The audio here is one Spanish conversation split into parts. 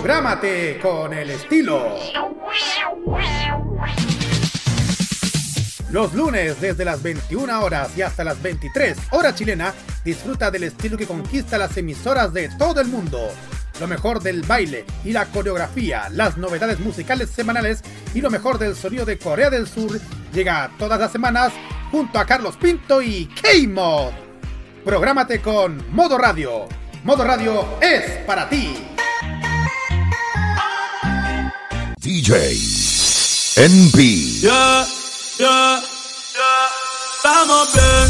Prográmate con el estilo. Los lunes desde las 21 horas y hasta las 23 horas chilena, disfruta del estilo que conquista las emisoras de todo el mundo. Lo mejor del baile y la coreografía, las novedades musicales semanales y lo mejor del sonido de Corea del Sur llega todas las semanas junto a Carlos Pinto y K-Mod. Prográmate con Modo Radio. Modo Radio es para ti. DJ NP. Ya, ya, ya, estamos bien.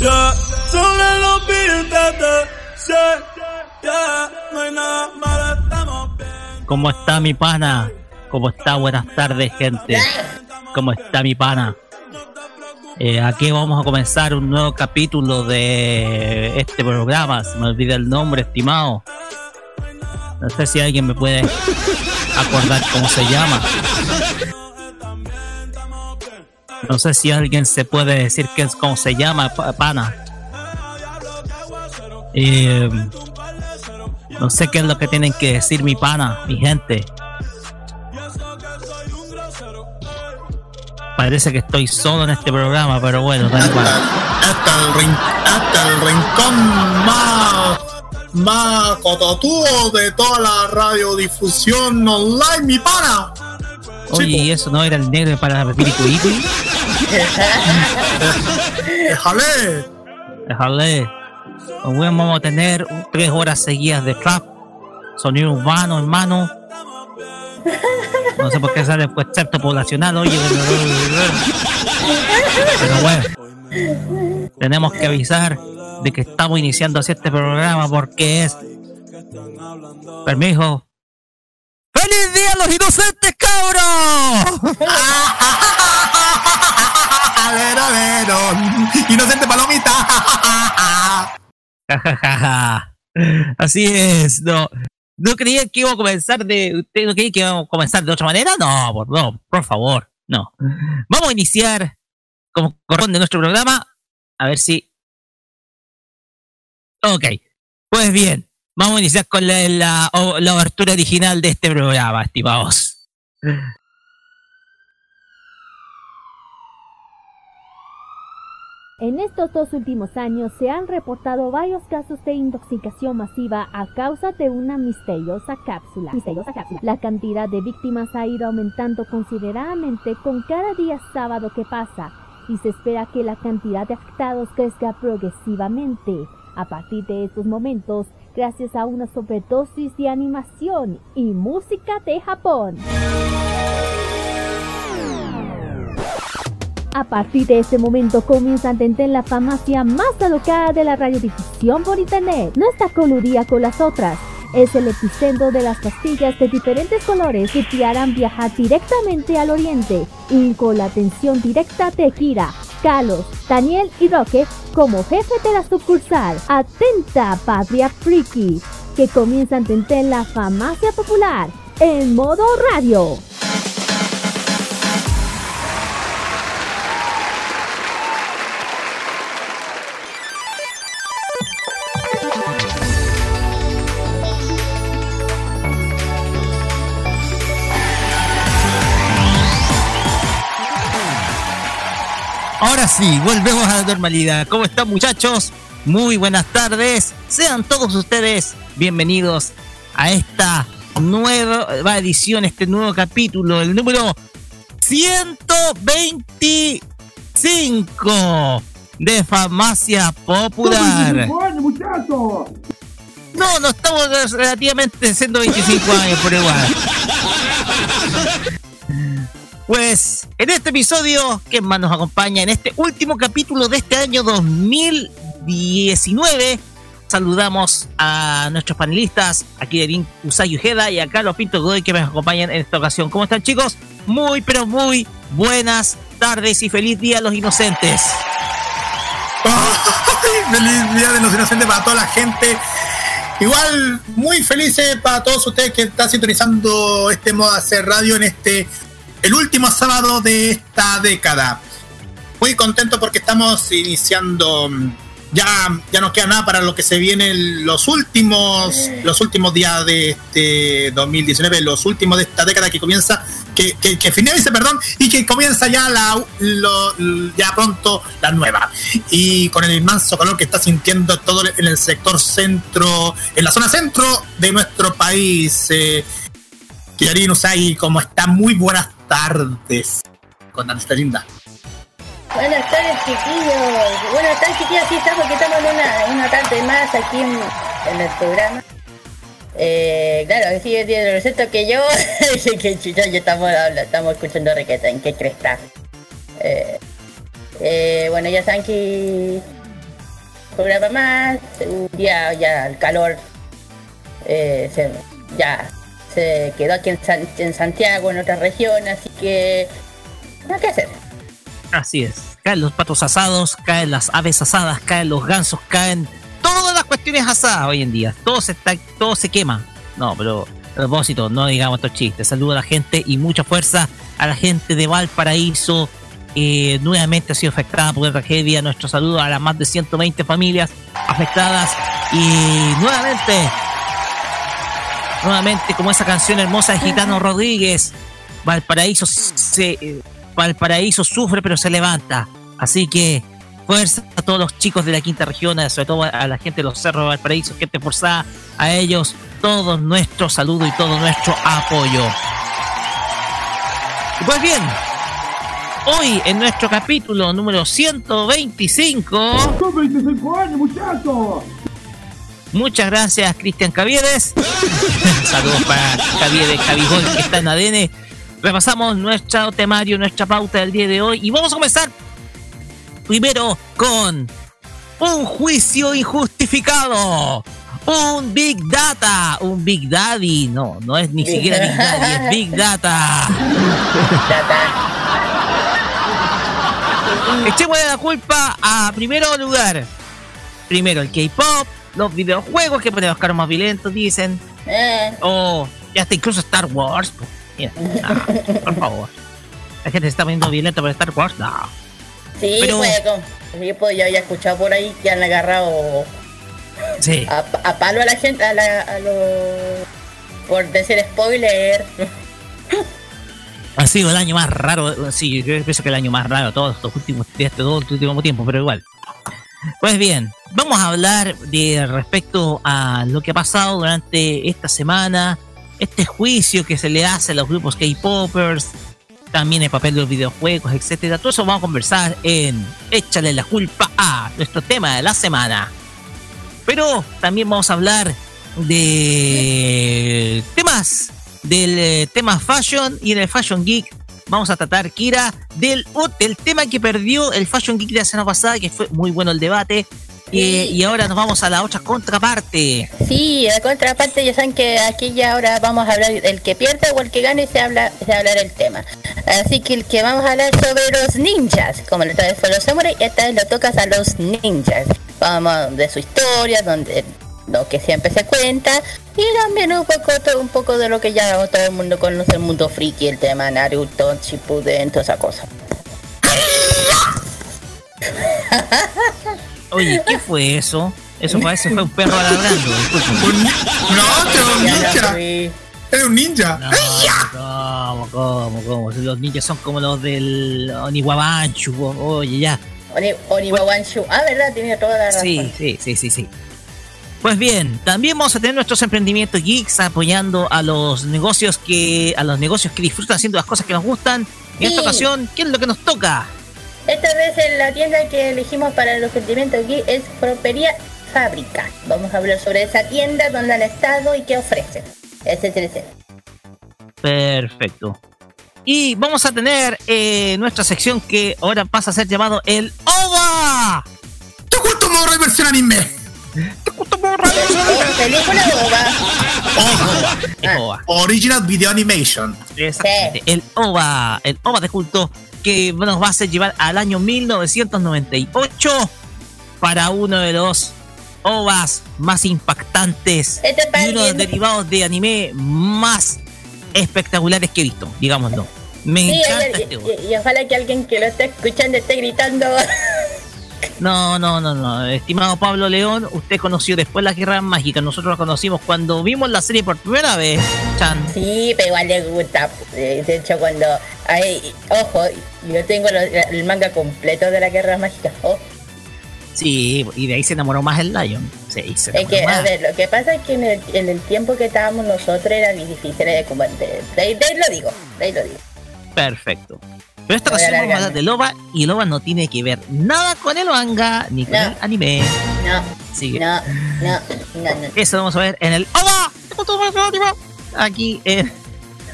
Ya, solo los billetes. Ya, no hay nada malo, estamos bien. ¿Cómo está mi pana? ¿Cómo está? Buenas tardes, gente. ¿Cómo está mi pana? Eh, aquí vamos a comenzar un nuevo capítulo de este programa. Se me olvida el nombre, estimado. No sé si alguien me puede acordar cómo se llama. No sé si alguien se puede decir qué es cómo se llama, pa- pana. Eh, no sé qué es lo que tienen que decir mi pana, mi gente. Parece que estoy solo en este programa, pero bueno, da igual. hasta el, hasta el rincón más, más cototudo de toda la radiodifusión online, mi pana. Oye, ¿y eso no era el negro para Iti? Déjale. Déjale. Hoy vamos a tener tres horas seguidas de trap, sonido urbano, hermano. No sé por qué sale el concepto poblacional, oye. Pero bueno, tenemos que avisar de que estamos iniciando así este programa porque es. Permiso. ¡Feliz día a los inocentes, cabros! Inocente palomita. Así es, no. ¿No creían que iba a comenzar de. ¿Usted no creía que iba a comenzar de otra manera? No, por, no, por favor, no. Vamos a iniciar como corresponde nuestro programa. A ver si. Ok, pues bien, vamos a iniciar con la, la, la original de este programa, estimados. En estos dos últimos años se han reportado varios casos de intoxicación masiva a causa de una misteriosa cápsula. Misteriosa cápsula. La cantidad de víctimas ha ido aumentando considerablemente con cada día sábado que pasa y se espera que la cantidad de afectados crezca progresivamente. A partir de estos momentos, gracias a una sobredosis de animación y música de Japón. A partir de este momento comienza a entender la farmacia más alocada de la radiodifusión por internet. No está coludida con las otras. Es el epicentro de las pastillas de diferentes colores que te harán viajar directamente al oriente y con la atención directa de Kira, Carlos, Daniel y Roque como jefe de la sucursal. Atenta, Patria Friki, que comienza a entender la farmacia popular en modo radio. Ahora sí, volvemos a la normalidad. ¿Cómo están muchachos? Muy buenas tardes. Sean todos ustedes bienvenidos a esta nueva edición, este nuevo capítulo, el número 125 de Farmacia Popular. No, no estamos relativamente siendo 25 años por igual. Pues en este episodio, ¿quién más nos acompaña? En este último capítulo de este año 2019, saludamos a nuestros panelistas, a Kirin Usagi Ujeda y a Carlos Pinto Godoy que me acompañan en esta ocasión. ¿Cómo están chicos? Muy pero muy buenas tardes y feliz día a los inocentes. Ay, feliz día de los inocentes para toda la gente. Igual, muy felices para todos ustedes que están sintonizando este modo hacer radio en este, el último sábado de esta década. Muy contento porque estamos iniciando mm, ya, ya no queda nada para lo que se viene los últimos, los últimos días de este 2019, los últimos de esta década que comienza, que, que, finaliza, perdón, y que comienza ya la ya pronto la nueva. Y con el inmenso calor que está sintiendo todo en el sector centro, en la zona centro de nuestro país. Eh, Kiyarin Usagi, como está, muy buenas tardes. Con nuestra linda. Buenas tardes, chiquillos. Buenas tardes, chiquillos. Sí, estamos, que estamos en una, tarde más aquí en, en el programa. Eh, claro, sí, es de receto que yo, que, ya estamos, estamos escuchando requeta, en qué cresta. Eh, eh, bueno, ya saben que programa más, día ya el calor eh, se, ya se quedó aquí en, San- en Santiago, en otra región, así que hay que hacer. Así es. Caen los patos asados, caen las aves asadas, caen los gansos, caen todas las cuestiones asadas hoy en día. Todo se está, todo se quema. No, pero a propósito, no digamos estos chistes. Saludo a la gente y mucha fuerza a la gente de Valparaíso. eh, nuevamente ha sido afectada por la tragedia. Nuestro saludo a las más de 120 familias afectadas. Y nuevamente, nuevamente, como esa canción hermosa de Gitano Rodríguez, Valparaíso se, eh, Valparaíso sufre pero se levanta. Así que fuerza a todos los chicos de la quinta región, sobre todo a la gente de los cerros de Valparaíso, gente forzada, a ellos todo nuestro saludo y todo nuestro apoyo. Y Pues bien, hoy en nuestro capítulo número 125. ¡Con 25 años, muchachos! Muchas gracias, Cristian Caviedes. Saludos para Caviedes, Cabigol, que está en ADN. Repasamos nuestro temario, nuestra pauta del día de hoy. Y vamos a comenzar primero con un juicio injustificado. Un Big Data, un Big Daddy. No, no es ni siquiera Big Daddy, es Big Data. Echémosle la culpa a primero lugar. Primero el K-pop, los videojuegos que ponen los caros más violentos, dicen. Eh, O ya hasta incluso Star Wars. pues, Mira, por favor. La gente se está poniendo violenta por Star Wars. No. sí, Pero- pues, pues, yo había escuchado por ahí que han agarrado Sí. a, a palo a la gente, a, la, a los... por decir spoiler. Ha sido el año más raro. Sí, yo pienso que el año más raro todos estos últimos, este todo el último tiempo, pero igual. Pues bien, vamos a hablar de respecto a lo que ha pasado durante esta semana, este juicio que se le hace a los grupos K-popers, también el papel de los videojuegos, etcétera. Todo eso vamos a conversar en Échale la culpa a nuestro tema de la semana. Pero también vamos a hablar de temas del eh, tema fashion y en el Fashion Geek vamos a tratar, Kira, del, del tema que perdió el Fashion Geek de la semana pasada, que fue muy bueno el debate. eh, y ahora nos vamos a la otra contraparte. Sí, a contraparte ya saben que aquí ya ahora vamos a hablar el que pierda o el que gane se habla se el tema. Así que el que vamos a hablar sobre los ninjas, como la otra vez fue los samurai, esta vez lo tocas a los ninjas. Vamos de su historia, donde lo que siempre se cuenta y también un poco todo- un poco de lo que ya todo el mundo conoce el mundo friki, el tema Naruto, Shippuden, toda esa cosa. Oye, ¿qué fue eso? Eso parece fue un perro ladrando. no, este es un ninja. fui. Es un ninja. No, ¿cómo, cómo, cómo? Los ninjas son como los del Oniwabanchu. Oye, ya. Oni, Oniwawanshu. Ah, verdad, tiene toda la razón. Sí, sí, sí, sí, sí. Pues bien, también vamos a tener nuestros emprendimientos geeks apoyando a los negocios que a los negocios que disfrutan haciendo las cosas que nos gustan. En esta ocasión, ¿qué es lo que nos toca? Esta vez en la tienda que elegimos para los sentimientos aquí es Propería Fábrica. Vamos a hablar sobre esa tienda, dónde han estado y qué ofrecen. Etcétera, etcétera. Perfecto. Y vamos a tener eh, nuestra sección que ahora pasa a ser llamado el OVA. Te oculto modo versión anime. ¿Es película o va? Ojo. OVA. Original Video Animation. Exactamente, el OVA, el OVA de culto que nos va a hacer llevar al año 1998 para uno de los OVAs más impactantes Este y uno de los derivados de anime más espectaculares que he visto, digámoslo. Me Sí, encanta y, este y- OVA. y ojalá que alguien que lo esté escuchando esté gritando. No, no, no, no. Estimado Pablo León, usted conoció después la Guerra Mágica. Nosotros la conocimos cuando vimos la serie por primera vez, Chan. Sí, pero igual le gusta. Eh, De hecho, cuando. Ay, ojo, yo tengo el manga completo de la Guerra Mágica. Ojo. Sí, y de ahí se enamoró más el Lion. Sí, se Es que, a ver, lo que pasa es que en el, en el tiempo que estábamos nosotros era difícil de combatir. De, ahí- de ahí lo digo, de ahí lo digo. Perfecto. Pero esta ocasión vamos a hablar de Loba y Loba no tiene que ver nada con el manga ni con No. el anime. No, Así que no, no, no, no. eso vamos a ver en el ¡Hola! Aquí en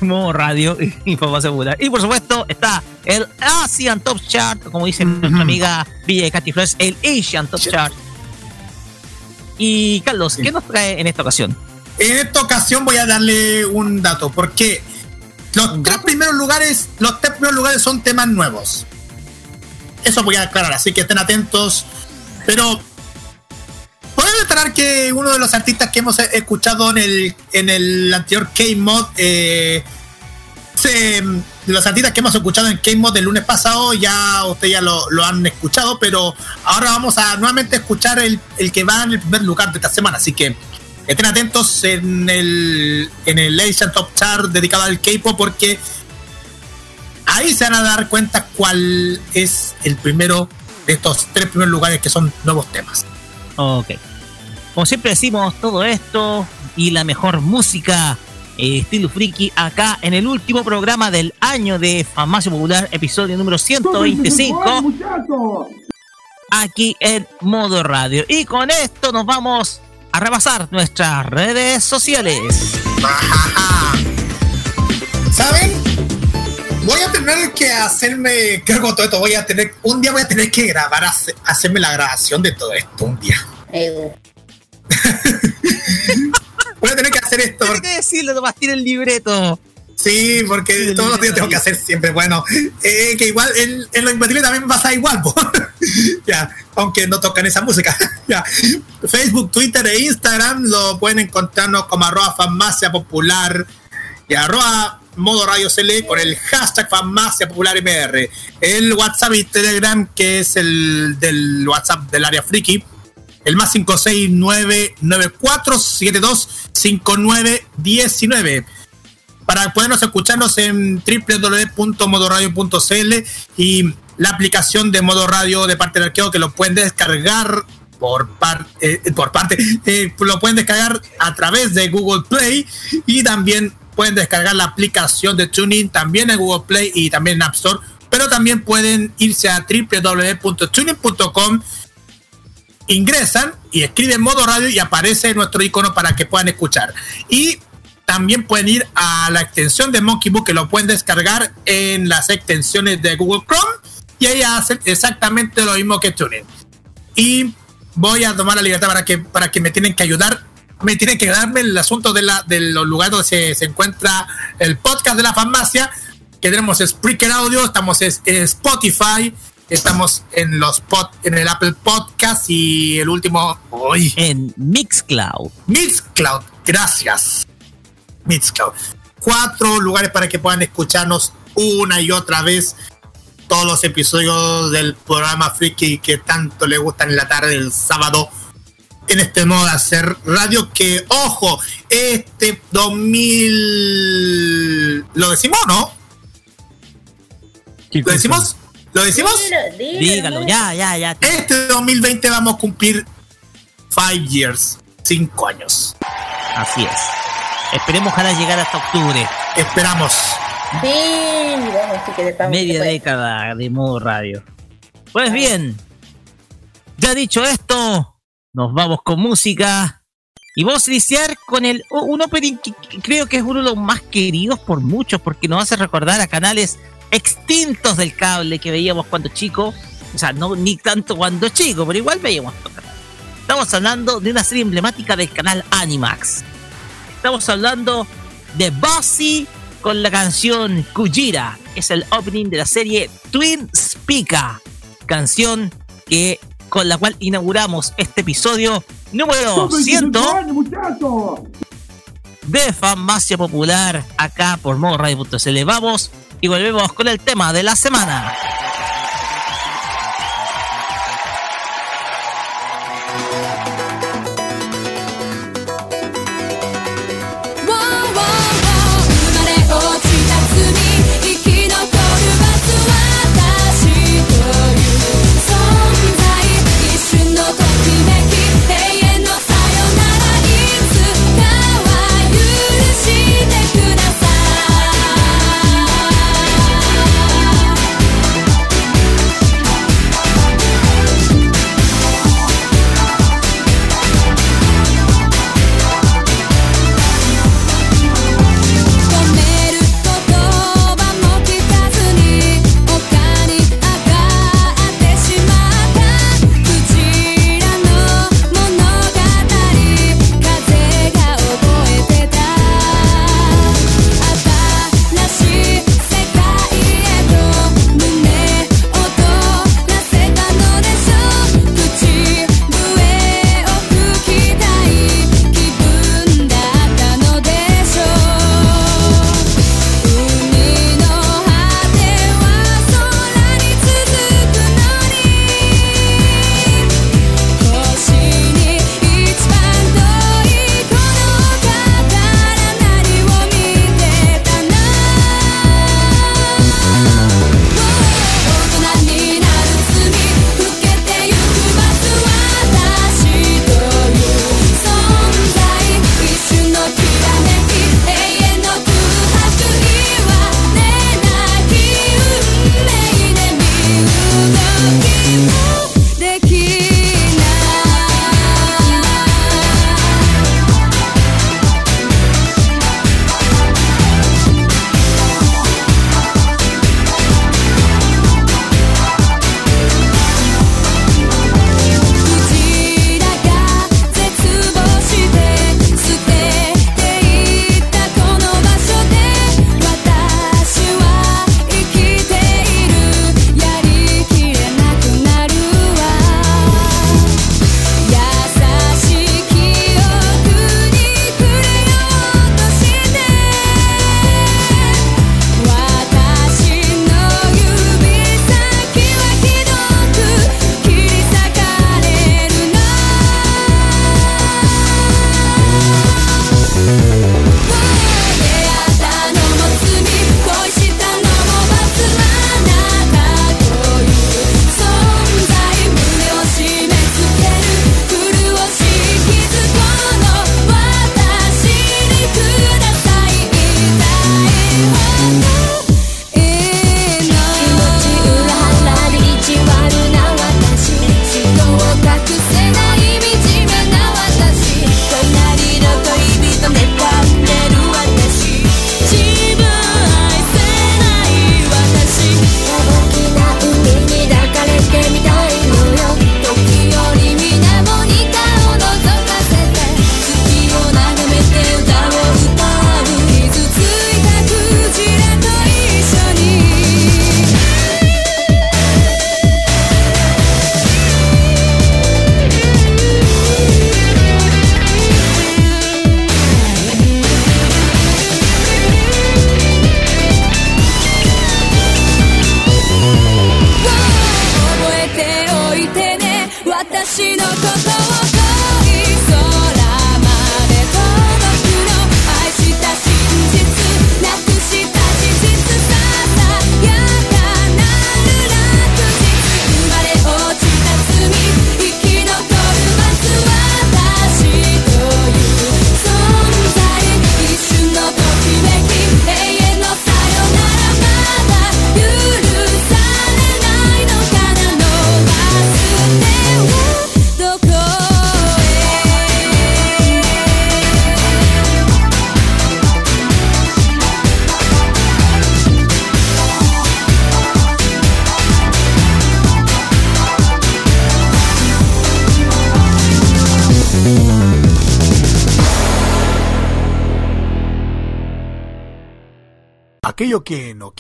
modo radio y información popular. Y por supuesto está el Asian Top Chart, como dice nuestra amiga Villa de Katy Flores, el Asian Top Chart. Y Carlos, ¿qué nos trae en esta ocasión? En esta ocasión voy a darle un dato, porque los tres primeros lugares, los tres primeros lugares son temas nuevos. Eso voy a aclarar, así que estén atentos. Pero puedo declarar que uno de los artistas que hemos escuchado en el, en el anterior K-Mod, eh, los artistas que hemos escuchado en K-Mod el lunes pasado, ya ustedes ya lo, lo han escuchado, pero ahora vamos a nuevamente escuchar el, el que va en el primer lugar de esta semana. Así que estén atentos en el, en el Asian Top Chart dedicado al K-pop porque ahí se van a dar cuenta cuál es el primero de estos tres primeros lugares que son nuevos temas. Ok. Como siempre decimos todo esto y la mejor música eh, estilo friki acá en el último programa del año de Farmacia Popular, episodio número 125, muchachos! aquí en modo radio. Y con esto nos vamos a repasar nuestras redes sociales. ¿Saben? Voy a tener que hacerme cargo de todo esto. Voy a tener, un día voy a tener que grabar, hace- hacerme la grabación de todo esto. Un día. Voy a tener que hacer esto. Tiene que decirlo, nomás tiene el libreto. Sí, porque todos los días tengo que hacer siempre. Bueno, eh, que igual en, en lo invertible también me pasa igual. ya, aunque no tocan esa música. ya. Facebook, Twitter e Instagram lo pueden encontrarnos como arroba farmacia popular y arroba modo radio CL con el hashtag farmacia popular MR. El WhatsApp y Telegram, que es el del WhatsApp del área friki, el más 56994725919 para podernos escucharnos en www.modoradio.cl y la aplicación de Modo Radio de parte del arqueo que lo pueden descargar por, par- eh, por parte, eh, lo pueden descargar a través de Google Play y también pueden descargar la aplicación de Tuning también en Google Play y también en App Store, pero también pueden irse a www.tuning.com ingresan y escriben modo radio y aparece nuestro icono para que puedan escuchar. Y también pueden ir a la extensión de Monkey Book que lo pueden descargar en las extensiones de Google Chrome y ahí hacen exactamente lo mismo que Tuning. Y voy a tomar la libertad para que, para que me tienen que ayudar. Me tienen que darme el asunto de, la, de los lugares donde se, se encuentra el podcast de la farmacia. Que tenemos Spreaker Audio, estamos en Spotify, estamos en los pod, en el Apple Podcast y el último, uy, En Mixcloud. Mixcloud. Gracias. Mixcloud. Cuatro lugares para que puedan escucharnos una y otra vez todos los episodios del programa Freaky que tanto le gustan en la tarde del sábado en este modo de hacer radio que, ojo, este 2000... ¿Lo decimos o no? ¿Lo decimos? ¿Lo decimos? Dígalo, ya, ya, ya. Este 2020 vamos a cumplir 5 years, 5 años. Así es. Esperemos ojalá llegar hasta octubre. Esperamos. Sí, vamos, sí que vamos, Media década de modo radio. Pues bien, ya dicho esto, nos vamos con música. Y vamos a iniciar con el un opening que creo que es uno de los más queridos por muchos, porque nos hace recordar a canales extintos del cable que veíamos cuando chico. O sea, no ni tanto cuando chico, pero igual veíamos. Estamos hablando de una serie emblemática del canal Animax. Estamos hablando de Bossy con la canción Kujira. Es el opening de la serie Twin Speaker. Canción que con la cual inauguramos este episodio número 100 muchachos! de Farmacia Popular acá por modo radio.cl. Vamos y volvemos con el tema de la semana.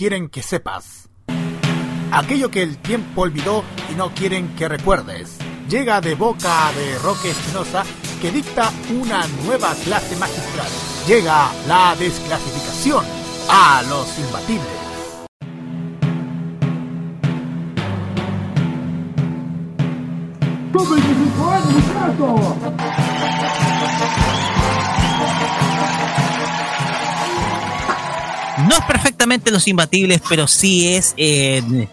Quieren que sepas, aquello que el tiempo olvidó y no quieren que recuerdes. Llega de boca de Roque Espinosa que dicta una nueva clase magistral. Llega la desclasificación a los imbatibles. Los imbatibles, pero sí es en,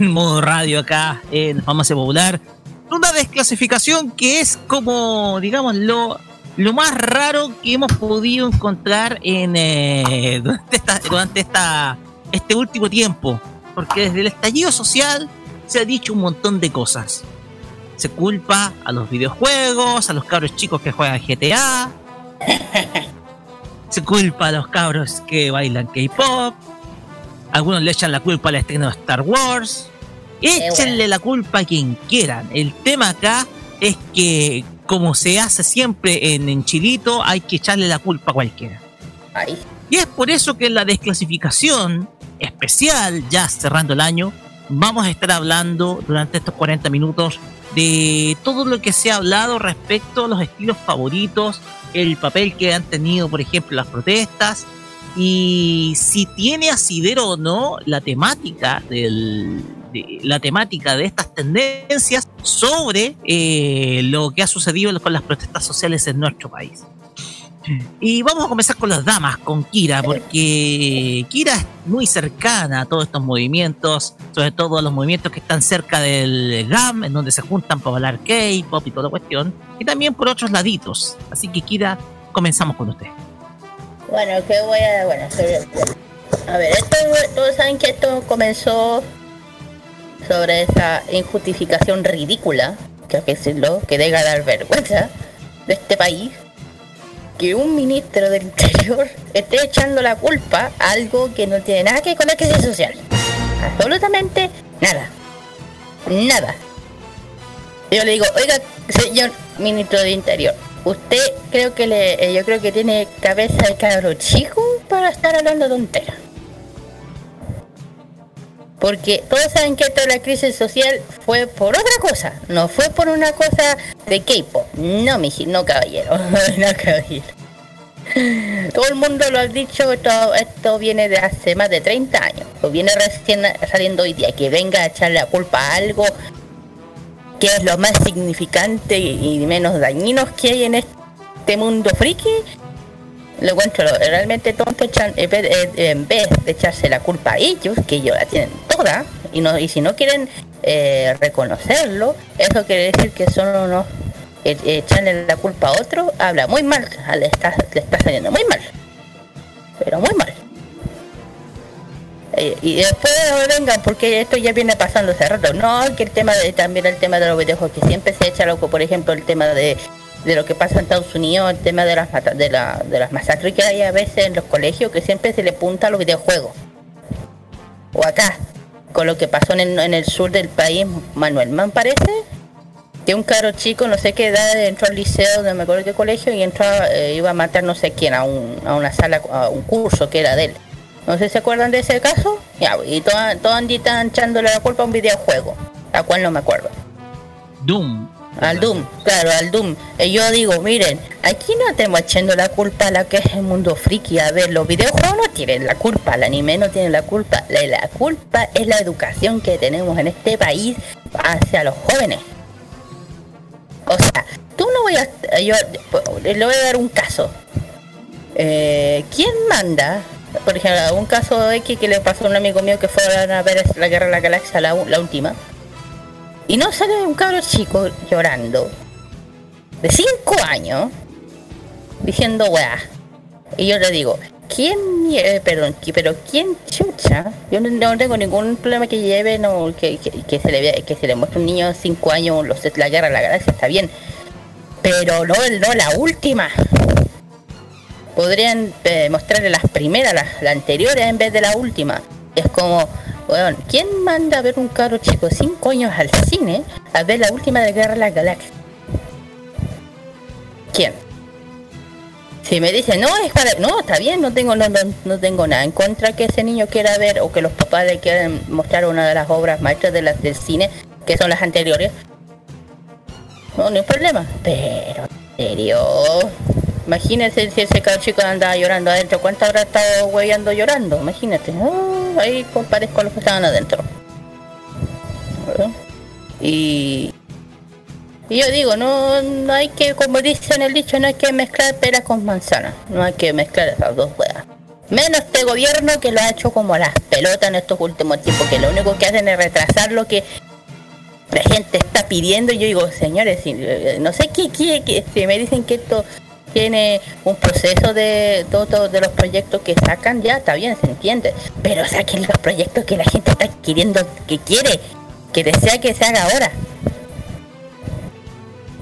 modo radio acá en Famacia Popular. Una desclasificación que es como, digamos, lo, más raro que hemos podido encontrar en, eh, durante, este último tiempo. Porque desde el estallido social se ha dicho un montón de cosas. Se culpa a los videojuegos, a los cabros chicos que juegan GTA. Se culpa a los cabros que bailan K-pop. Algunos le echan la culpa al estreno de Star Wars. Échenle la culpa a quien quieran. El tema acá es que, como se hace siempre en, en Chilito, hay que echarle la culpa a cualquiera. Y es por eso que en la desclasificación especial, ya cerrando el año, vamos a estar hablando durante estos 40 minutos de todo lo que se ha hablado respecto a los estilos favoritos, el papel que han tenido, por ejemplo, las protestas, y si tiene asidero o no la temática del, de, la temática de estas tendencias sobre eh, lo que ha sucedido con las protestas sociales en nuestro país. Y vamos a comenzar con las damas, con Kira, porque Kira es muy cercana a todos estos movimientos, sobre todo a los movimientos que están cerca del GAM, en donde se juntan para hablar K-pop y toda la cuestión, y también por otros laditos. Así que Kira, comenzamos con usted. Bueno, que voy a... Bueno, a ver, esto, todos saben que esto comenzó sobre esa injustificación ridícula, que hay que decirlo, que debe dar vergüenza de este país, que un ministro del Interior esté echando la culpa a algo que no tiene nada que ver con la crisis social. Absolutamente nada. Nada. Yo le digo, oiga, señor ministro del Interior, usted creo que le, eh, yo creo que tiene cabeza de cabro chico para estar hablando tonteras. Porque todos saben que toda la crisis social fue por otra cosa, no fue por una cosa de K-pop. No, miji, no caballero, no caballero. Todo el mundo lo ha dicho, esto, esto viene de hace más de 30 años. O viene recién saliendo hoy día. Que venga a echarle la culpa a algo que es lo más significante y menos dañinos que hay en este mundo friki. Lo encuentro realmente tonto echan- en vez de- en vez de echarse la culpa a ellos, que ellos la tienen toda, y no y si no quieren eh, reconocerlo, eso quiere decir que son unos e- echarle la culpa a otro, habla muy mal, le está, le está saliendo muy mal, pero muy mal. Eh, y después no vengan porque esto ya viene pasando hace rato. No, que el tema de también el tema de los videojuegos, que siempre se echa loco, por ejemplo, el tema de, de lo que pasa en Estados Unidos, el tema de las de, la, de las masacres que hay a veces en los colegios, que siempre se le punta a los videojuegos. O acá, con lo que pasó en el, sur del país, Manuel Man parece, que un caro chico, no sé qué edad, entró al liceo, no me acuerdo qué colegio, y entró, eh, iba a matar no sé quién, a, un, a una sala, a un curso que era de él. No sé si se acuerdan de ese caso. Ya, y todos todo anditan echándole la culpa a un videojuego, a cual no me acuerdo. Doom. Al Doom, claro, al Doom. Y yo digo, miren, aquí no estamos echando la culpa a la que es el mundo friki. A ver, los videojuegos no tienen la culpa, el anime no tiene la culpa. La, la culpa es la educación que tenemos en este país hacia los jóvenes. O sea, tú no voy a... Yo le voy a dar un caso. Eh, ¿Quién manda? Por ejemplo, un caso X que le pasó a un amigo mío que fue a ver la Guerra de la Galaxia, la, última. Y no sale un cabro chico llorando. De 5 años. Diciendo weá. Y yo le digo, ¿quién, mie- perdón, pero quién chucha? Yo no, tengo ningún problema que lleve, no, que, que, que se le vea, que se le muestre un niño de 5 años los, la guerra de la galaxia, está bien. Pero no, no la última. Podrían eh, mostrarle las primeras, las, anteriores en vez de la última. Es como, bueno, ¿quién manda a ver un carro chico 5 años al cine a ver la última de Guerra de la Galaxia? ¿Quién? Si me dicen, no, es para... No, está bien, no tengo, no, no, no tengo nada en contra que ese niño quiera ver o que los papás le quieran mostrar una de las obras maestras de las, del cine, que son las anteriores. No, no hay problema. Pero, ¿en serio? Imagínense si ese chico andaba llorando adentro. ¿Cuánto habrá estado hueveando llorando? Imagínate. Ah, ahí comparezco a los que estaban adentro. Y... Y yo digo, no, no hay que, como dice en el dicho, no hay que mezclar peras con manzanas. No hay que mezclar esas dos huevas. Menos este gobierno que lo ha hecho como las pelotas en estos últimos tiempos, que lo único que hacen es retrasar lo que la gente está pidiendo. Y yo digo, señores, eh, no sé qué, qué, qué- si me dicen que esto tiene un proceso de todos de los proyectos que sacan, ya está bien, se entiende. Pero saquen los proyectos que la gente está queriendo, que quiere, que desea que se haga ahora.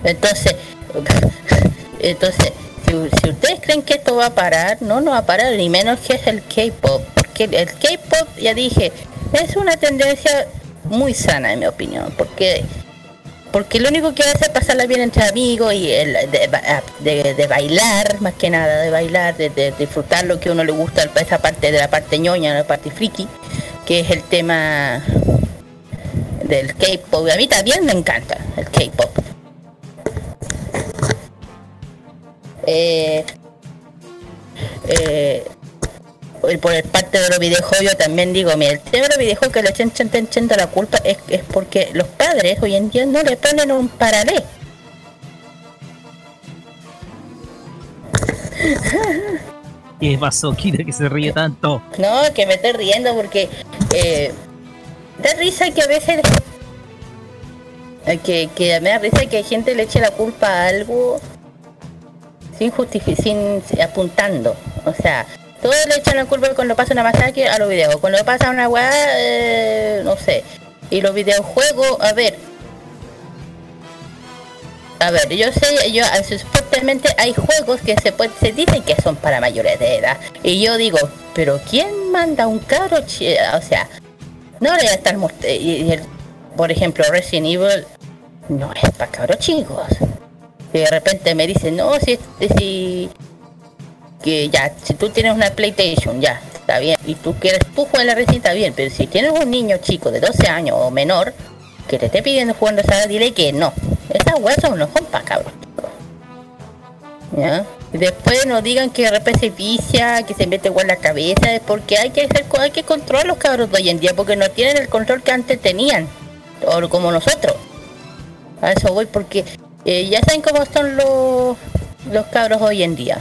Entonces, entonces, si, si ustedes creen que esto va a parar, no, no va a parar, ni menos que es el K-pop. Porque el K-pop, ya dije, es una tendencia muy sana en mi opinión. Porque porque lo único que hace es pasarla bien entre amigos y el, de, de- bailar, más que nada, de bailar, de, disfrutar lo que a uno le gusta, esa parte de la parte ñoña, la parte friki, que es el tema del K-pop. A mí también me encanta el K-pop. Eh, eh, por el parte de los videojuegos yo también digo, mira, el tema de los videojuegos que echan, echan la culpa es, es porque los padres hoy en día no le ponen un paralelo. ¿Qué pasó, Kira, que se ríe tanto? No, que me estoy riendo porque eh, da risa que a veces que, que me da risa que gente le eche la culpa a algo sin justificar, sin apuntando. O sea, todos le echan la culpa cuando pasa una masacre a los videos, cuando pasa una weá, eh, no sé. Y los videojuegos, a ver. A ver, yo sé, yo supuestamente hay juegos que se puede, se dicen que son para mayores de edad. Y yo digo, pero ¿quién manda un caro? O sea, no a estar y- y- Por ejemplo, Resident Evil no es para cabros chicos. Y de repente me dicen, no, si, si que ya, si tú tienes una PlayStation, ya, está bien, y tú quieres, tú juegas la está bien, pero si tienes un niño chico de 12 años o menor que te esté pidiendo jugando esa, dile que no. Esas weas son no son para cabros chicos. ¿Ya? Después no digan que repente se vicia, que se mete igual la cabeza, es porque hay que hacer, hay que controlar los cabros de hoy en día, porque no tienen el control que antes tenían, o como nosotros. A eso voy porque eh, ya saben cómo son los, los cabros hoy en día.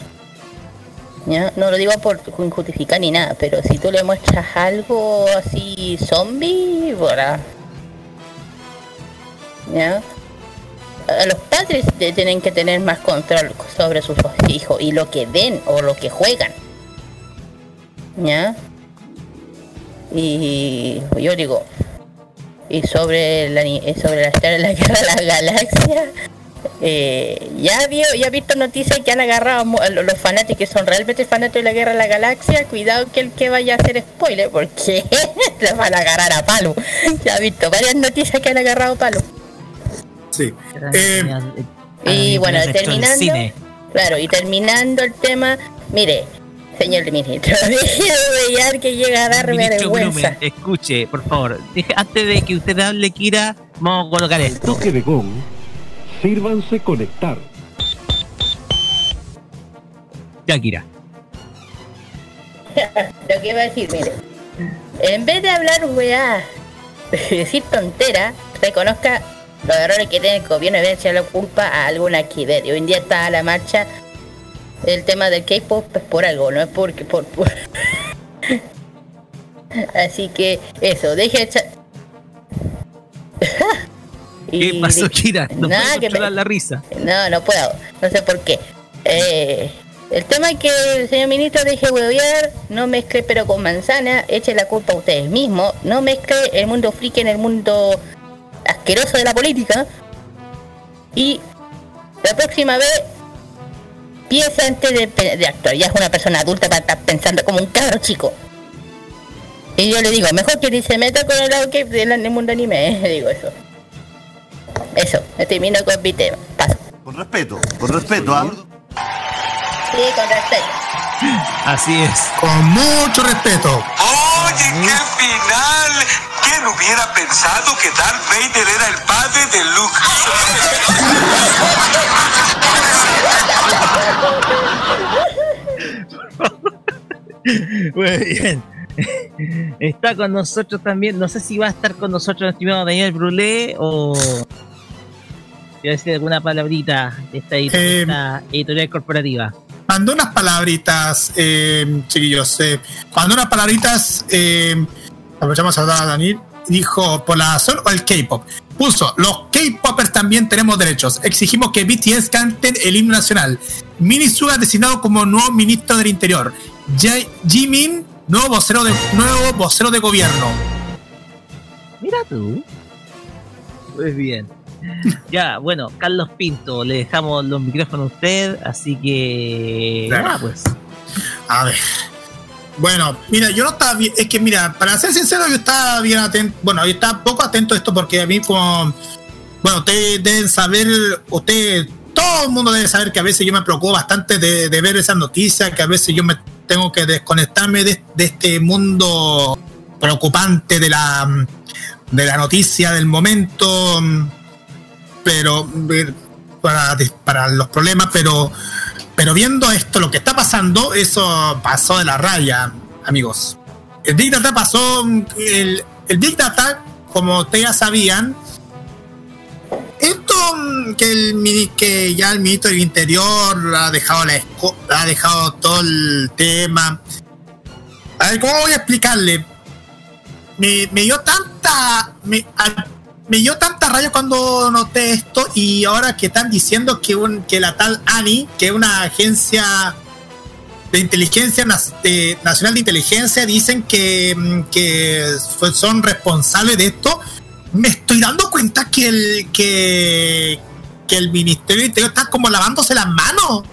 ¿Ya? No lo digo por justificar ni nada, pero si tú le muestras algo así zombie, voilà. ¿Ya? Los padres tienen que tener más control sobre sus hijos y lo que ven o lo que juegan. ¿Ya? Y yo digo, y sobre la sobre la la guerra de la galaxia eh, ya vio ya he visto noticias que han agarrado a los fanáticos que son realmente fanáticos de la guerra de la galaxia cuidado que el que vaya a hacer spoiler porque le van a agarrar a palo ya he visto varias noticias que han agarrado a palo Sí. Eh, y bueno terminando cine. claro y terminando el tema mire señor ministro deje de que llega a darme Ministro vergüenza Blumen, escuche, por favor. Antes de que usted hable, Kira, vamos a colocar esto. toque de gong, sírvanse conectar. Ya, Kira. lo que iba a decir, mire. En vez de hablar weá, decir tontera, reconozca los errores que tiene el gobierno y debe echar la culpa a alguna que ver. Hoy en día está a la marcha el tema del K-pop es por algo, no es porque por, por- Así que eso, deje de echar. ¿Qué pasó, Kira? No Nada, puedo que me- la risa. no, no puedo. No sé por qué. Eh, el tema es que el señor ministro deje huevear, no mezcle pero con manzana, eche la culpa a ustedes mismos, no mezcle el mundo friki en el mundo asqueroso de la política. Y la próxima vez piensa antes de, actuar. Ya es una persona adulta para estar pensando como un cabro chico. Y yo le digo, mejor que ni se meta con el lado que del mundo anime, eh, digo eso. Eso, me termino con mi tema. Paso. Con respeto, con respeto, ¿ah? Sí, con respeto. Así es. con mucho respeto. Oye, qué final. ¿Quién hubiera pensado que Darth Vader era el padre de Luke? Muy bien. Está con nosotros también. No sé si va a estar con nosotros el estimado Daniel Brulé o. Quiero decir alguna palabrita de esta, edit- Eh, esta editorial corporativa. Mandó unas palabritas, eh, chiquillos. Eh, mandó unas palabritas. Eh, aprovechamos a saludar a Daniel. Dijo, por la razón o el K-pop. Puso, los K-popers también tenemos derechos. Exigimos que BTS canten el himno nacional. Mini Suga designado como nuevo ministro del Interior. Jimin, nuevo vocero de, nuevo vocero de gobierno. Mira tú. Muy bien. Ya, bueno, Carlos Pinto, le dejamos los micrófonos a usted, así que. Nada, pues. A ver. Bueno, mira, yo no estaba bien, es que mira, para ser sincero, yo estaba bien atento, bueno, yo estaba poco atento a esto porque a mí como, bueno, ustedes deben saber, ustedes, todo el mundo debe saber que a veces yo me preocupo bastante de, de ver esas noticias, que a veces yo me tengo que desconectarme de, de este mundo preocupante de la, de la noticia del momento, pero eh, para, para los problemas, pero pero viendo esto, lo que está pasando, eso pasó de la raya, amigos. El Big Data pasó. El, el Big Data, como ustedes ya sabían, esto mm, que, el, que ya el ministro del Interior ha dejado, la, ha dejado todo el tema. A ver, ¿cómo voy a explicarle? Me, me dio tanta. Me dio tanta raya cuando noté esto y ahora que están diciendo que, un, que la tal ANI, que es una agencia de inteligencia de- nacional de inteligencia, dicen que, mm, que son responsables de esto. me estoy dando cuenta que el que, que el Ministerio del Interior está como lavándose las manos.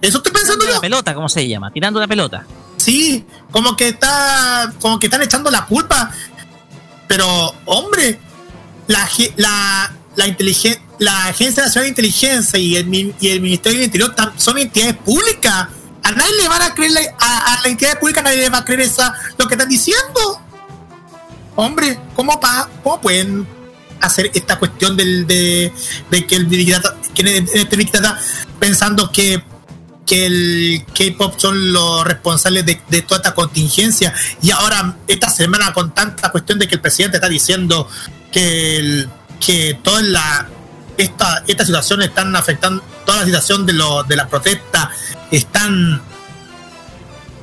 Eso estoy pensando Tirando yo. la pelota, ¿cómo se llama? Tirando la pelota. Sí, como que está, como que están echando la culpa. Pero, hombre, la, la, la, la Agencia Nacional de Inteligencia y el, y el Ministerio del Interior son entidades públicas. A nadie le van a creer, a, a la entidad pública nadie le va a creer esa, lo que están diciendo. Hombre, ¿cómo, pa, cómo pueden hacer esta cuestión del, de, de que el Big Data, que en este Big pensando que que el K-pop son los responsables de, de toda esta contingencia. Y ahora esta semana con tanta cuestión de que el presidente está diciendo que el, que toda la esta esta situación están afectando toda la situación de lo, de las protestas están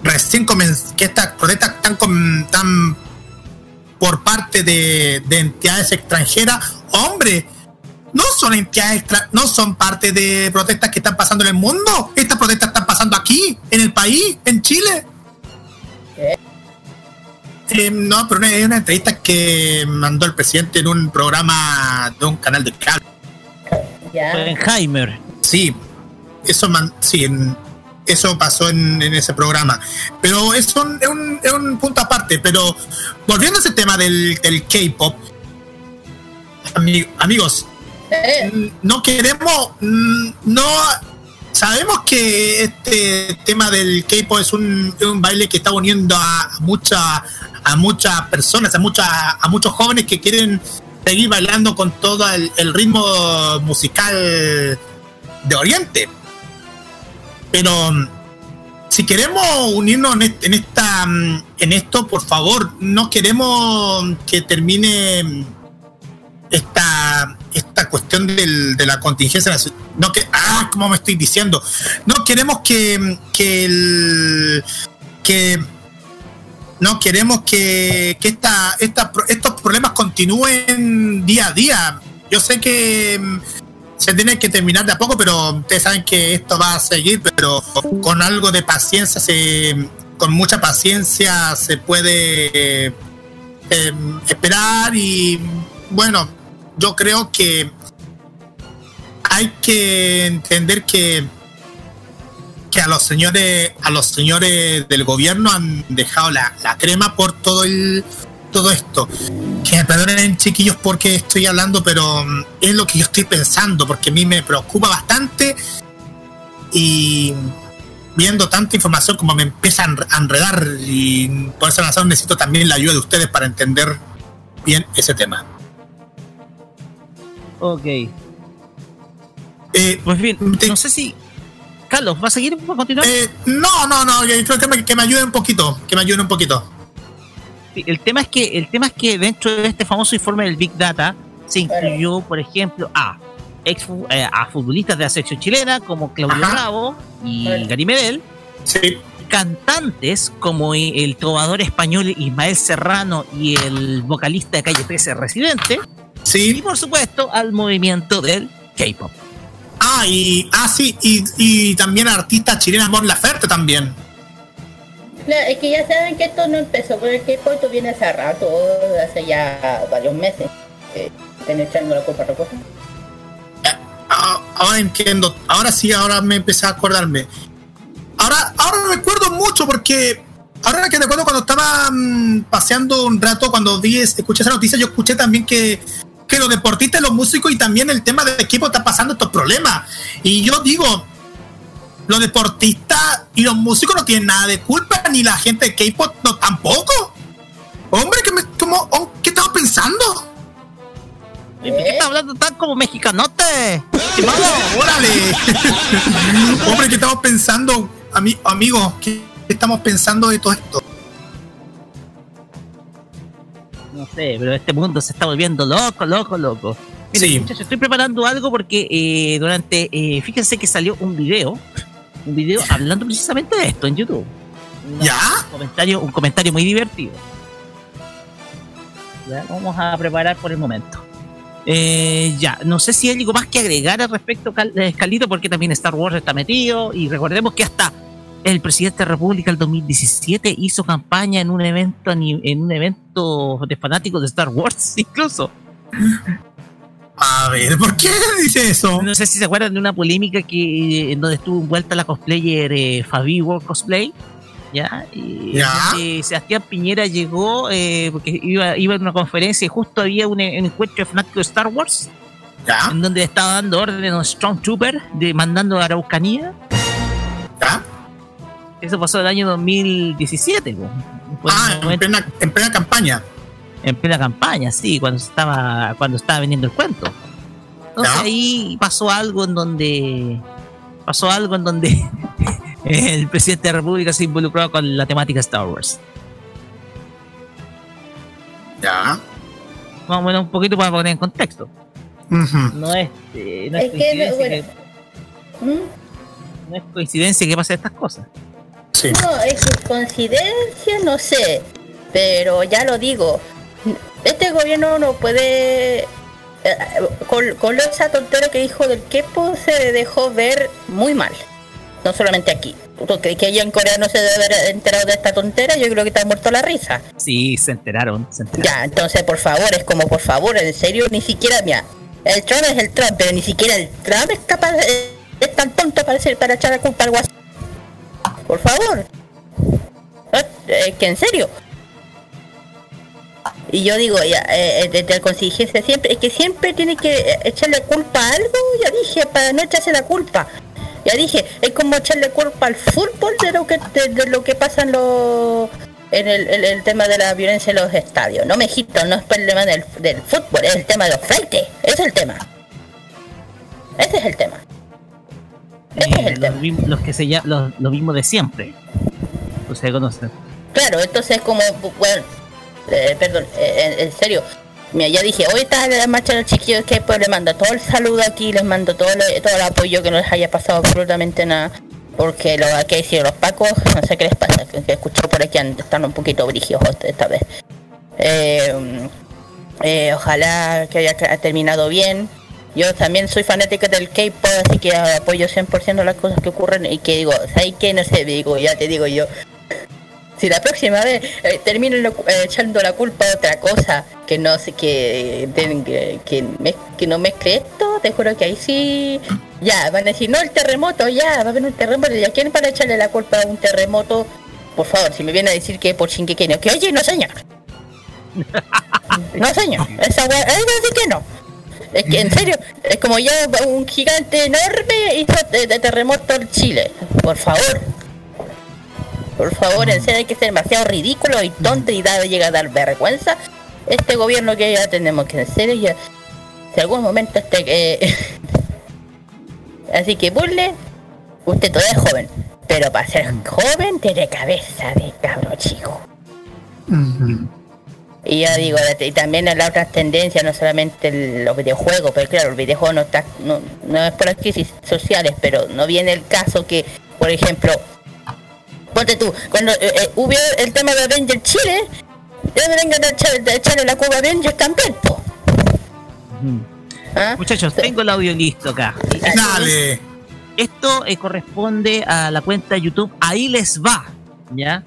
recién que estas protestas están com- están por parte de entidades extranjeras. Hombre no son entidades extra- no son parte de protestas que están pasando en el mundo. Estas protestas están pasando aquí, en el país, en Chile. Eh, no, pero es una entrevista que mandó el presidente en un programa de un canal de cable. Oppenheimer. Sí, eso man- sí, en- eso pasó en, en ese programa. Pero es un, es, un, es un punto aparte. Pero volviendo a ese tema del, del K-pop, ami- amigos, Eh, no queremos, mm, no sabemos que este tema del K-pop es un, un baile que está uniendo a muchas a muchas personas, a muchas a muchos jóvenes que quieren seguir bailando con todo el, ritmo musical de Oriente. Pero mm, si queremos unirnos en, est- en esta mm, en esto, por favor, no queremos que termine mm, esta, esta cuestión del- de la contingencia no que ah cómo me estoy diciendo no queremos que que el que no queremos que, que esta, esta estos problemas continúen día a día. Yo sé que mm, se tiene que terminar de a poco pero ustedes saben que esto va a seguir pero con algo de paciencia se con mucha paciencia se puede eh, esperar y bueno, yo creo que hay que entender que que a los señores a los señores del gobierno han dejado la, la crema por todo el todo esto. Que me perdonen chiquillos porque estoy hablando, pero mm, es lo que yo estoy pensando, porque a mí me preocupa bastante y viendo tanta información como me empieza a enre- a enredar y por esa razón necesito también la ayuda de ustedes para entender bien ese tema. Ok. Eh, Pues bien, Te- no sé si. Carlos, ¿va a seguir? ¿Va a continuar? eh, no, no, no, yo creo que me, que me ayuden un poquito, que me ayuden un poquito. Sí, El tema es que el tema es que dentro de este famoso informe del Big Data se incluyó, por ejemplo, a ex eh, a futbolistas de la selección chilena como Claudio Ajá. Bravo y. Gary Medel, Sí, cantantes como el trovador español Ismael Serrano y el vocalista de Calle 13 Residente, y sí. por supuesto al movimiento del K-pop. Ah, y, ah, sí, y, y también artista chilena Mon Laferte también. Claro, es que ya saben que esto no empezó con el K-pop, esto viene hace rato, hace ya varios meses. Eh, están echando la culpa a otra cosa. Ah, ahora entiendo, ahora sí, ahora me empecé a acordarme. Ahora, ahora recuerdo mucho porque ahora que recuerdo cuando estaba mm, paseando un rato, cuando vi, es- escuché esa noticia, yo escuché también que, que los deportistas, los músicos y también el tema del equipo está pasando estos problemas. Y yo digo, los deportistas y los músicos no tienen nada de culpa, ni la gente de K-pop no, tampoco. Hombre, ¿qué, me, cómo- oh, ¿qué estaba pensando? ¿Y ¿Por qué estás hablando tan como mexicanote? Estimado, órale. Hombre, ¿qué estamos pensando, ami amigos? ¿Qué estamos pensando de todo esto? No sé, pero este mundo se está volviendo loco, loco, loco. Miren, Sí. muchachos, estoy preparando algo porque eh, durante. eh, fíjense que salió un video. Un video hablando precisamente de esto en YouTube. Una- ¿Ya? Un comentario, un comentario muy divertido. Ya, vamos a preparar por el momento. Eh, ya, no sé si hay algo más que agregar al respecto, Cal- Calito, porque también Star Wars está metido. Y recordemos que hasta el presidente de la República el 2017 hizo campaña en un evento en un evento de fanáticos de Star Wars, incluso. A ver, ¿por qué dice eso? No sé si se acuerdan de una polémica que en donde estuvo envuelta la cosplayer eh, Fabi World Cosplay. ¿Ya? Y Ya. Sebastián Piñera llegó eh, porque iba, iba a una conferencia y justo había un, un encuentro fanático de Star Wars ¿Ya? en donde estaba dando orden a un Stormtrooper de mandando a Araucanía. ¿Ya? Eso pasó el año 2017. po. Fue Ah, en plena, en plena campaña. en plena campaña, sí, cuando estaba cuando estaba vendiendo el cuento. Entonces Ya. ahí pasó algo en donde pasó algo en donde el presidente de la República se involucró con la temática Star Wars. Ya. Más o menos un poquito para poner en contexto. No es, eh, no es, Es que, coincidencia bueno. que, ¿Mm? no es coincidencia que pasen estas cosas. Sí. No, es que coincidencia, no sé. Pero ya lo digo. Este gobierno no puede. eh, Con, con esa tontera que dijo del Kepo se dejó ver muy mal. No solamente aquí. Porque que allá en Corea no se debe haber enterado de esta tontera, yo creo que está muerto la risa. Sí, se enteraron, se enteraron. Ya, entonces por favor, es como por favor, en serio, ni siquiera, mira, el Trump es el Trump, pero ni siquiera el Trump es capaz, de- es tan tonto para, ser- para echar la culpa al WhatsApp. Por favor. No, Es que en serio. Y yo digo, ya, eh, eh, desde el contingencia siempre, es que siempre tiene que eh, echarle culpa a algo, ya dije, para no echarse la culpa. Ya dije, es como echarle culpa al fútbol de lo que de, lo que pasa en los en el, tema de la violencia en los estadios. No me gito, no es problema del, del fútbol, es el tema de los freites. Ese es el tema. Ese es el tema. Eh, los, que se llaman los, los mismos de siempre. Ustedes conocen. Claro, entonces como, bueno, eh, perdón, eh, en, en serio, mira, ya dije, hoy está la marcha de los chiquillos que pues les mando todo el saludo aquí, les mando todo, el- todo el apoyo, que no les haya pasado absolutamente nada, porque lo que hicieron los pacos, no sé qué les pasa, que, que escuché por aquí están un poquito brígidos esta vez. Eh, ojalá que haya terminado bien. Yo también soy fanática del K-pop, así que apoyo 100% las cosas que ocurren y que digo, ¿sabes qué? No sé, digo, ya te digo yo, si la próxima vez eh, termino eh, echando la culpa a otra cosa que no sé que que, que, mez- que no mezcle esto, te juro que ahí sí ya van a decir no el terremoto, ya va a haber un terremoto, ¿y a quién van a echarle la culpa a un terremoto? Por favor, si me viene a decir que por Shingekenyo, que oye, no señor. No señor, esa va a decir que no. Es que en serio, es como ya un gigante enorme hizo de, de terremoto en Chile. Por favor. Por favor, en serio hay que ser demasiado ridículo y tonto y da, llega a dar vergüenza. Este gobierno que ya tenemos que en serio ya. Si algún momento este eh, Así que burle, usted todavía es joven. Pero para ser joven tiene cabeza de cabro chico. Y ya digo, y también las otras tendencias, no solamente el- los videojuegos, pero claro, el videojuego no está, no, no es por las crisis sociales, pero no viene el caso que, por ejemplo, ponte tú, cuando eh, eh, hubo el tema de Avenger Chile, ya me vengan a echar- a echarle la culpa a Avengers también, po. ¿Ah? Muchachos, tengo el audio listo acá. Dale. Esto eh, corresponde a la cuenta de YouTube Ahí les va, ¿ya?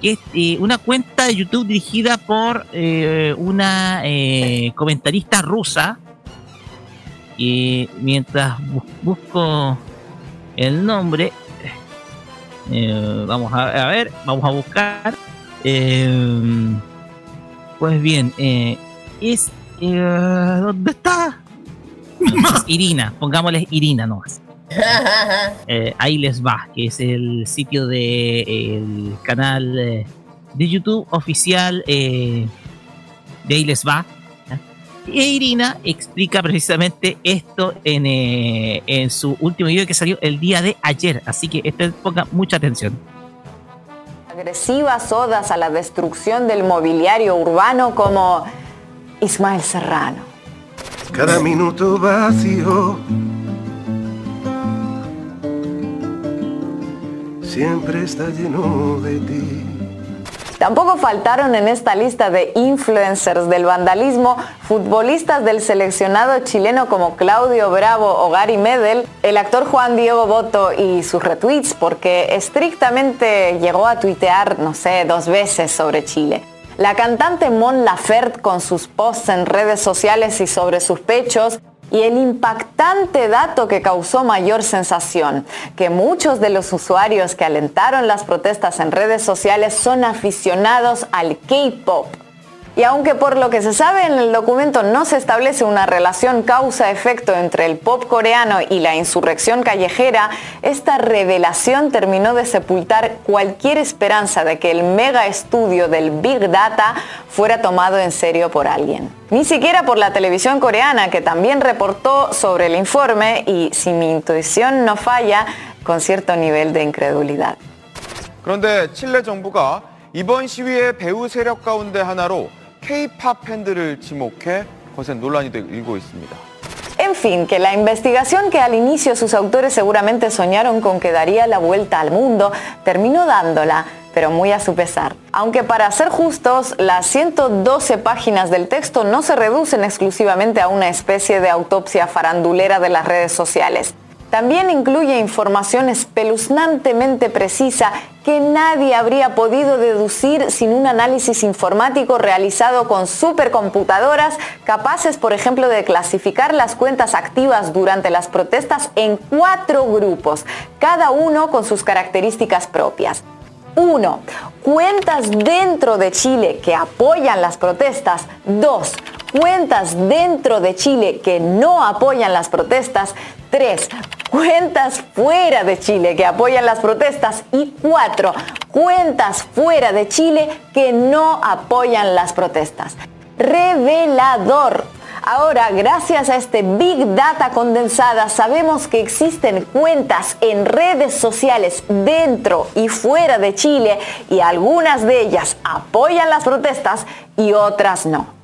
Que es eh, una cuenta de YouTube dirigida por eh, una eh, comentarista rusa. Y mientras bu- busco el nombre, eh, vamos a, a ver, vamos a buscar. eh, pues bien, es. eh, ¿Dónde está? Es Irina, pongámosle Irina nomás. Eh, ahí les va, que es el sitio de el canal eh, de YouTube oficial eh, de ahí les va. E Irina explica precisamente esto en, eh, en su último video que salió el día de ayer, así que este, ponga mucha atención. agresivas odas a la destrucción del mobiliario urbano como Ismael Serrano. Cada minuto vacío siempre está lleno de ti. Tampoco faltaron en esta lista de influencers del vandalismo futbolistas del seleccionado chileno como Claudio Bravo o Gary Medel, el actor Juan Diego Boto y sus retweets porque estrictamente llegó a tuitear, no sé, dos veces sobre Chile. La cantante Mon Laferte con sus posts en redes sociales y sobre sus pechos y el impactante dato que causó mayor sensación, que muchos de los usuarios que alentaron las protestas en redes sociales son aficionados al K-Pop. Y aunque por lo que se sabe en el documento no se establece una relación causa-efecto entre el pop coreano y la insurrección callejera, esta revelación terminó de sepultar cualquier esperanza de que el mega estudio del Big Data fuera tomado en serio por alguien. Ni siquiera por la televisión coreana, que también reportó sobre el informe y, si mi intuición no falla, con cierto nivel de incredulidad. 그런데 칠레 정부가 이번 시위의 배후 세력 가운데 하나로 K-팝 팬들을 지목해 거센 논란이 일고 있습니다. En fin, que la investigación que al inicio sus autores seguramente soñaron con que daría la vuelta al mundo, terminó dándola, pero muy a su pesar. Aunque para ser justos, las 112 páginas del texto no se reducen exclusivamente a una especie de autopsia farandulera de las redes sociales. También incluye información espeluznantemente precisa que nadie habría podido deducir sin un análisis informático realizado con supercomputadoras capaces, por ejemplo, de clasificar las cuentas activas durante las protestas en cuatro grupos, cada uno con sus características propias. 1. Cuentas dentro de Chile que apoyan las protestas. 2. Cuentas dentro de Chile que no apoyan las protestas. 3. Cuentas fuera de Chile que apoyan las protestas. Y 4. Cuentas fuera de Chile que no apoyan las protestas. Revelador. Ahora, gracias a este Big Data condensada, sabemos que existen cuentas en redes sociales dentro y fuera de Chile y algunas de ellas apoyan las protestas y otras no.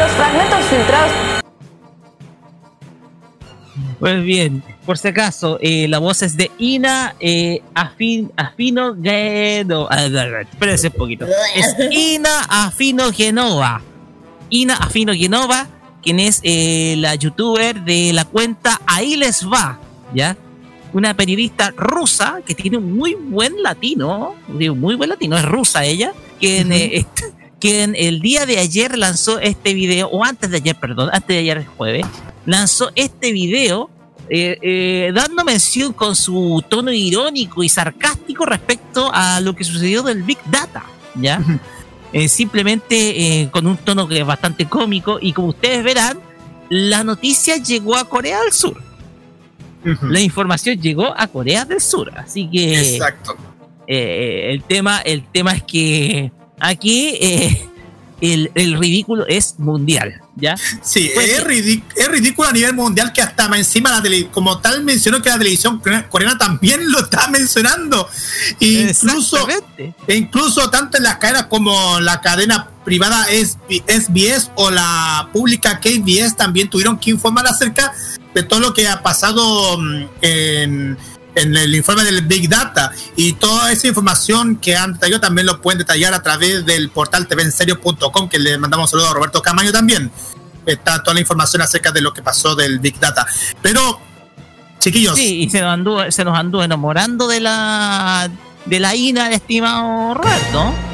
Los fragmentos filtrados Pues bien, por si acaso, eh, la voz es de Ina eh, Afin, Afino Genova. Espérense un poquito. Es Ina Afino Genova. Ina Afino Genova, quien es eh, la youtuber de la cuenta Ahí les va, ¿ya? Una periodista rusa que tiene un muy buen latino, digo, muy buen latino, es rusa ella, quien, eh, quien el día de ayer lanzó este video, o antes de ayer, perdón, antes de ayer el jueves, lanzó este video eh, eh, dando mención con su tono irónico y sarcástico respecto a lo que sucedió del Big Data, ¿ya? Eh, simplemente con un tono que es bastante cómico y como ustedes verán, la noticia llegó a Corea del Sur. La información llegó a Corea del Sur, así que Exacto. el tema, el tema es que aquí eh, el, el ridículo es mundial, ¿ya? Sí, Pues, es, ridículo a nivel mundial que hasta encima la tele, como tal mencionó que la televisión coreana- también lo está mencionando. E incluso, e incluso tanto en las cadenas como la cadena privada SBS o la pública KBS también tuvieron que informar acerca de todo lo que ha pasado mm, en, en el informe del Big Data. Y toda esa información que han detallado también lo pueden detallar a través del portal tvenserio.com que le mandamos un saludo a Roberto Camaño también. Está toda la información acerca de lo que pasó del Big Data. Pero chiquillos. Sí, y se nos anduvo, se nos anduvo enamorando de la de la INA, estimado Roberto.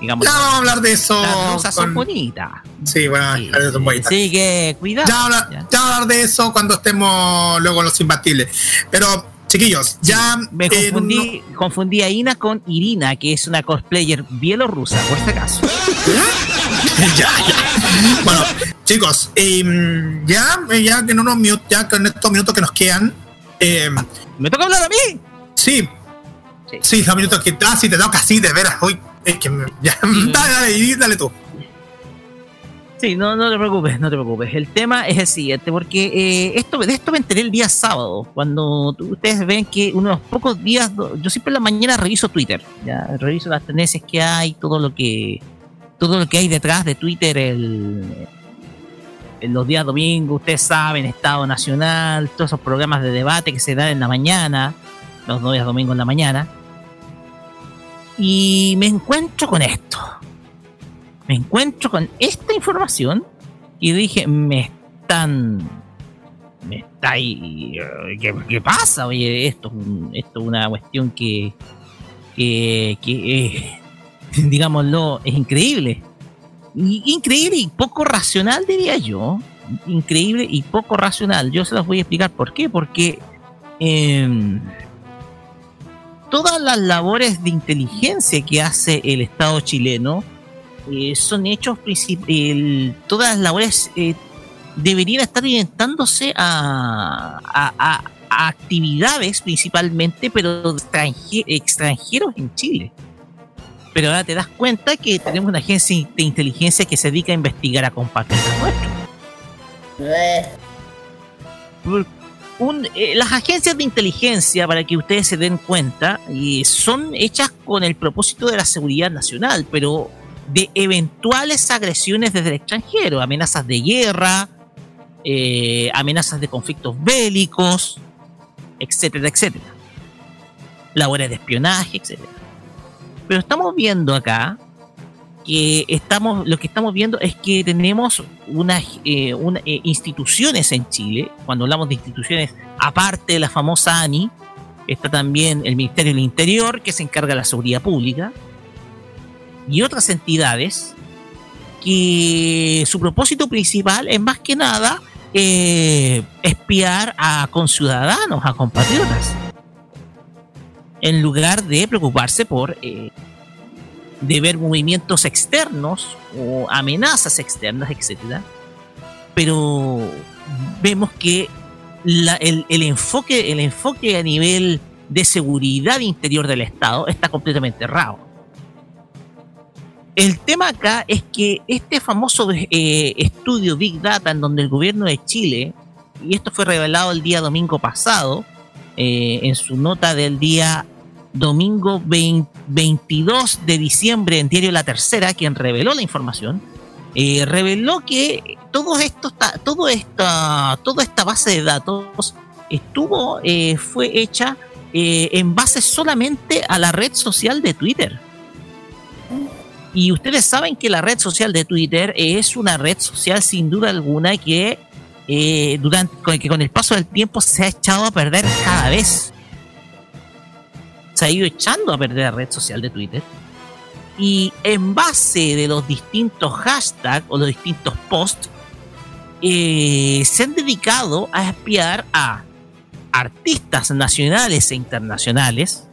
Digamos, ya vamos a hablar de eso las rosas son con- bonitas. sí bueno las rosas son bonitas. Así que cuidado. ya, habla- ya vamos a hablar de eso cuando estemos luego los imbatibles pero chiquillos ya Me eh, confundí, confundí a Ina con Irina, que es una cosplayer bielorrusa, por si acaso. ya, ya. Bueno, chicos, em, ya, eh, ya que en unos minutos, ya con estos minutos que nos quedan. ¿Me toca hablar a mí? Sí. Sí, los minutos que. Ah, sí, te toca, sí, de veras. Hoy, es que me- ya, dale, dale, tú. Sí, no, no te preocupes, no te preocupes. El tema es el siguiente, porque eh, esto, de esto me enteré el día sábado, cuando ustedes ven que unos pocos días, yo siempre en la mañana reviso Twitter, ya reviso las tendencias que hay, todo lo que todo lo que hay detrás de Twitter, el, en los días domingos, ustedes saben, Estado Nacional, todos esos programas de debate que se dan en la mañana, los días domingos en la mañana, y me encuentro con esto me encuentro con esta información y dije, me están me está ahí. ¿Qué, qué pasa? Oye, esto, esto es una cuestión que. que, que eh, digámoslo, es increíble. Increíble y poco racional, diría yo. Increíble y poco racional. Yo se los voy a explicar por qué. Porque. em, todas las labores de inteligencia que hace el Estado chileno eh, son hechos el- todas las labores eh, deberían estar orientándose a, a- a- a actividades principalmente, pero extranje- extranjeros en Chile. Pero ahora te das cuenta que tenemos una agencia de inteligencia que se dedica a investigar a compatriotas nuestros. Eh, las agencias de inteligencia, para que ustedes se den cuenta, eh, son hechas con el propósito de la seguridad nacional, pero de eventuales agresiones desde el extranjero, amenazas de guerra, eh, amenazas de conflictos bélicos, etcétera, etcétera. Labores de espionaje, etcétera. Pero estamos viendo acá que estamos, lo que estamos viendo es que tenemos unas eh, eh, instituciones en Chile, cuando hablamos de instituciones, aparte de la famosa ANI, está también el Ministerio del Interior, que se encarga de la seguridad pública, y otras entidades que su propósito principal es más que nada eh, espiar a conciudadanos, a compatriotas, en lugar de preocuparse por de ver movimientos externos o amenazas externas, etcétera. Pero vemos que el, el enfoque, el enfoque a nivel de seguridad interior del Estado está completamente errado. El tema acá es que este famoso eh, estudio Big Data en donde el gobierno de Chile, y esto fue revelado el día domingo pasado, eh, en su nota del día domingo 20 22 de diciembre en Diario La Tercera, quien reveló la información, eh, reveló que todo esto todo esta, toda esta base de datos estuvo, eh, fue hecha eh, en base solamente a la red social de Twitter. Y ustedes saben que la red social de Twitter es una red social sin duda alguna que eh, durante que con el paso del tiempo se ha echado a perder cada vez. Se ha ido echando a perder la red social de Twitter. Y en base de los distintos hashtags o los distintos posts, eh, se han dedicado a espiar a artistas nacionales e internacionales,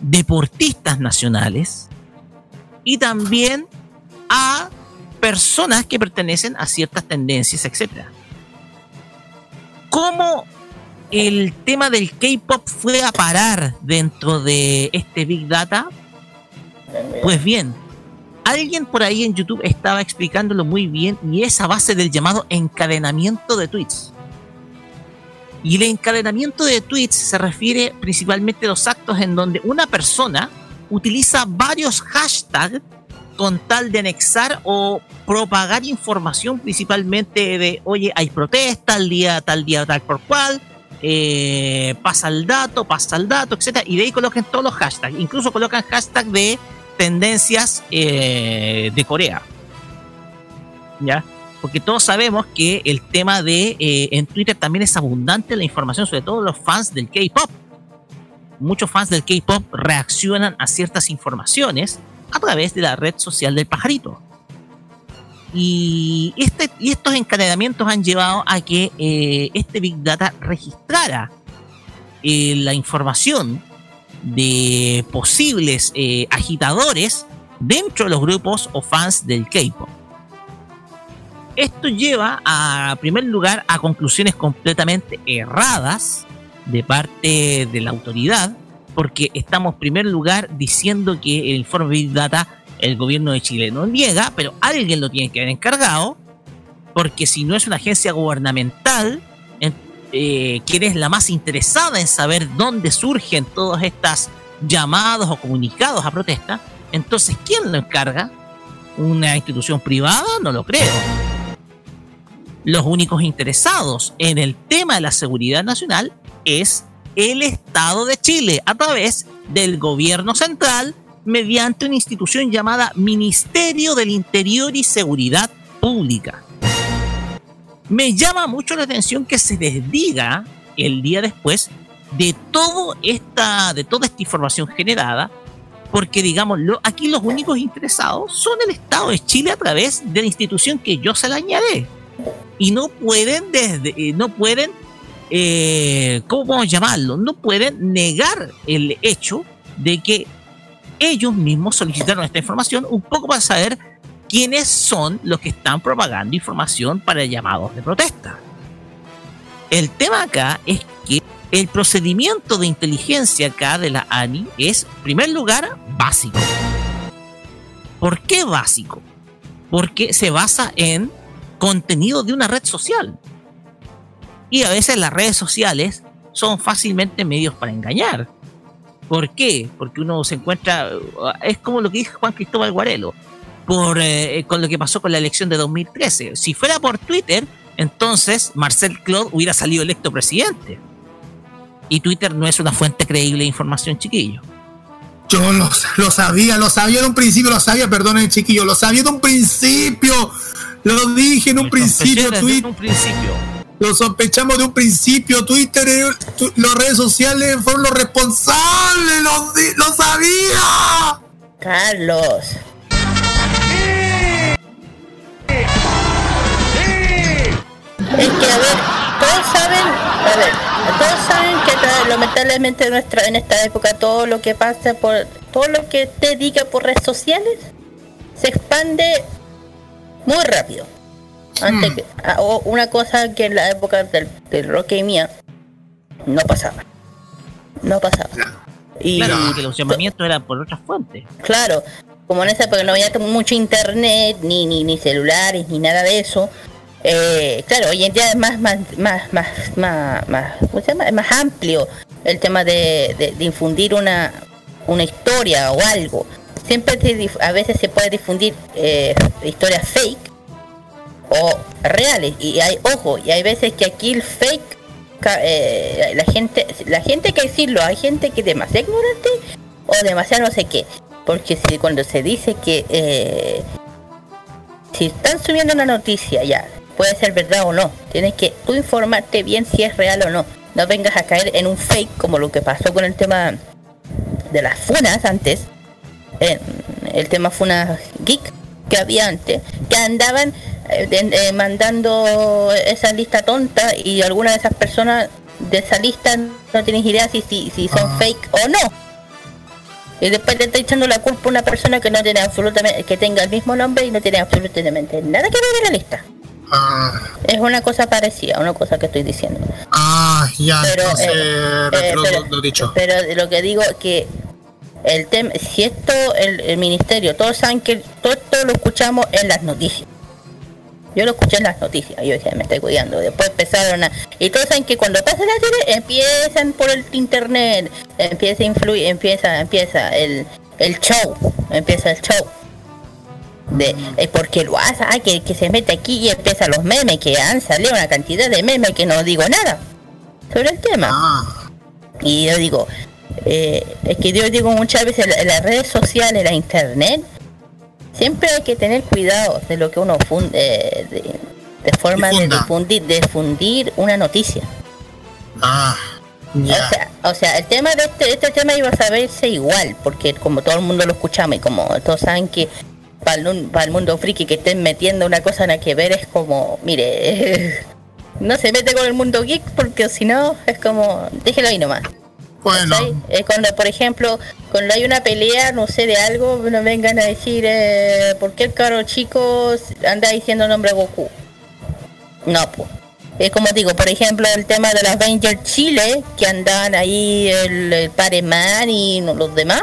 deportistas nacionales y también a personas que pertenecen a ciertas tendencias, etc. ¿Cómo el tema del K-pop fue a parar dentro de este Big Data? Pues bien, alguien por ahí en YouTube estaba explicándolo muy bien y es a base del llamado encadenamiento de tweets. Y el encadenamiento de tweets se refiere principalmente a los actos en donde una persona utiliza varios hashtags con tal de anexar o propagar información principalmente de, oye, hay protesta, tal día, tal día, tal por cual, eh, pasa el dato, pasa el dato, etcétera, y de ahí colocan todos los hashtags, incluso colocan hashtags de tendencias eh, de Corea. ¿Ya? Porque todos sabemos que el tema de eh, en Twitter también es abundante la información, sobre todo los fans del K-pop. Muchos fans del K-pop reaccionan a ciertas informaciones a través de la red social del pajarito. Y, este, y estos encadenamientos han llevado a que eh, este Big Data registrara eh, la información de posibles eh, agitadores dentro de los grupos o fans del K-pop. Esto lleva a, primer lugar, a conclusiones completamente erradas de parte de la autoridad, porque estamos en primer lugar diciendo que el informe Big Data el gobierno de Chile no niega, pero alguien lo tiene que haber encargado, porque si no es una agencia gubernamental, en- eh, quien es la más interesada en saber dónde surgen todas estas llamados o comunicados a protesta, entonces ¿quién lo encarga? ¿Una institución privada? No lo creo. Los únicos interesados en el tema de la seguridad nacional es el Estado de Chile a través del gobierno central mediante una institución llamada Ministerio del Interior y Seguridad Pública. me llama mucho la atención que se les diga el día después de todo esta, de toda esta información generada, porque digamos, lo, aquí los únicos interesados son el Estado de Chile a través de la institución que yo se la añadí. Y no pueden desde, eh, no pueden, eh, ¿cómo podemos llamarlo? No pueden negar el hecho de que ellos mismos solicitaron esta información un poco para saber quiénes son los que están propagando información para llamados de protesta. El tema acá es que el procedimiento de inteligencia acá de la ANI es, en primer lugar, básico. ¿Por qué básico? Porque se basa en contenido de una red social. Y a veces las redes sociales son fácilmente medios para engañar. ¿Por qué? Porque uno se encuentra, es como lo que dijo Juan Cristóbal Guarelo, por, eh, con lo que pasó con la elección de 2013. Si fuera por Twitter, entonces Marcel Claude hubiera salido electo presidente. Y Twitter no es una fuente creíble de información, chiquillo. Yo lo, lo sabía, lo sabía de un principio, lo sabía, perdón, chiquillo, lo sabía de un principio. Lo dije en un principio, Twitter. un principio. Lo sospechamos de un principio. Twitter, eh, las redes sociales fueron los responsables. Lo, lo sabía. Carlos. Es que, a ver, todos saben, a ver, todos saben que lamentablemente nuestra, en esta época todo lo que pasa por, todo lo que te diga por redes sociales se expande muy rápido. Antes que, ah, o una cosa que en la época del, del rock y mía no pasaba. No pasaba. Y, claro, que los llamamientos eran por otras fuentes. Claro, como en esa época no había mucho internet, ni, ni, ni celulares, ni nada de eso. Eh, claro, hoy en día es más, más, más, más, más, más, ¿cómo se llama? Es más amplio el tema de, de, de infundir una, una historia o algo siempre a veces se puede difundir eh, historias fake o reales. Y hay ojo y hay veces que aquí el fake eh, la gente la gente que decirlo hay gente que es demasiado ignorante o demasiado no sé qué. Porque si cuando se dice que eh, si están subiendo una noticia ya puede ser verdad o no. Tienes que tú informarte bien si es real o no. No vengas a caer en un fake como lo que pasó con el tema de las funas antes el tema fue una geek que había antes, que andaban eh, eh, mandando esa lista tonta y algunas de esas personas de esa lista no tienes idea si, si, son ah. fake o no. Y después le está echando la culpa a una persona que no tiene absolutamente, que tenga el mismo nombre y no tiene absolutamente nada que ver en la lista. Ah. Es una cosa parecida, una cosa que estoy diciendo. Ah, ya, pero, eh, lo, dicho. Pero lo que digo es que el tema, si esto, el, ministerio, todos saben que todo esto lo escuchamos en las noticias. Yo lo escuché en las noticias, yo dije, me estoy cuidando. Después empezaron a... Y todos saben que cuando pasa la tele, empiezan por el internet, empieza a influir, empieza, empieza el, el show, empieza el show. De, eh, porque lo hace, ah, que, que se mete aquí y empieza los memes, que han salido una cantidad de memes que no digo nada sobre el tema. Ah. Y yo digo, eh, es que yo digo muchas veces las redes sociales, la internet, siempre hay que tener cuidado de lo que uno funde, de, forma de difundir, difundir una noticia. Ah, o, sea, el tema de este, este tema iba a saberse igual, porque como todo el mundo lo escuchamos y como todos saben que para el, mundo friki que estén metiendo una cosa en la que ver es como, mire, no se mete con el mundo geek porque si no es como, déjelo ahí nomás. Bueno. Es cuando, por ejemplo, cuando hay una pelea, no sé, de algo, no vengan a decir, eh, ¿por qué el caro chico anda diciendo el nombre Goku? No, pues. Es como digo, por ejemplo, el tema de las Avengers Chile, que andan ahí el, el Pareman y los demás.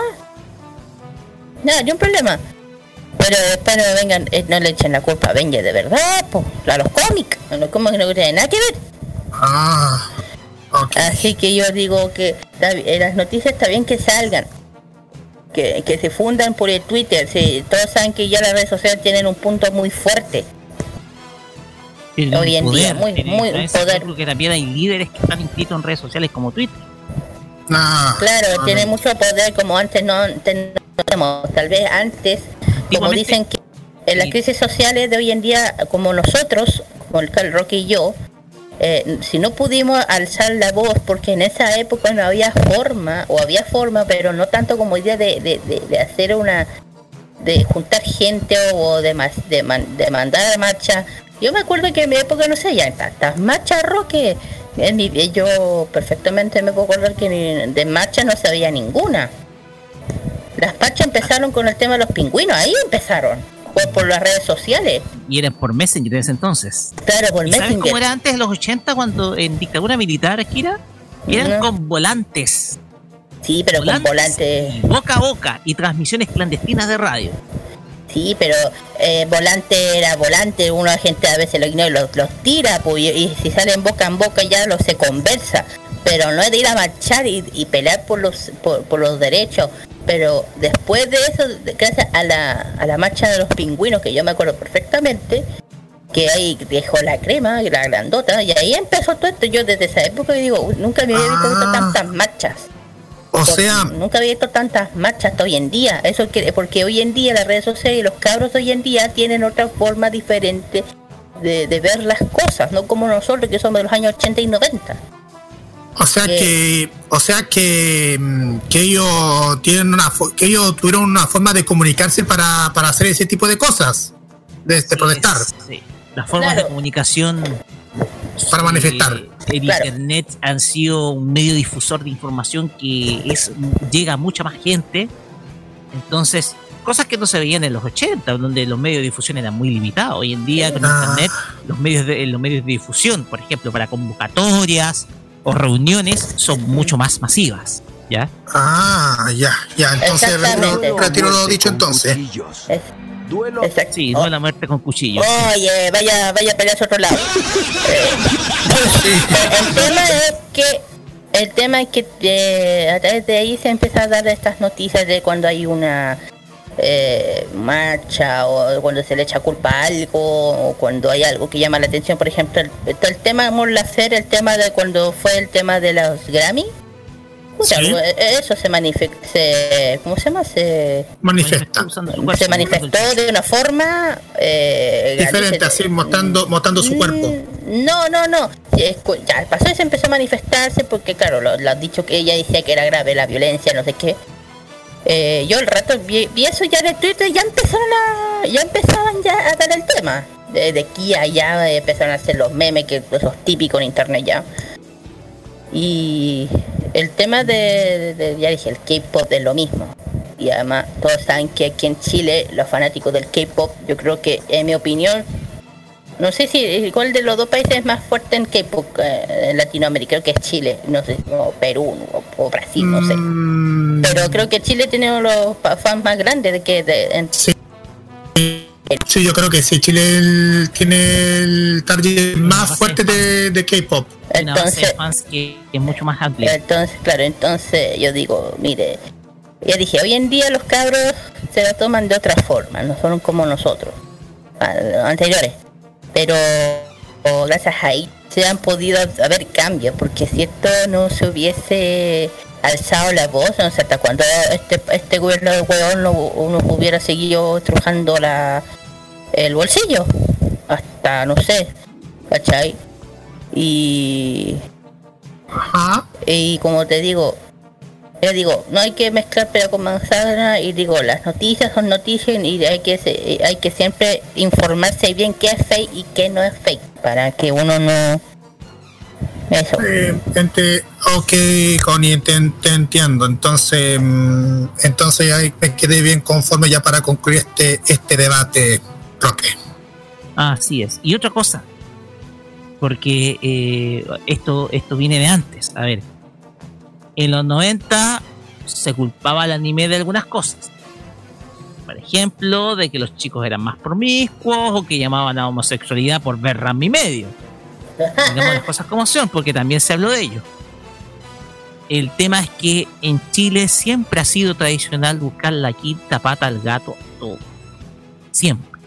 Nada, hay un problema. Pero después no vengan, eh, no le echen la culpa a Avengers de verdad, pues, a los cómics, a los cómics no tienen nada que ver. Ah. Así que yo digo que en las noticias está bien que salgan, que, se fundan por el Twitter. todos saben que ya las redes sociales tienen un punto muy fuerte. Hoy en día, muy, muy poder. Porque también hay líderes que están inscritos en redes sociales como Twitter. claro, tiene mucho poder como antes no tenemos. Tal vez antes, como dicen que en las crisis sociales de hoy en día, como nosotros, como el Carl Roque y yo, eh, si no pudimos alzar la voz, porque en esa época no había forma, o había forma, pero no tanto como idea de, de, de, de hacer una, de juntar gente o de, mas- de, man- de mandar a marcha. Yo me acuerdo que en mi época no se habían tantas marchas, Roque. Yo perfectamente me puedo acordar que ni- de marcha no se había ninguna. Las marchas empezaron con el tema de los pingüinos, ahí empezaron. Por, por las redes sociales. Y eran por Messenger en ese entonces. Claro, por ¿Y ¿Sabes Messenger. cómo era antes de los 80 cuando en dictadura militar, Kira? Eran No. con volantes. Sí, pero con volantes. Boca a boca y transmisiones clandestinas de radio. Sí, pero eh, volante era volante, una gente a veces lo ignora y los, los tira, pues, y, y si salen boca en boca ya lo se conversa. Pero no es de ir a marchar y, y pelear por los por, por los derechos. Pero después de eso, gracias a la, a la marcha de los pingüinos, que yo me acuerdo perfectamente, que ahí dejó la crema, la grandota, y ahí empezó todo esto. Yo desde esa época digo, "Uy, nunca me había visto Ah. tantas marchas. O Porque sea, nunca había visto tantas marchas hasta hoy en día. Eso que, porque hoy en día las redes sociales y los cabros hoy en día tienen otra forma diferente de, de ver las cosas, no como nosotros que somos de los años 80 y 90. O sea que, o sea que, mm, que ellos tienen una, que ellos tuvieron una forma de comunicarse para, para hacer ese tipo de cosas, de, de protestar. Sí. Las formas de comunicación Para manifestar. el Claro. internet han sido un medio difusor de información que es llega a mucha más gente. Entonces, cosas que no se veían en los 80, donde los medios de difusión eran muy limitados. Hoy en día con Ah. internet, los medios de los medios de difusión, por ejemplo, para convocatorias o reuniones son mucho más masivas, ¿ya? Ah, ya, ya, entonces retiro, retiro lo dicho entonces. Duelo. Sí, no la muerte con cuchillo. Oye, vaya, vaya a pelearse a otro lado. Eh, el tema es que el tema es que eh, a través de ahí se empieza a dar estas noticias de cuando hay una eh, marcha o cuando se le echa culpa a algo o cuando hay algo que llama la atención por ejemplo el, el tema de el tema de cuando fue el tema de los Grammy Puta, Sí. eh, eso se manifiesta ¿cómo se llama? se Manifiesta. se manifestó de una forma eh, Diferente, así, mostrando, mostrando su cuerpo. No, no, no. Ya pasó y se empezó a manifestarse porque, claro, lo, lo han dicho que ella decía que era grave la violencia, no sé qué. Eh, yo el rato vi, eso ya en el Twitter ya empezaron a, ya empezaban ya a dar el tema. De, de aquí allá eh, empezaron a hacer los memes, que esos típicos en internet ya. Y el tema de, de- de- ya dije, el K-pop es lo mismo. Y además todos saben que aquí en Chile los fanáticos del K-pop, yo creo que en mi opinión, no sé si cuál de los dos países es más fuerte en K-pop eh, en Latinoamérica, creo que es Chile, no sé, o Perú o, o Brasil, no sé. Mm, Pero creo que Chile tiene uno de los fans más grandes de que de, en- Sí, yo creo que sí, Chile el- tiene el target más fuerte de, de K-pop. Entonces- fans que, que es mucho más amplia. Entonces, claro, entonces yo digo, mire, ya dije, hoy en día los cabros se la toman de otra forma, no son como nosotros, anteriores. Pero o gracias a ahí se han podido haber cambios, porque si esto no se hubiese alzado la voz, no sé hasta cuándo este, este gobierno de hueón no, nos hubiera seguido estrujando la, el bolsillo. Hasta, no sé, ¿cachai? Y y como te digo, yo digo, no hay que mezclar pera con manzana y digo, las noticias son noticias y hay que se- hay que siempre informarse bien qué es fake y qué no es fake para que uno no eso. Eh, ente- ok, Connie, te, te entiendo. Entonces, mm, entonces ahí me quedé bien conforme ya para concluir este, este debate, Roque. Así es. Y otra cosa, porque eh, esto, esto viene de antes. A ver, en los 90 se culpaba al anime de algunas cosas. Por ejemplo, de que los chicos eran más promiscuos o que llamaban a homosexualidad por ver Ranmi medio. Digamos las cosas como son, porque también se habló de ello. El tema es que en Chile siempre ha sido tradicional buscar la quinta pata al gato a todo. Siempre.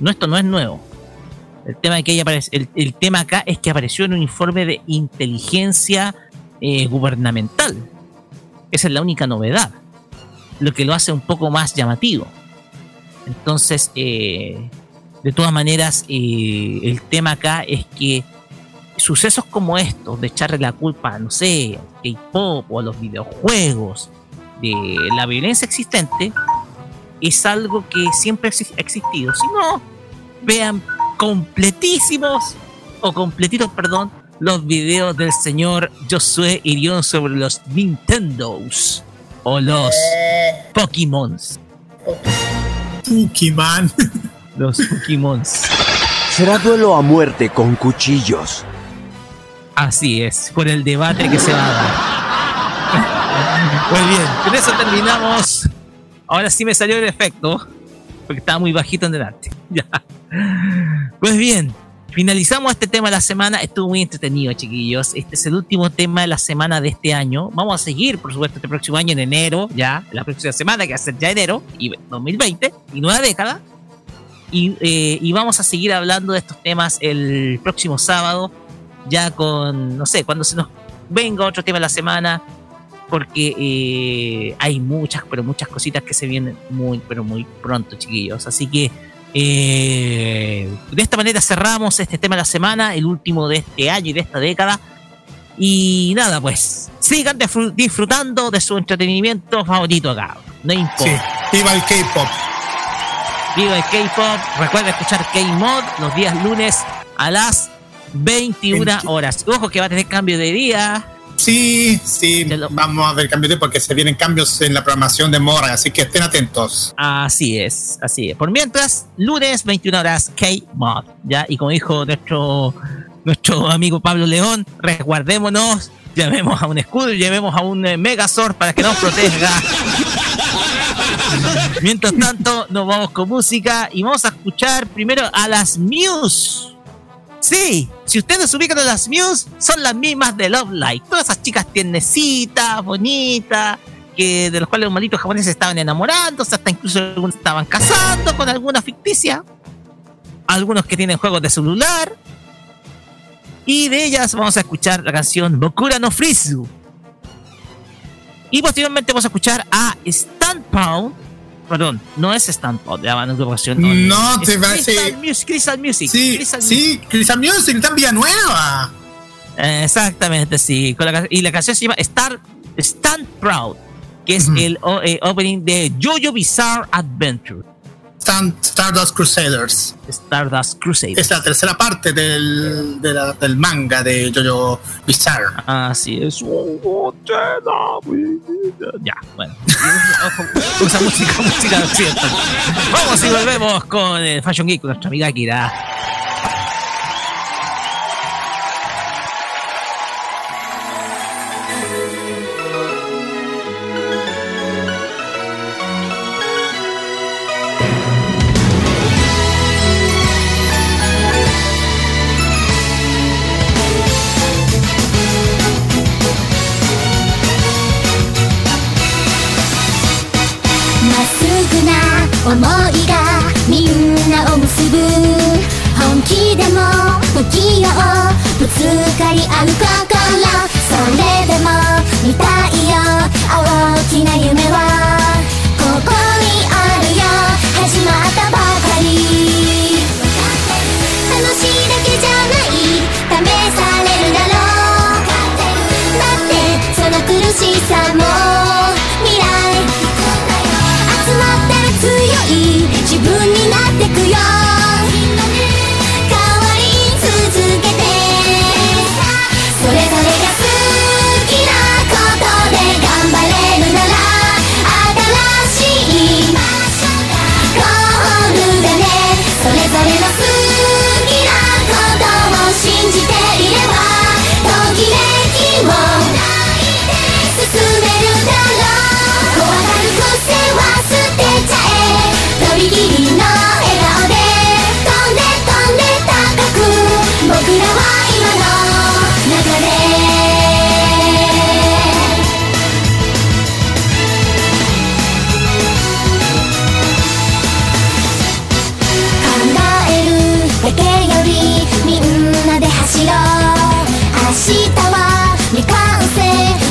No, esto no es nuevo. El tema, que ella aparece, el, el tema acá es que apareció en un informe de inteligencia eh, gubernamental. Esa es la única novedad. Lo que lo hace un poco más llamativo. Entonces, eh, de todas maneras, eh, el tema acá es que sucesos como estos, de echarle la culpa, no sé, al K-pop o a los videojuegos, de la violencia existente, es algo que siempre ha existido. Si no, vean completísimos, o completitos, perdón, los videos del señor Josué Irión sobre los Nintendos o los Pokémons. Pokémon. Los Pokémons. Será duelo a muerte con cuchillos. Así es, por el debate que se va a dar. Muy bien, con eso terminamos. Ahora sí me salió el efecto, porque estaba muy bajito en delante. Ya. Pues bien, finalizamos este tema de la semana. Estuvo muy entretenido, chiquillos. Este es el último tema de la semana de este año. Vamos a seguir, por supuesto, este próximo año en enero, ya, la próxima semana, que va a ser ya enero, y 2020, y nueva década. Y, eh, y vamos a seguir hablando de estos temas el próximo sábado, ya con, no sé, cuando se nos venga otro tema de la semana, porque eh, hay muchas, pero muchas cositas que se vienen muy, pero muy pronto, chiquillos. Así que eh, de esta manera cerramos este tema de la semana, el último de este año y de esta década. Y nada, pues sigan disfrutando de su entretenimiento favorito acá. No importa. viva el K-pop. Viva el K-pop. Recuerda escuchar K-Mod los días lunes a las 21 horas. Ojo que va a tener cambio de día. Sí, sí, vamos a ver cambios de porque se vienen cambios en la programación de Mora, así que estén atentos. Así es, así es. Por mientras, lunes 21 horas K-Mod, ¿ya? Y como dijo nuestro, nuestro amigo Pablo León, resguardémonos, llamemos a un escudo, llevemos a un eh, Megazord para que nos proteja. Mientras tanto, nos vamos con música y vamos a escuchar primero a las Muse. Sí, si ustedes ubican a las Muse, son las mismas de Love. Todas esas chicas tiernecitas, bonitas, que de los cuales los malditos japoneses estaban enamorando, hasta incluso algunos estaban casando con alguna ficticia. Algunos que tienen juegos de celular. Y de ellas vamos a escuchar la canción Bokura no Frizu. Y posteriormente vamos a escuchar a Stand Pound Perdón, no es Stanford, ya van a ocasión. No, no te va a Music, Crystal Music. Sí, Crystal sí, Crystal Music, está en Villanueva. Eh, exactamente, sí. Con la, y la canción se llama Star, Stand Proud, que es el eh, opening de Jojo Bizarre Adventure. Stardust Crusaders. Stardust Crusaders. Es la tercera parte del, de la, del manga de Jojo Bizarre. Así es. Ya, bueno. Usa música, música occidental. Vamos y volvemos con el Fashion Geek, con nuestra amiga Kira. 思いがみんなを結ぶ。本気でも不器用。ぶつかり合う心。それでも見たいよ。大きな夢は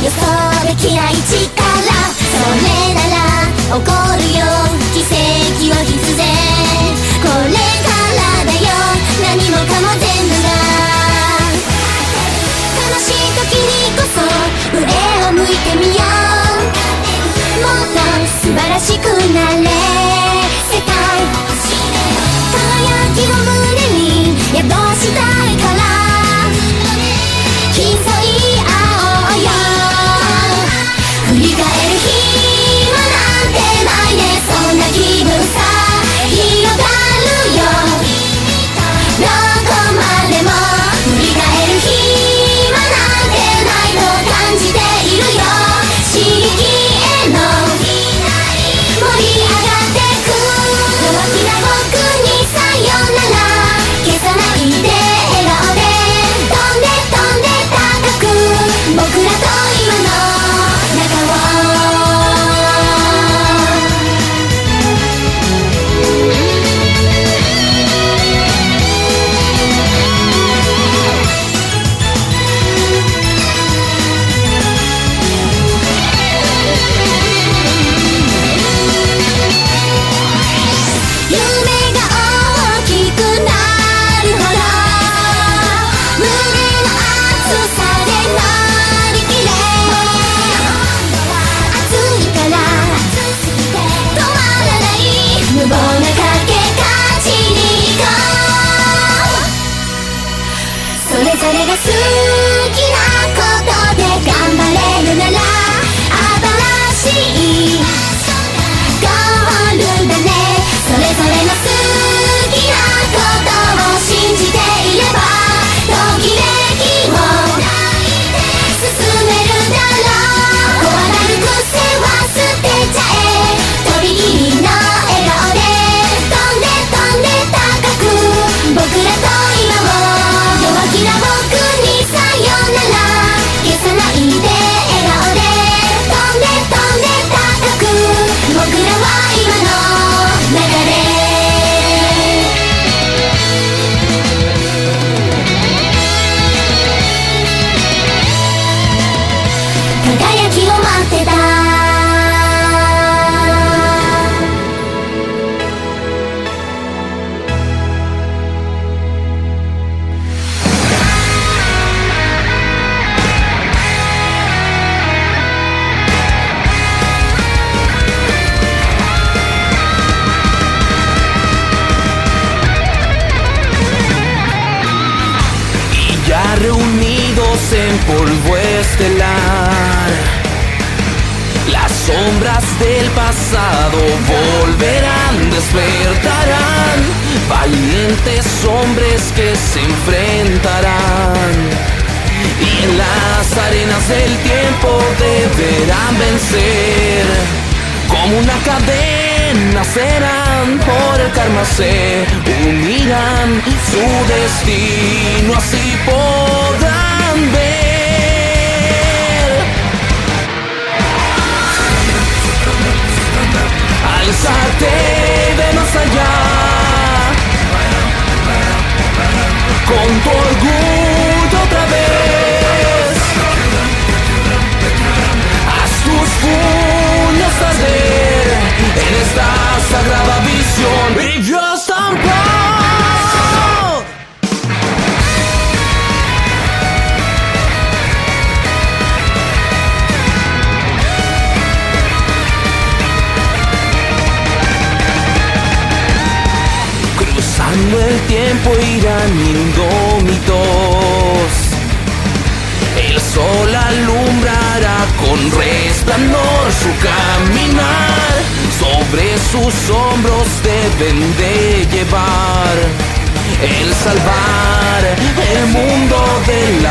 予想できない力それなら起こるよ奇跡は必然これからだよ何もかも全部が悲しい時にこそ上を向いてみようもっと素晴らしくなれ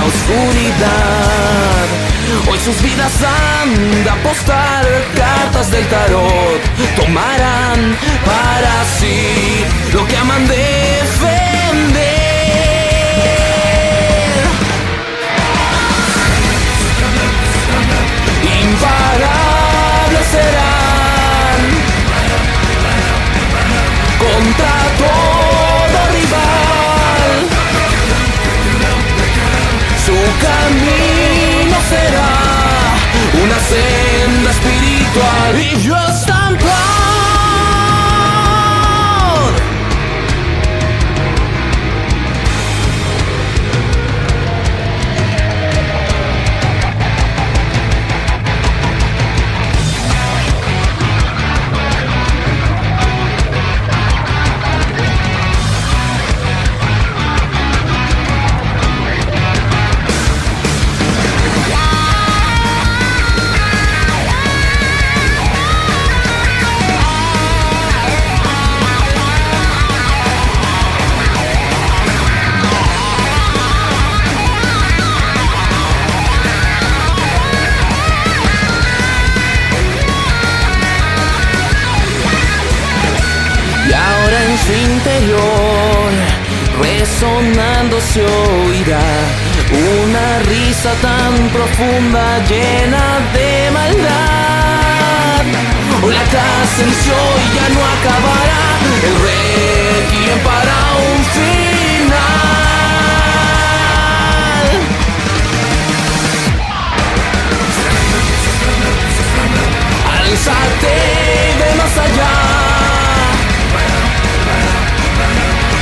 oscuridad. Hoy sus vidas han de apostar cartas del tarot, tomarán para sí lo que aman defender. Camino será una senda espiritual y yo estampar. Se oirá una risa tan profunda llena de maldad. La inició y ya no acabará el requiem para un final. Alzate de más allá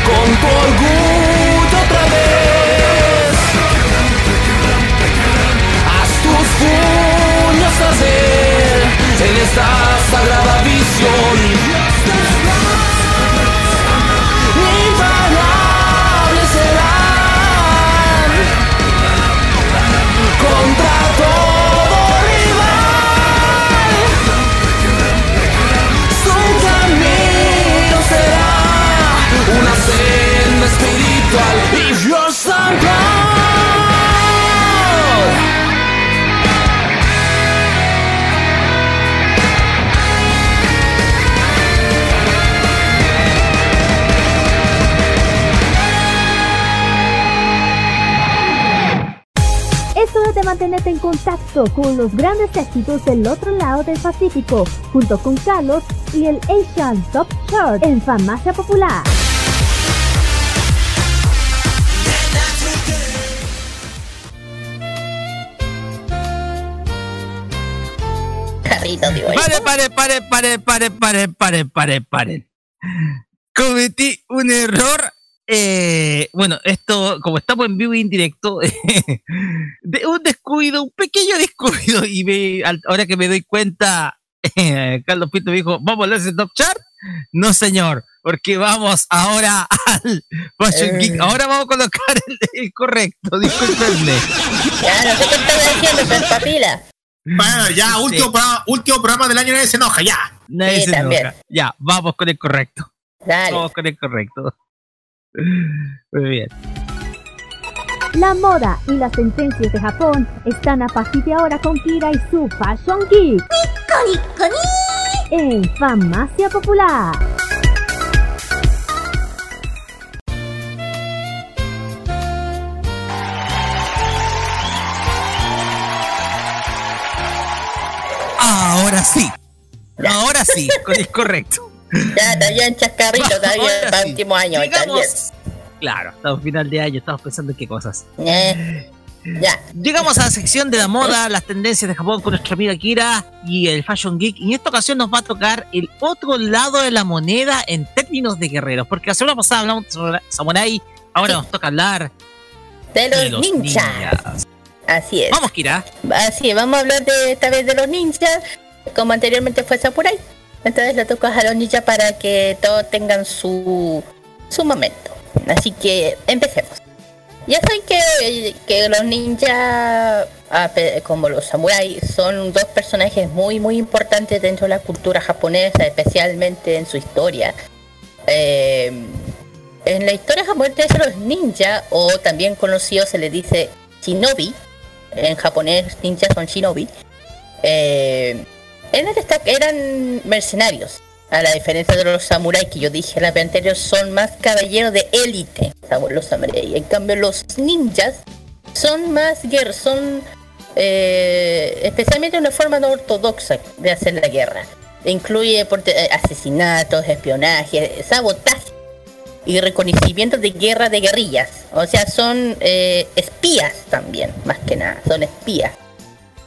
con tu orgullo en esta sagrada visión. Mantenerte en contacto con los grandes éxitos del otro lado del Pacífico, junto con Carlos y el Asian Top Chart en Farmacia Popular. Pare, pare, pare, pare, pare, pare, pare, pare, pare. Cometí un error. Eh, bueno, esto, como estamos en vivo e indirecto, de un descuido, un pequeño descuido, y me- al- ahora que me doy cuenta, eh, Carlos Pinto me dijo, vamos a hacer top chart. No, señor, porque vamos ahora al Fashion Eh. Geek. Ahora vamos a colocar el, el correcto, disculpenme. Ya, no sé qué estaba diciendo, pero papila. Bueno, ya, último, programa, último programa del año nadie se enoja, ya. Nadie Sí, se también. enoja. Ya, vamos con el correcto. Dale. Vamos con el correcto. Muy bien. La moda y las tendencias de Japón están a partir de ahora con Kira y su Fashion Geek. En Farmacia Popular. Ahora sí. Ahora sí, el correcto. Ya, bien, chascarrito, para sí. último año. Llegamos. Claro, estamos final de año, estamos pensando en qué cosas. Eh, ya. Llegamos a la sección de la moda, las tendencias de Japón con nuestra amiga Kira y el Fashion Geek. Y en esta ocasión nos va a tocar el otro lado de la moneda en términos de guerreros. Porque la semana pasada hablamos sobre Samurai, ahora nos toca hablar De los, de los ninjas. ninjas. Así es. Vamos, Kira. Así es, vamos a hablar de esta vez de los ninjas, como anteriormente fue Samurai. Entonces le toca a los ninjas para que todos tengan su, su momento. Así que empecemos. Ya saben que, que los ninjas, ah, como los samuráis, son dos personajes muy muy importantes dentro de la cultura japonesa, especialmente en su historia. Eh, en la historia japonesa los ninjas, o también conocidos se les dice shinobi, en japonés ninjas son shinobi, eh, eran, eran mercenarios. A la diferencia de los samuráis que yo dije la vez anterior, son más caballeros de élite, los samuráis. En cambio, los ninjas son más guerreros, son eh, especialmente una forma no ortodoxa de hacer la guerra. Incluye eh, asesinatos, espionaje, sabotaje y reconocimiento de guerra de guerrillas. O sea, son eh, espías también, más que nada, son espías.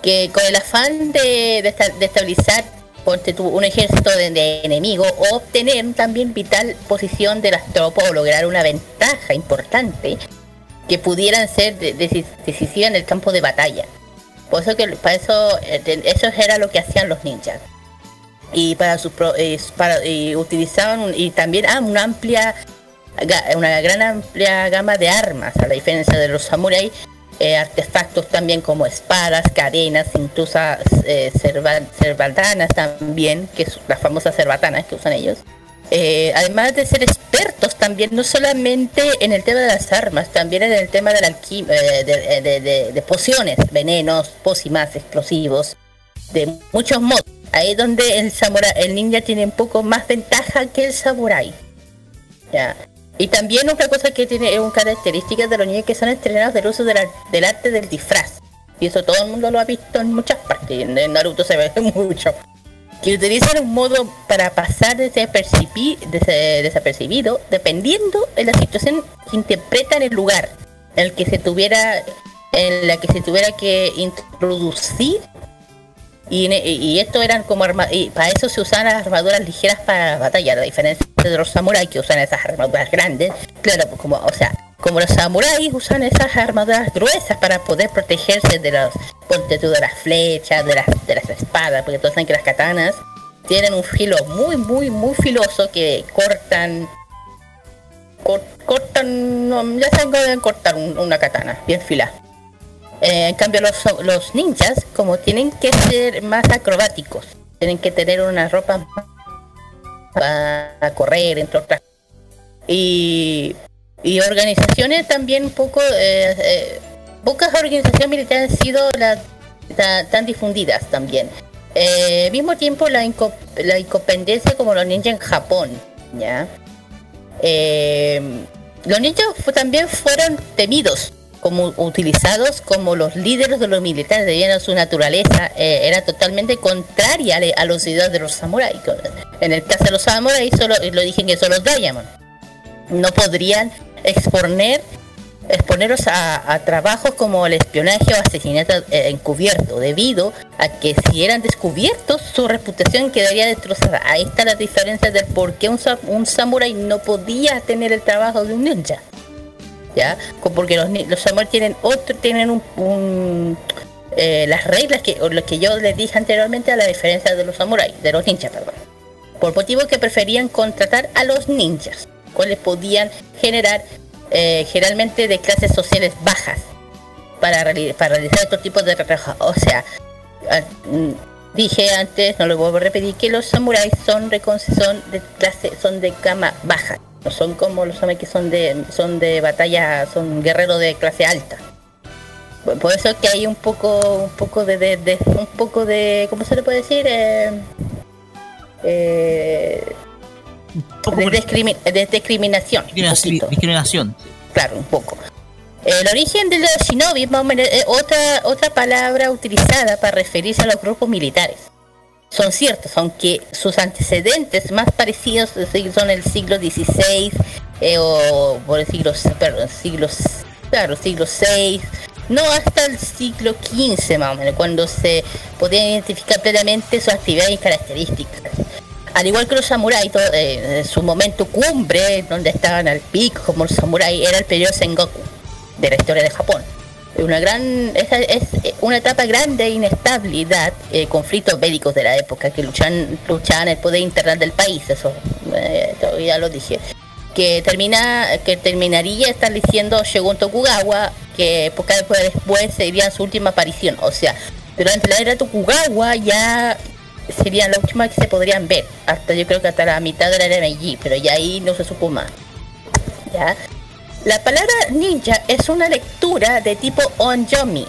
Que con el afán de, de esta- de estabilizar ponte un ejército de, de enemigos o obtener también vital posición de las tropas o lograr una ventaja importante que pudieran ser de- deci- decisivas en el campo de batalla. Por eso que para eso, eh, eso era lo que hacían los ninjas y para sus eh, para y utilizaban y también ah, una amplia una gran amplia gama de armas a la diferencia de los samuráis eh, artefactos también como espadas cadenas incluso eh, cerbatanas también que es las famosas cerbatanas que usan ellos Eh, además de ser expertos también no solamente en el tema de las armas también en el tema de la eh, de, de- de- pociones venenos pócimas explosivos de muchos modos. Ahí donde el samurái, el ninja tiene un poco más ventaja que el samurái. Ya. Y también otra cosa que tiene es una característica de los ninjas que son entrenados del uso del arte del disfraz. Y eso todo el mundo lo ha visto en muchas partes. En Naruto se ve mucho. Que utilizan un modo para pasar desapercibi- desa- desapercibido dependiendo de la situación que interpreta en el lugar en el que se tuviera en la que se tuviera que introducir y, y esto eran como arma y para eso se usaban armaduras ligeras para la batalla, a diferencia de los samuráis que usan esas armaduras grandes, claro, pues como, o sea, como los samuráis usan esas armaduras gruesas para poder protegerse de los ponte de las flechas, de las, de las espadas, porque todos saben que las katanas tienen un filo muy, muy, muy filoso que cortan cor- cortan, no, ya saben cortar un- una katana, bien fila. Eh, en cambio los, los ninjas, como tienen que ser más acrobáticos, tienen que tener una ropa para correr, entre otras. Y, y organizaciones también un poco, eh, eh, pocas organizaciones militares han sido tan difundidas también. Mismo tiempo la, inco- la independencia como los ninjas en Japón, ¿ya? Los ninjas también fueron temidos como utilizados como los líderes de los militares debido a su naturaleza eh, era totalmente contraria a, los ideas de los samuráis. En el caso de los samuráis solo lo dije que son los diamond no podrían exponer exponerlos a, trabajos como el espionaje o asesinato eh, encubierto debido a que si eran descubiertos su reputación quedaría destrozada. Ahí está la diferencia del por qué un, un samurái no podía tener el trabajo de un ninja ya porque los, los samuráis tienen otro tienen un, eh, las reglas que o lo que yo les dije anteriormente a la diferencia de los samuráis de los ninjas por motivos que preferían contratar a los ninjas, cuales podían generar eh, generalmente de clases sociales bajas para, reali- para realizar estos tipos de trabajo. O sea, dije antes, no lo vuelvo a repetir, que los samuráis son, son de clase, son de cama baja. No son como los samuráis que son de, son de batalla, son guerreros de clase alta. Por- eso que hay un poco, un poco de, de- de- un poco de, ¿cómo se le puede decir? Eh, eh, de, discrimi- de discriminación. Discriminación. discriminación. Claro, un poco. El origen de los shinobi es otra, otra palabra utilizada para referirse a los grupos militares. Son ciertos, aunque sus antecedentes más parecidos son el siglo XVI eh, o por el siglo, perdón, siglo, claro, siglo VI, no hasta el siglo XV más o menos, cuando se podían identificar plenamente sus actividades y características. Al igual que los samuráis, eh, en su momento cumbre, donde estaban al pico como los samuráis, era el periodo Sengoku de la historia de Japón. Una gran, esa es eh, una etapa grande de inestabilidad, eh, conflictos bélicos de la época que luchan, luchaban el poder interno del país, eso eh, ya lo dije. Que termina, que terminaría estableciendo Shogun Tokugawa, que poca después, después sería su última aparición. O sea, durante la era Tokugawa ya serían las últimas que se podrían ver. Hasta yo creo que hasta la mitad de la era Meiji, pero ya ahí no se supo más. ¿Ya? La palabra ninja es una lectura de tipo onyomi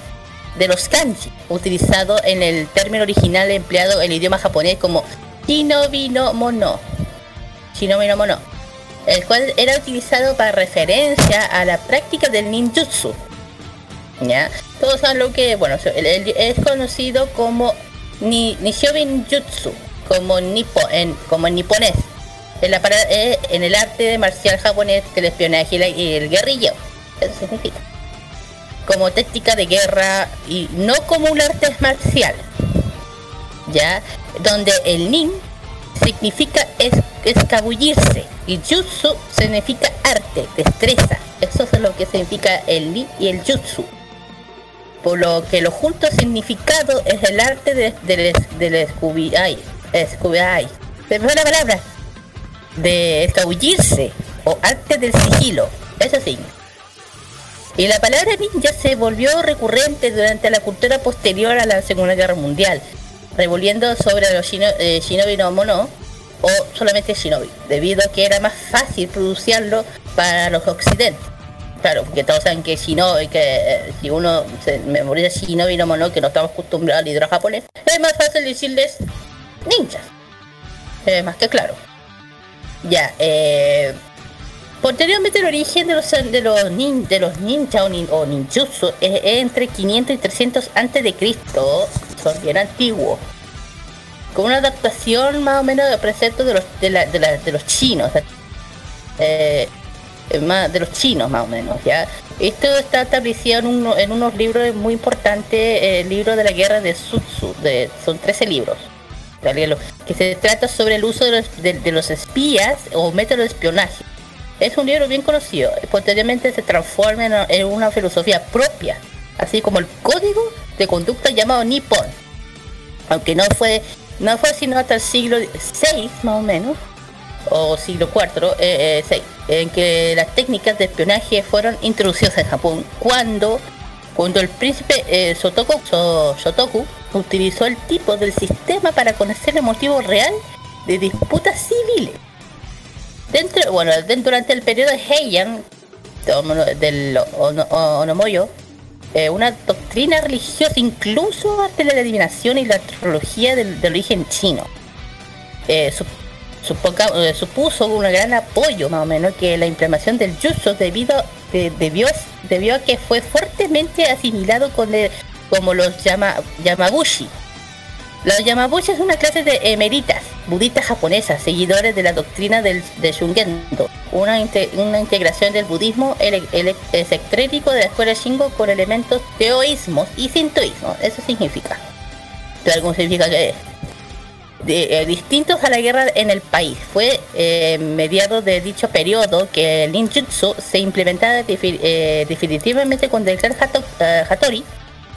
de los kanji, utilizado en el término original empleado en el idioma japonés como shinobi no mono. Shinobi no mono. El cual era utilizado para referencia a la práctica del ninjutsu. ¿Ya? Todos saben lo que, bueno, es conocido como ni, Nishobin Jutsu, como nipo, en, como en niponés. En, la, eh, en el arte marcial japonés del espionaje y, el guerrilleo. Eso significa. Como técnica de guerra y no como un arte marcial. ¿Ya? Donde el nin significa es, escabullirse y jutsu significa arte, destreza. Eso es lo que significa el nin y el jutsu. Por lo que lo junto significado es el arte de- del se me fue la palabra de escabullirse o arte del sigilo, eso sí. Y la palabra ninja se volvió recurrente durante la cultura posterior a la Segunda Guerra Mundial, revolviendo sobre los shino- eh, shinobi no mono o solamente shinobi, debido a que era más fácil producirlo para los occidentes. Claro, porque todos saben que shinobi, que eh, si uno se memoriza shinobi no mono, que no estamos acostumbrados al idioma japonés, es más fácil decirles ninjas. Es más que claro. Ya, eh, posteriormente el origen de los de los nin, de los ninja o, nin- ninjutsu es, entre 500 y 300 antes de Cristo, son bien antiguos. Con una adaptación más o menos de preceptos de los de, la- de, la- de los chinos. eh, eh, más de los chinos más o menos, ¿ya? Esto está establecido en, uno- en unos libros muy importantes, eh, el libro de la guerra de Sutsu, de, son 13 libros, que se trata sobre el uso de los, espías o métodos de espionaje. Es un libro bien conocido, posteriormente se transforma en, una filosofía propia, así como el código de conducta llamado Nippon, aunque no fue, no fue sino hasta el siglo VI más o menos, o siglo IV, eh, eh, sí, en que las técnicas de espionaje fueron introducidas en Japón cuando, cuando el príncipe eh, Sotoku, utilizó el tipo del sistema para conocer el motivo real de disputas civiles. Dentro, bueno, durante el periodo de Heian, de- del Ono- Onomoyo, eh, una doctrina religiosa incluso ante la adivinación y la astrología del, origen chino. Eh, eh, supuso un gran apoyo más o menos que la implementación del jutsu debido de- debió, debió a que fue fuertemente asimilado con el- como los llama, Yamabushi. Los Yamabushi es una clase de emeritas budistas japonesas, seguidores de la doctrina del, de Shungendo, una, una integración del budismo escéptico de la escuela Shingo con elementos teoísmos y sintoísmo. Eso significa. ¿Algo significa que de- eh, distintos a la guerra en el país. Fue eh, mediado de dicho periodo que el ninjutsu se implementaba eh, definitivamente cuando el clan Hato- eh, Hattori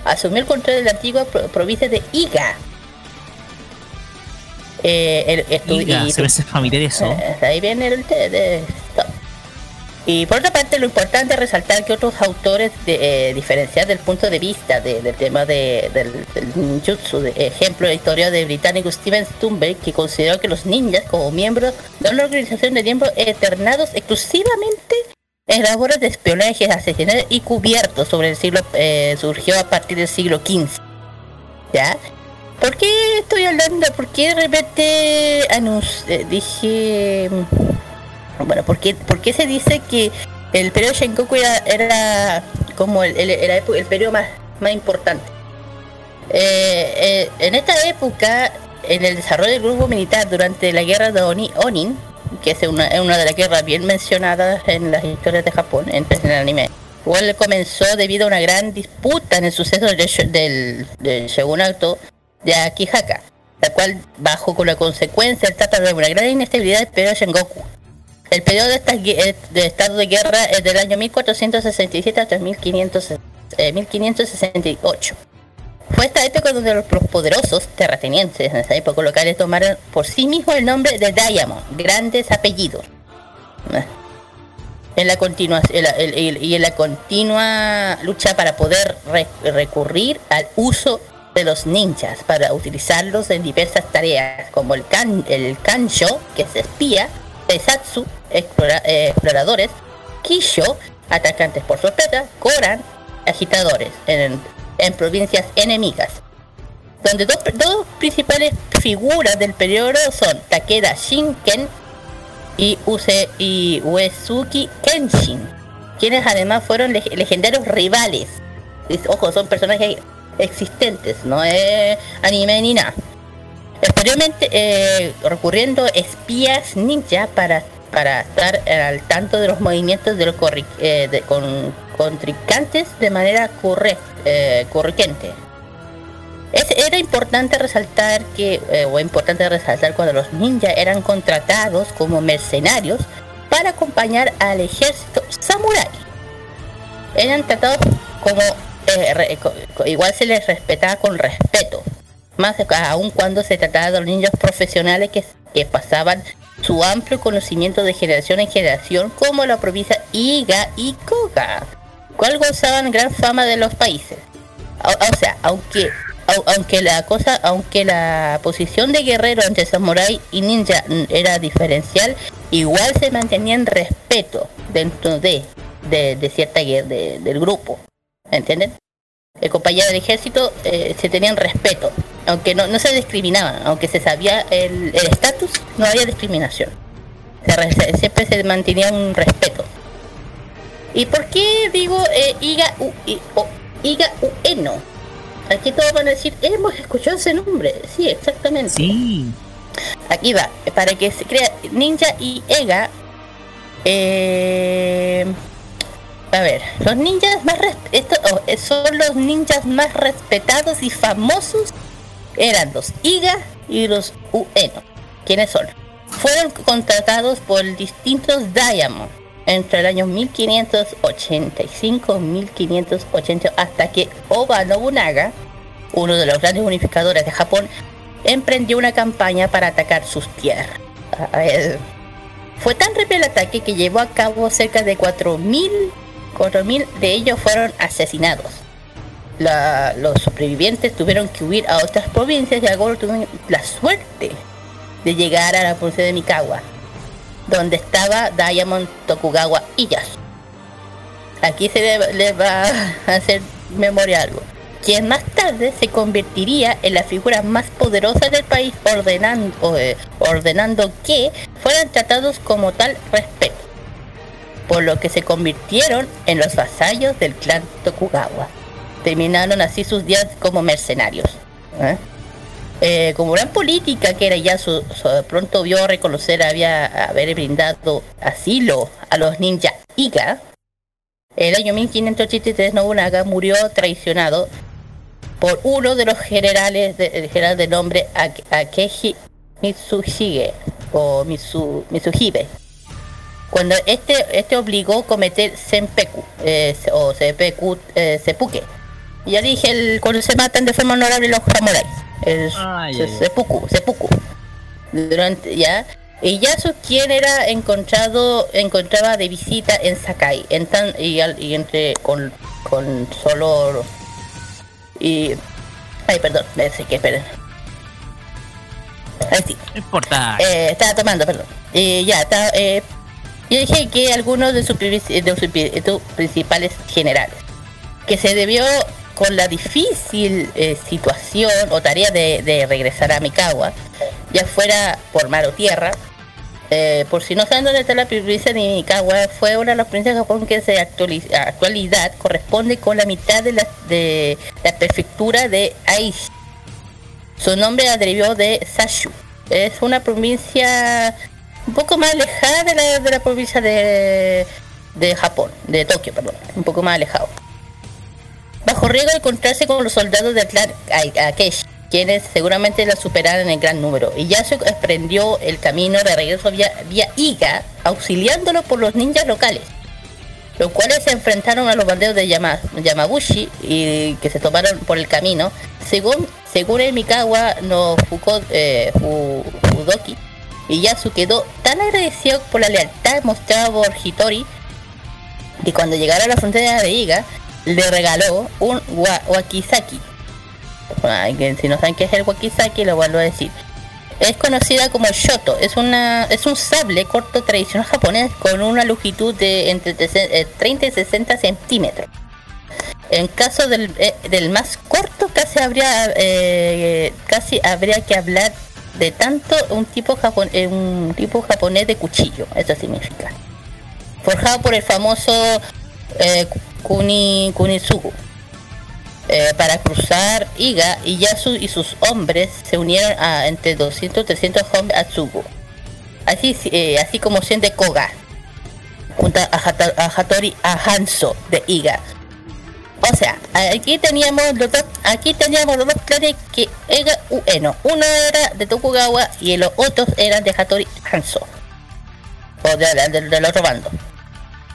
asumió el control de la antigua pro- provincia de Iga. Eh, el- estu- Iga, y- se me familiar eso. eh, ahí viene el de stop. Y por otra parte, lo importante es resaltar que otros autores de, eh, diferenciar del punto de vista de- del tema de, del, del ninjutsu, de ejemplo, la historia del británico Steven Stumberg, que consideró que los ninjas como miembros de una organización de miembros eternados exclusivamente en labores de espionaje, asesinatos y cubiertos sobre el siglo, eh, surgió a partir del siglo XV. ¿Ya? ¿Por qué estoy hablando? ¿Por qué de repente eh, dije... Bueno, ¿por qué, por qué se dice que el periodo Shengoku era, era como el, el, el, el periodo más, más importante? Eh, eh, en esta época, en el desarrollo del grupo militar durante la guerra de Oni- Onin, que es una, una de las guerras bien mencionadas en las historias de Japón, en, el anime, igual comenzó debido a una gran disputa en el suceso del, del, del shogunato de Akihaka, la cual bajo con la consecuencia el trata de una gran inestabilidad del periodo Shengoku. El periodo de, esta eh, de estado de guerra es del año 1467 hasta 1500, eh, 1568. Fue esta época donde los, poderosos terratenientes en esa época locales tomaron por sí mismos el nombre de Diamond, grandes apellidos. En la continuación en la- el- y en la continua lucha para poder re- recurrir al uso de los ninjas para utilizarlos en diversas tareas como el kan el kansho que es espía Tesatsu explora- eh, exploradores Kisho atacantes por sorpresa Koran agitadores en, en provincias enemigas donde dos, dos principales figuras del periodo son Takeda Shinken y, Use, y Uesugi Kenshin, quienes además fueron leg- legendarios rivales. Y, Ojo, son personajes existentes, no es anime ni nada. Posteriormente, eh, recurriendo espías ninja para, para estar al tanto de los movimientos de los eh, con, contrincantes de manera corre- eh, corriente. Era importante resaltar que, eh, o importante resaltar cuando los ninjas eran contratados como mercenarios para acompañar al ejército samurái. Eran tratados como, eh, igual se les respetaba con respeto, más aún cuando se trataba de los ninjas profesionales que, que pasaban su amplio conocimiento de generación en generación, como la provincia Iga y Koga, cual gozaban gran fama de los países. O, sea, aunque au- aunque la cosa, aunque la posición de guerrero entre samurái y ninja era diferencial, igual se mantenía en respeto dentro de, de, cierta de- del grupo. ¿Entienden? El compañero del ejército eh, se tenían respeto, aunque no, se discriminaban, aunque se sabía el estatus, no había discriminación. Siempre se mantenía un respeto. ¿Y por qué digo eh, Iga, U, I- o- Iga Ueno? Aquí todos van a decir, hemos escuchado ese nombre. Sí, exactamente. Sí. Aquí va, para que se crea Ninja y Ega. eh, a ver, los ninjas más res- esto- oh, eh, son los ninjas más respetados y famosos. Eran los Iga y los Ueno. ¿Quiénes son? Fueron contratados por distintos Diamond entre el año 1585 y 1580 hasta que Oba Nobunaga, uno de los grandes unificadores de Japón, emprendió una campaña para atacar sus tierras. Fue tan rápido el ataque que llevó a cabo cerca de 4.000 4.000 de ellos fueron asesinados. Los sobrevivientes tuvieron que huir a otras provincias y algunos tuvieron la suerte de llegar a la provincia de Mikawa, donde estaba Diamond Tokugawa Ieyasu. Aquí se le, le va a hacer memoria algo. Quien más tarde se convertiría en la figura más poderosa del país ordenando, eh, ordenando que fueran tratados como tal respeto por lo que se convirtieron en los vasallos del clan Tokugawa. Terminaron así sus días como mercenarios. ¿eh? Eh, como gran política que era ya su, pronto vio reconocer había haber brindado asilo a los ninja Iga. El año 1583 Nobunaga murió traicionado por uno de los generales de, general de nombre Ake- Akechi Mitsuhige o Mitsu, Mitsuhibe cuando este este obligó a cometer senpeku eh, o seppuku eh, ya dije el, cuando se matan de forma honorable los samuráis el Ay, se- ay, ay. seppuku seppuku durante ya y Yasu quien era encontrado encontraba de visita en Sakai en tan, y, al- y entre con, con solo y ay perdón me sé que esperen Ahí sí. No importa. Eh, estaba tomando, perdón. Eh, ya, está, eh, yo dije que algunos de sus, de sus de sus principales generales, que se debió con la difícil eh, situación o tarea de, regresar a Mikawa, ya fuera por mar o tierra, eh, por si no saben dónde está la provincia de Mikawa, fue una de las provincias de Japón que se actualidad corresponde con la mitad de la, de la prefectura de Aichi. Su nombre derivió de Sashu. Es una provincia un poco más alejada de la, de la provincia de, de Japón, de Tokio, perdón, un poco más alejado. Bajo riesgo de encontrarse con los soldados de Clan A- Akeshi, quienes seguramente la superaron en gran número, y Yasuo emprendió el camino de regreso vía, Iga, auxiliándolo por los ninjas locales los cuales se enfrentaron a los banderos de Yama- Yamaguchi y que se tomaron por el camino. Según según el Mikawa no Fuko, eh, Fu- Fudoki, quedó tan agradecido por la lealtad mostrada por Hitori que cuando llegaron a la frontera de Iga le regaló un wa- wakizaki. Si no saben qué es el wakizaki, lo vuelvo a decir. Es conocida como shoto, es una es un sable corto tradicional japonés con una longitud de entre trece- eh, 30 y 60 centímetros. En caso del, eh, del más corto casi habría eh, casi habría que hablar de tanto un tipo japon- un tipo japonés de cuchillo, eso significa. Forjado por el famoso Kuni Kunitsugu. Eh, para cruzar Iga, Iyasu y sus hombres se unieron a entre 200 y 300 hombres a Tsugu. Así, eh, así como 100 de Koga, junto a, Hata- a Hattori a Hanzo de Iga. O sea, aquí teníamos los dos, aquí teníamos los dos clanes que Ega Ueno. Uno era de Tokugawa y los otros eran de Hattori Hanzo. O de- de- del- del otro bando.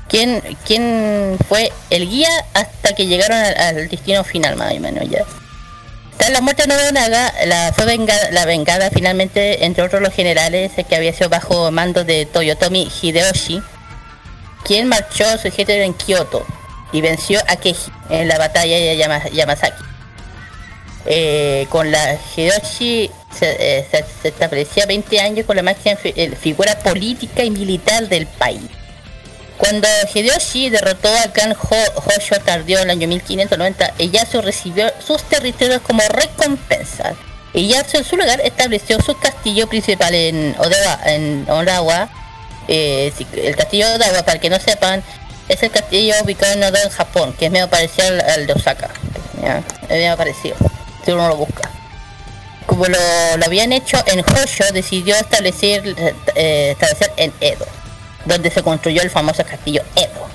¿Quién, quién fue el guía hasta que llegaron al, destino final, más o menos ya. Tras la muerte de Nobunaga, la, fue vengada, la vengada finalmente, entre otros los generales, que había sido bajo mando de Toyotomi Hideyoshi, quien marchó a su ejército en Kioto y venció a Keiji en la batalla de Yama- Yamasaki. Eh, con la Hideyoshi se, eh, establecía 20 años con la máxima eh, figura política y militar del país. Cuando Hideyoshi derrotó al clan Ho- tardío en el año 1590, Ieyasu recibió sus territorios como recompensa. Ieyasu en su lugar estableció su castillo principal en Odawa, en Odawa. Eh, el castillo Odawa, para que no sepan, es el castillo ubicado en Odawa, Japón, que es medio parecido al, de Osaka. ¿ya? Es parecido, si uno lo busca. Como lo, lo habían hecho en Hosho, decidió establecer, eh, establecer en Edo donde se construyó el famoso castillo Edo,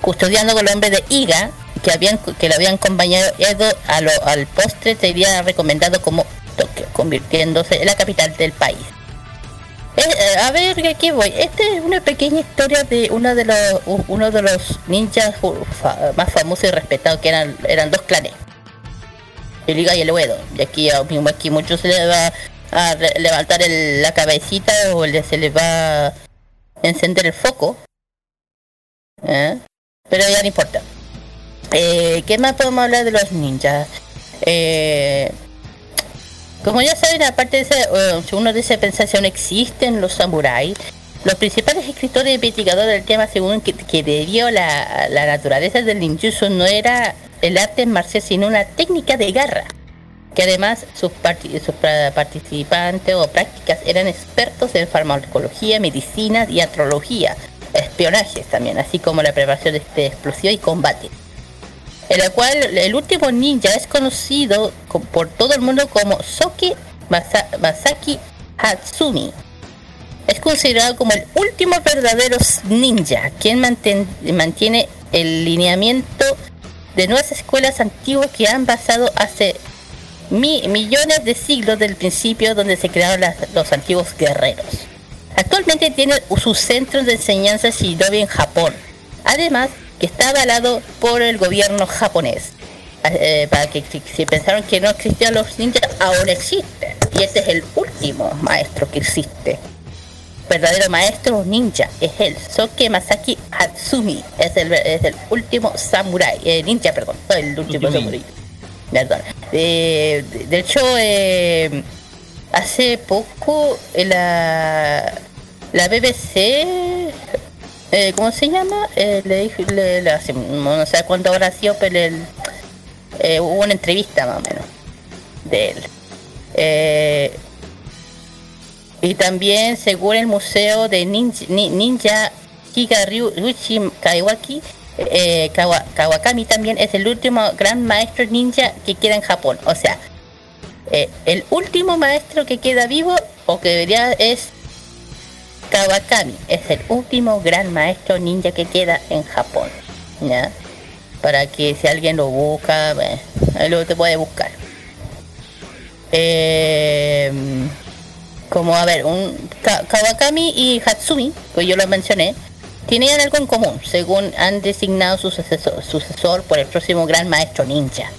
custodiando con los hombres de Iga, que habían que lo habían acompañado Edo a lo- al postre sería recomendado como Tokio, convirtiéndose en la capital del país. Eh, eh, a ver, aquí voy. Esta es una pequeña historia de uno de los uno de los ninjas más famosos y respetados que eran eran dos clanes, el Iga y el Uedo. Y aquí mismo aquí muchos se les va a levantar el- la cabecita o le- se les va a encender el foco. ¿Eh? Pero ya no importa. Eh, ¿Qué más podemos hablar de los ninjas? Eh, como ya saben, aparte de ese, eh, si uno dice pensar si aún existen los samuráis, los principales escritores y investigadores del tema aseguran que, a la, la naturaleza del ninjutsu no era el arte marcial sino una técnica de guerra que además sus, participantes o prácticas eran expertos en farmacología, medicina y astrología, espionajes también, así como la preparación de, de explosión y combate. En la cual el último ninja es conocido co- por todo el mundo como Soke Masa- Masaki Hatsumi. Es considerado como el último verdadero ninja, quien mantiene el lineamiento de nuevas escuelas antiguas que han basado hace mi- millones de siglos del principio donde se crearon las- los antiguos guerreros. Actualmente tiene su centro de enseñanza Shinobi en Japón. Además, que está avalado por el gobierno japonés. Eh, para que si, pensaron que no existían los ninjas, ahora existen. y este es el último maestro que existe. Verdadero maestro ninja es el Soke Masaki Hatsumi. Es el, es el último samurai. eh, ninja, perdón. El último samurai. De, de hecho, eh, hace poco eh, la, la BBC, eh, ¿cómo se llama? Eh, le dijo, le, hace- no sé cuánto habrá sido, pero el- eh, hubo una entrevista más o menos de él. Y también, según el Museo de Ninja, Ni- Ninja Kigaryuchi Kaiwaki, eh, Kawa- Kawakami también es el último gran maestro ninja que queda en Japón. O sea, eh, el último maestro que queda vivo, o que debería, es Kawakami. Es el último gran maestro ninja que queda en Japón. ¿Ya? Para que si alguien lo busca, bueno, ahí lo te puede buscar. Eh, como a ver, un Ka- Kawakami y Hatsumi, que yo lo mencioné, tenían algo en común, según han designado su sucesor, por el próximo gran maestro ninja.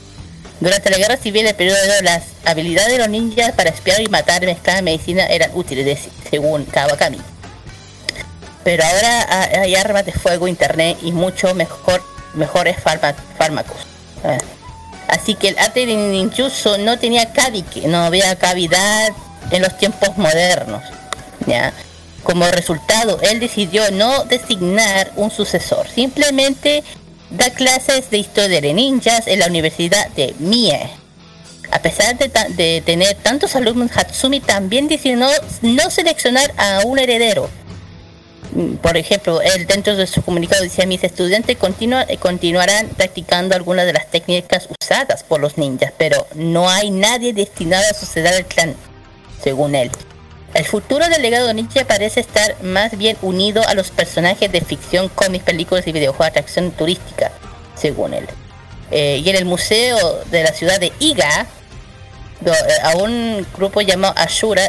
Durante la guerra civil, el periodo de las habilidades de los ninjas para espiar y matar mezclar medicina eran útiles, según Kawakami. Pero ahora ha- hay armas de fuego, internet y mucho mejor, mejores fárma- fármacos. Ah. Así que el arte de ninjutsu no tenía no había cavidad en los tiempos modernos. ¿ya? Como resultado, él decidió no designar un sucesor, simplemente da clases de historia de ninjas en la Universidad de Mie. A pesar de, tener tantos alumnos, Hatsumi también decidió no, seleccionar a un heredero. Mm, Por ejemplo, él dentro de su comunicado decía, mis estudiantes continua- continuarán practicando algunas de las técnicas usadas por los ninjas, pero no hay nadie destinado a suceder al clan, según él. El futuro del legado ninja parece estar más bien unido a los personajes de ficción, cómics, películas y videojuegos de atracción turística, según él. Eh, y en el museo de la ciudad de Iga, eh, a un grupo llamado Ashura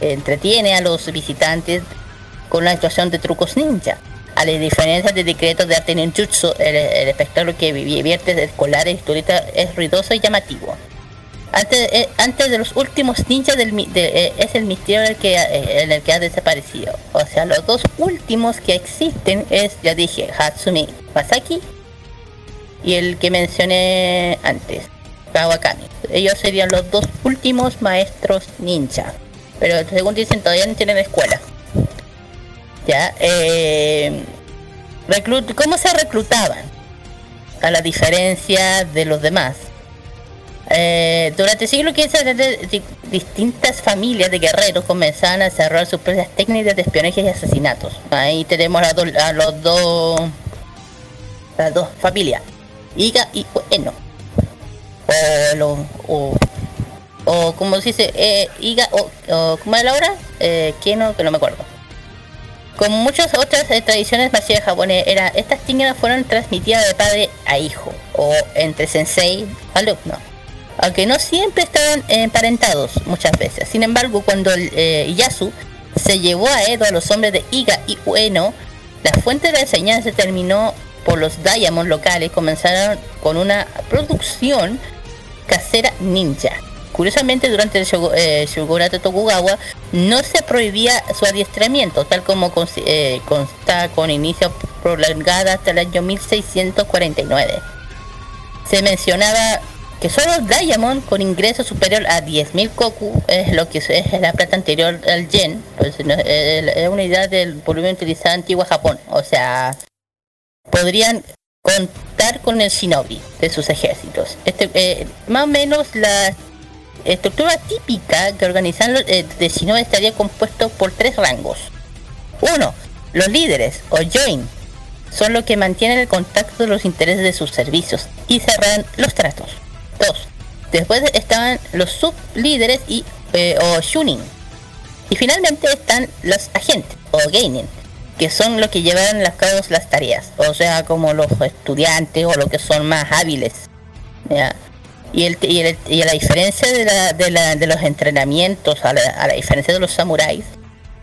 entretiene a los visitantes con una actuación de trucos ninja. A la diferencia de decretos de arte ninjutsu, el, el espectáculo que vierte de escolares y turistas es ruidoso y llamativo. Antes, eh, antes de los últimos ninjas del, de- eh, es el misterio el que, eh, el que ha desaparecido. O sea, los dos últimos que existen es, ya dije, Hatsumi Masaki y el que mencioné antes, Kawakami. Ellos serían los dos últimos maestros ninja. Pero según dicen, todavía no tienen escuela. Ya, ¿cómo se reclutaban? A la diferencia de los demás. Eh, durante el siglo XV, distintas familias de guerreros comenzaban a desarrollar sus propias técnicas de espionaje y asesinatos. Ahí tenemos a, los dos, las dos familias, Iga y Ueno. O, lo- o, o como se dice, eh, Iga, o, o ¿cómo es la hora? Eh, Keno, que no me acuerdo. Como muchas otras eh, tradiciones marciales japonesas, era, estas técnicas fueron transmitidas de padre a hijo, o entre sensei alumno. Aunque no siempre estaban emparentados muchas veces. Sin embargo, cuando el, eh, se llevó a Edo a los hombres de Iga y Ueno, la fuente de la enseñanza se terminó por los Diamond locales, comenzaron con una producción casera ninja. Curiosamente, durante el shogu- eh, shogunato Tokugawa no se prohibía su adiestramiento, tal como eh, consta con inicio prolongada hasta el año 1649. Se mencionaba que solo Diamond con ingreso superior a 10.000 koku es lo que es la plata anterior al yen, pues, es una unidad del volumen utilizada en antigua Japón, o sea, podrían contar con el shinobi de sus ejércitos. Este, eh, más o menos la estructura típica que organizan los eh, de shinobi estaría compuesto por tres rangos. Uno, los líderes o join son los que mantienen el contacto de los intereses de sus servicios y cerran los tratos. Después estaban los sublíderes y eh, o shunin. Y finalmente están los agentes o gaining, que son los que llevan a cabo las tareas, o sea, como los estudiantes o los que son más hábiles. Y, el, y, y a la diferencia de, los entrenamientos, a la, a la diferencia de los samuráis,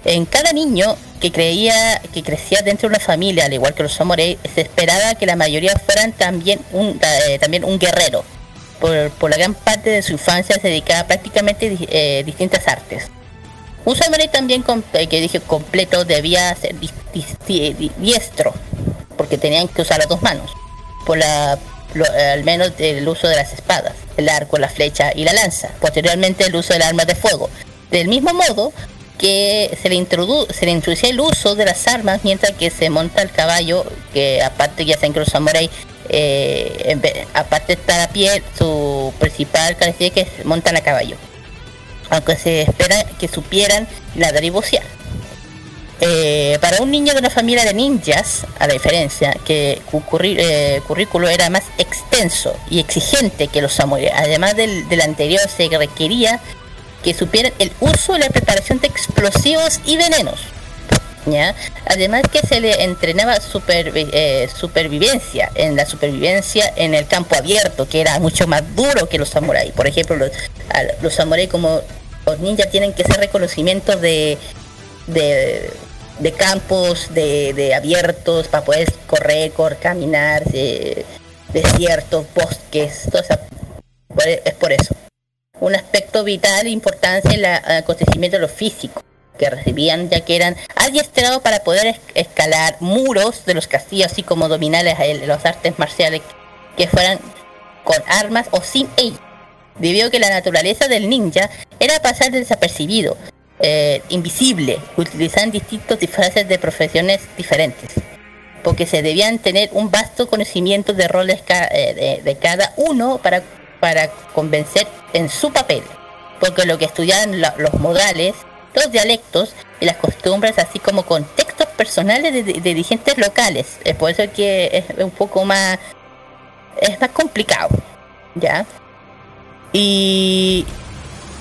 en cada niño que creía que crecía dentro de una familia, al igual que los samuráis, se esperaba que la mayoría fueran también un, eh, también un guerrero. Por, la gran parte de su infancia se dedicaba prácticamente eh, distintas artes. Un samurái también eh, que dije completo debía ser diestro, porque tenían que usar las dos manos, por la, al menos el uso de las espadas, el arco, la flecha y la lanza, posteriormente el uso de armas de fuego. Del mismo modo que se le, introdu se le introducía el uso de las armas mientras que se monta el caballo, que aparte ya saben que los samuráis, eh, aparte estar a pie, su principal característica es que montan a caballo aunque se espera que supieran nadar y bucear. Eh, para un niño de una familia de ninjas, a la diferencia que eh, currículo era más extenso y exigente que los samuráis, además del anterior se requería que supieran el uso y la preparación de explosivos y venenos. Además que se le entrenaba eh, supervivencia, en la supervivencia en el campo abierto, que era mucho más duro que los samuráis. Por ejemplo, los, los samuráis como los ninjas tienen que hacer reconocimientos de, de, campos de, abiertos para poder correr, cor, caminar, de desiertos, bosques, todo eso. Por- Es por eso. Un aspecto vital e importante en el acontecimiento de lo físico que recibían ya que eran adiestrados para poder es- escalar muros de los castillos así como dominar las, artes marciales que fueran con armas o sin ellas debido que la naturaleza del ninja era pasar desapercibido eh, invisible utilizando distintos disfraces de profesiones diferentes porque se debían tener un vasto conocimiento de roles eh, de, de cada uno para, para convencer en su papel. Porque lo que estudiaban los modales, los dialectos y las costumbres, así como contextos personales de, dirigentes locales. Es por eso que es un poco más, es más complicado, ¿ya? Y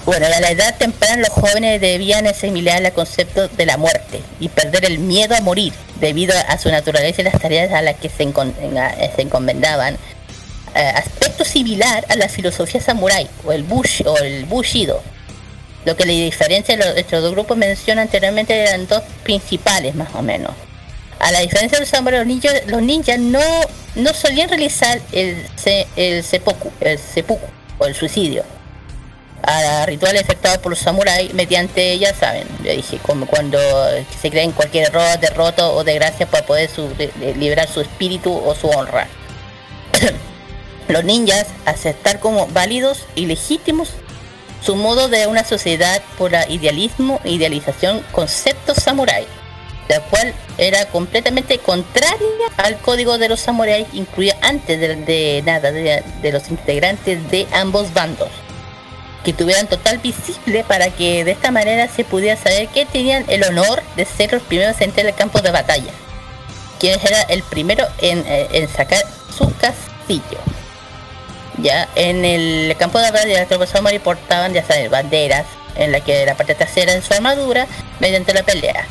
bueno, a la edad temprana los jóvenes debían asimilar el concepto de la muerte y perder el miedo a morir debido a su naturaleza y las tareas a las que se encomendaban. Aspecto similar a la filosofía samurái o el bush o el bushido. Lo que le diferencia los- estos dos grupos mencioné anteriormente eran dos principales más o menos. A la diferencia de los samuráis, los ninjas, los ninjas no, no solían realizar el, se- el seppuku, el seppuku o el suicidio a rituales efectuados por los samuráis mediante, ya saben, ya dije, como cuando se creen cualquier error, derrota o desgracia para poder su- de- de liberar su espíritu o su honra. los ninjas aceptar como válidos y legítimos su modo de una sociedad por idealismo, idealización, conceptos samurái, la cual era completamente contraria al código de los samuráis, incluía antes de, nada de- los integrantes de ambos bandos que tuvieran total visible para que de esta manera se pudiera saber que tenían el honor de ser los primeros en entrar al campo de batalla. Quien era el primero en, eh, en sacar su castillo. Ya en el campo de batalla las tropas samurai portaban ya saben banderas en la que la parte trasera de su armadura mediante la pelea.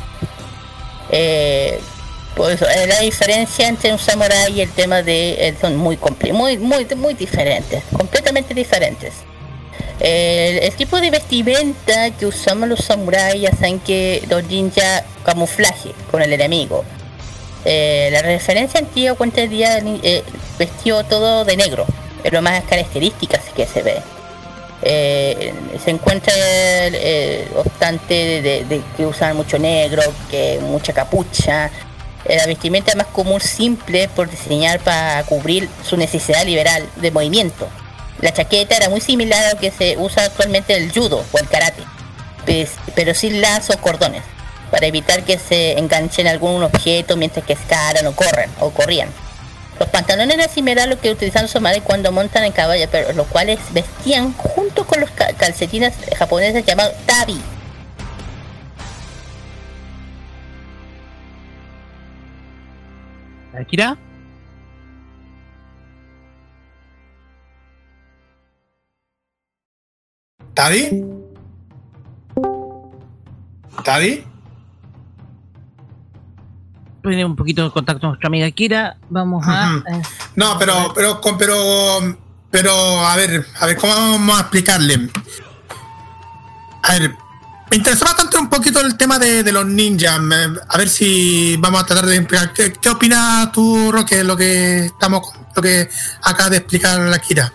Pues la diferencia entre un samurái y el tema de eh, son muy muy muy muy diferentes, completamente diferentes. El, tipo de vestimenta que usamos los samuráis, saben que los ninjas camuflaje con el enemigo. La referencia antigua cuenta el día eh, vestido todo de negro, lo más característica que se ve. Eh, se encuentra el obstante de, que usan mucho negro, que mucha capucha. Eh, La vestimenta más común simple por diseñar para cubrir su necesidad liberal de movimiento. La chaqueta era muy similar a lo que se usa actualmente el judo o el karate, pero sin lazos cordones, para evitar que se enganchen algún objeto mientras que escalan o corren o corrían. Los pantalones eran similares a lo que utilizan los samuráis cuando montan en caballo, pero los cuales vestían junto con los ca- calcetines japoneses llamados tabi. Akira, ¿Tadi? ¿Tadi? Un poquito de contacto con nuestra amiga Kira. Vamos a. eh, No, pero, pero, con- pero, pero, a ver, a ver, ¿cómo vamos a explicarle? A ver, me interesó bastante un poquito el tema de, de los ninjas. A ver si vamos a tratar de explicar. ¿Qué, qué opinas tú, Roque, lo que estamos, lo que acaba de explicar la Kira?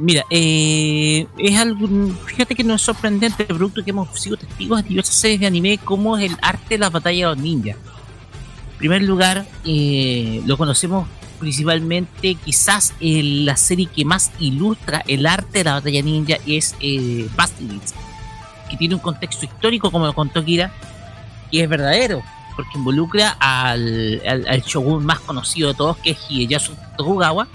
Mira, eh, es algo, fíjate que no es sorprendente, producto que hemos sido testigos de diversas series de anime, como es el arte de la batalla de los ninjas. Primer lugar, eh, lo conocemos principalmente quizás la serie que más ilustra el arte de la batalla ninja es eh, Basilisk, que tiene un contexto histórico, como lo contó Kira, y es verdadero, porque involucra al, al, al shogun más conocido de todos, que es Hideyasu Tokugawa,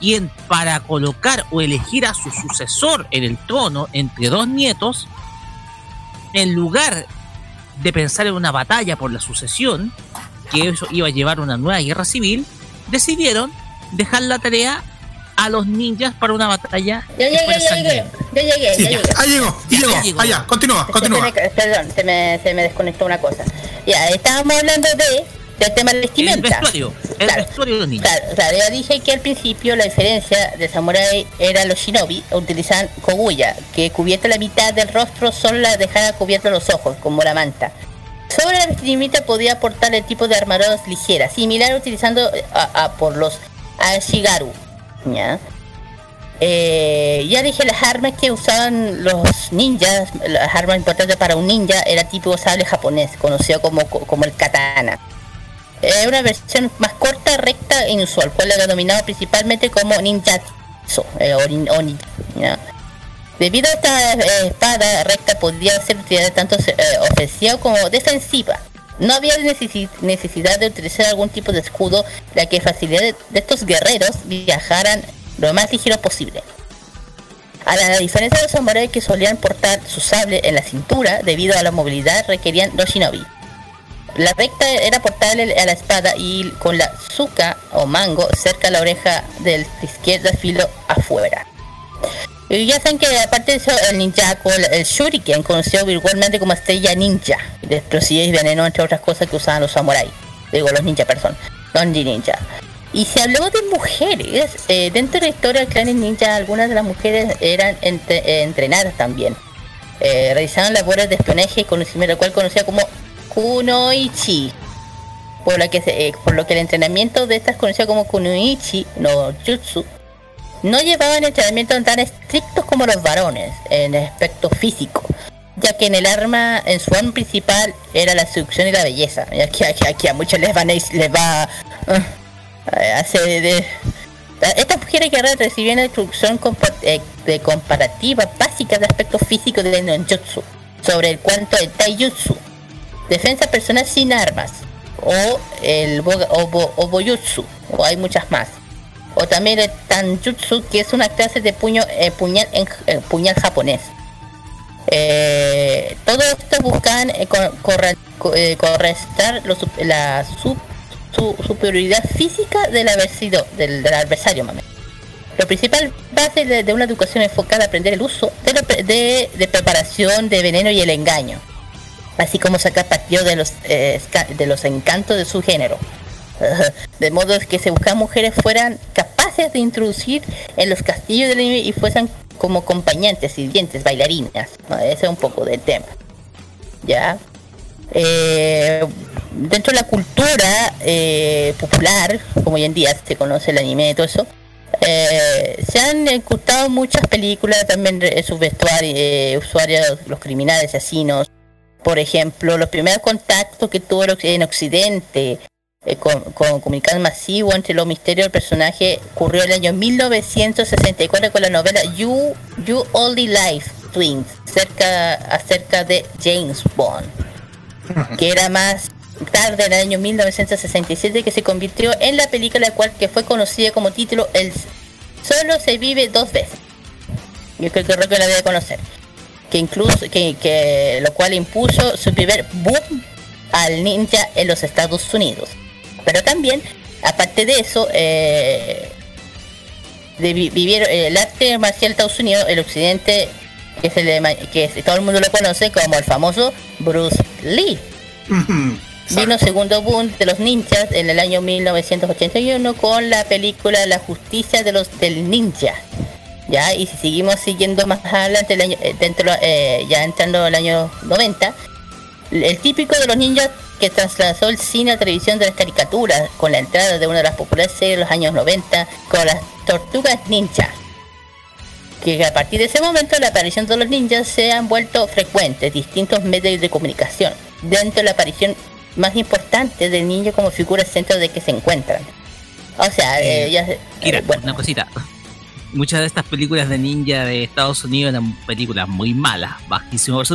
quien para colocar o elegir a su sucesor en el trono entre dos nietos, en lugar de pensar en una batalla por la sucesión, que eso iba a llevar a una nueva guerra civil, decidieron dejar la tarea a los ninjas para una batalla. Ya llegué, ya llegué, ya llegué, Sí, ya ya. llegué. Ahí llegó, y llegó. Allá, continúa, continúa. Se me- perdón, se me, se me desconectó una cosa. Ya, estábamos hablando de del tema de la vestimenta. El vestuario, el vestuario de los ninjas. Claro, claro, ya dije que al principio la diferencia de samurai era los shinobi utilizaban koguya, que cubierta la mitad del rostro solo la dejaba cubierta los ojos, como la manta. Sobre la vestimenta podía portar el tipo de armaduras ligeras, similar utilizando eh, a, a- por los Ashigaru. ¿ya? Eh, ya dije las armas que usaban los ninjas, las armas importantes para un ninja era tipo sable japonés, conocido como, como el katana. Es una versión más corta, recta e inusual, cual era principalmente como ninjatsu, eh, o nin- o nin- ¿ya? Debido a esta eh, espada recta podía ser utilizada tanto eh, ofensiva como defensiva. No había necesi- necesidad de utilizar algún tipo de escudo, la que facilitaba de de estos guerreros viajaran lo más ligero posible. A la diferencia de los samuráis que solían portar su sable en la cintura debido a la movilidad requerían los shinobi. La recta era portable a la espada y con la zuka o mango cerca de la oreja del izquierda filo afuera. Y ya saben que aparte de eso, el ninjaku, el, el shuriken, conocido igualmente como estrella ninja, de explosivos y veneno, entre otras cosas que usaban los samuráis. Digo, los ninja, perdón, los ninja. Y si hablamos de mujeres, eh, dentro de la historia del clan ninja, algunas de las mujeres eran eh, entrenadas también. Eh, realizaban labores de espionaje, conocimiento, el cual conocía como kunoichi. Por, la que eh, por lo que el entrenamiento de estas conocido como kunoichi no jutsu no llevaban entrenamiento tan estrictos como los varones en aspecto físico, ya que en el arma, en su arma principal era la seducción y la belleza. Y aquí, aquí, a muchos les, van les va a hacer de, estas mujeres guerreras recibían instrucción compa- eh, de comparativa básica de aspectos físicos del ninjutsu, sobre el cuanto el taijutsu, defensa personal sin armas, o el boga- obo- oboyutsu, o hay muchas más. O también el tanjutsu, que es una clase de puño, eh, puñal, eh, puñal japonés. Eh, todo esto buscan cor- corre- co- correstar la su- su- superioridad física del adversario, mame. Lo principal base de, una educación enfocada a aprender el uso de, preparación de veneno y el engaño, así como sacar partido de los de los encantos de su género. De modo que se buscaban mujeres fueran capaces de introducir en los castillos del anime y fuesen como acompañantes, sirvientes, bailarinas. Ese es un poco del tema. ¿Ya? Eh, dentro de la cultura eh, popular, como hoy en día se conoce el anime y todo eso, eh, se han incrustado muchas películas también sus vestuarios, usuarios, los criminales, asesinos. Por ejemplo, los primeros contactos que tuvo en Occidente eh, con, con comunicado masivo entre los misterios del personaje ocurrió en el año 1964 con la novela You, you Only Life Twins, cerca, acerca de James Bond que era más tarde en el año 1967 que se convirtió en la película la cual que fue conocida como título El Solo se vive dos veces. Yo creo que que la debe conocer. Que incluso que, que lo cual impuso su primer boom al ninja en los Estados Unidos. Pero también, aparte de eso, eh, de vi- vivieron el arte marcial de Estados Unidos, el occidente, que, se le, que todo el mundo lo conoce como el famoso Bruce Lee. Vino segundo boom de los ninjas en el año 1981 con la película La justicia de los del ninja. Ya, y si seguimos siguiendo más adelante, el año, eh, dentro, eh, ya entrando al año 90, el típico de los ninjas que trasladó el cine a televisión de las caricaturas con la entrada de una de las populares series de los años 90 con las tortugas ninja. que a partir de ese momento la aparición de los ninjas se han vuelto frecuentes, distintos medios de comunicación, dentro de la aparición más importante del ninja como figura centro de que se encuentran. O sea, eh, ya, eh, Mira, una cosita. Muchas de estas películas de ninja de Estados Unidos eran películas muy malas, bajísimo por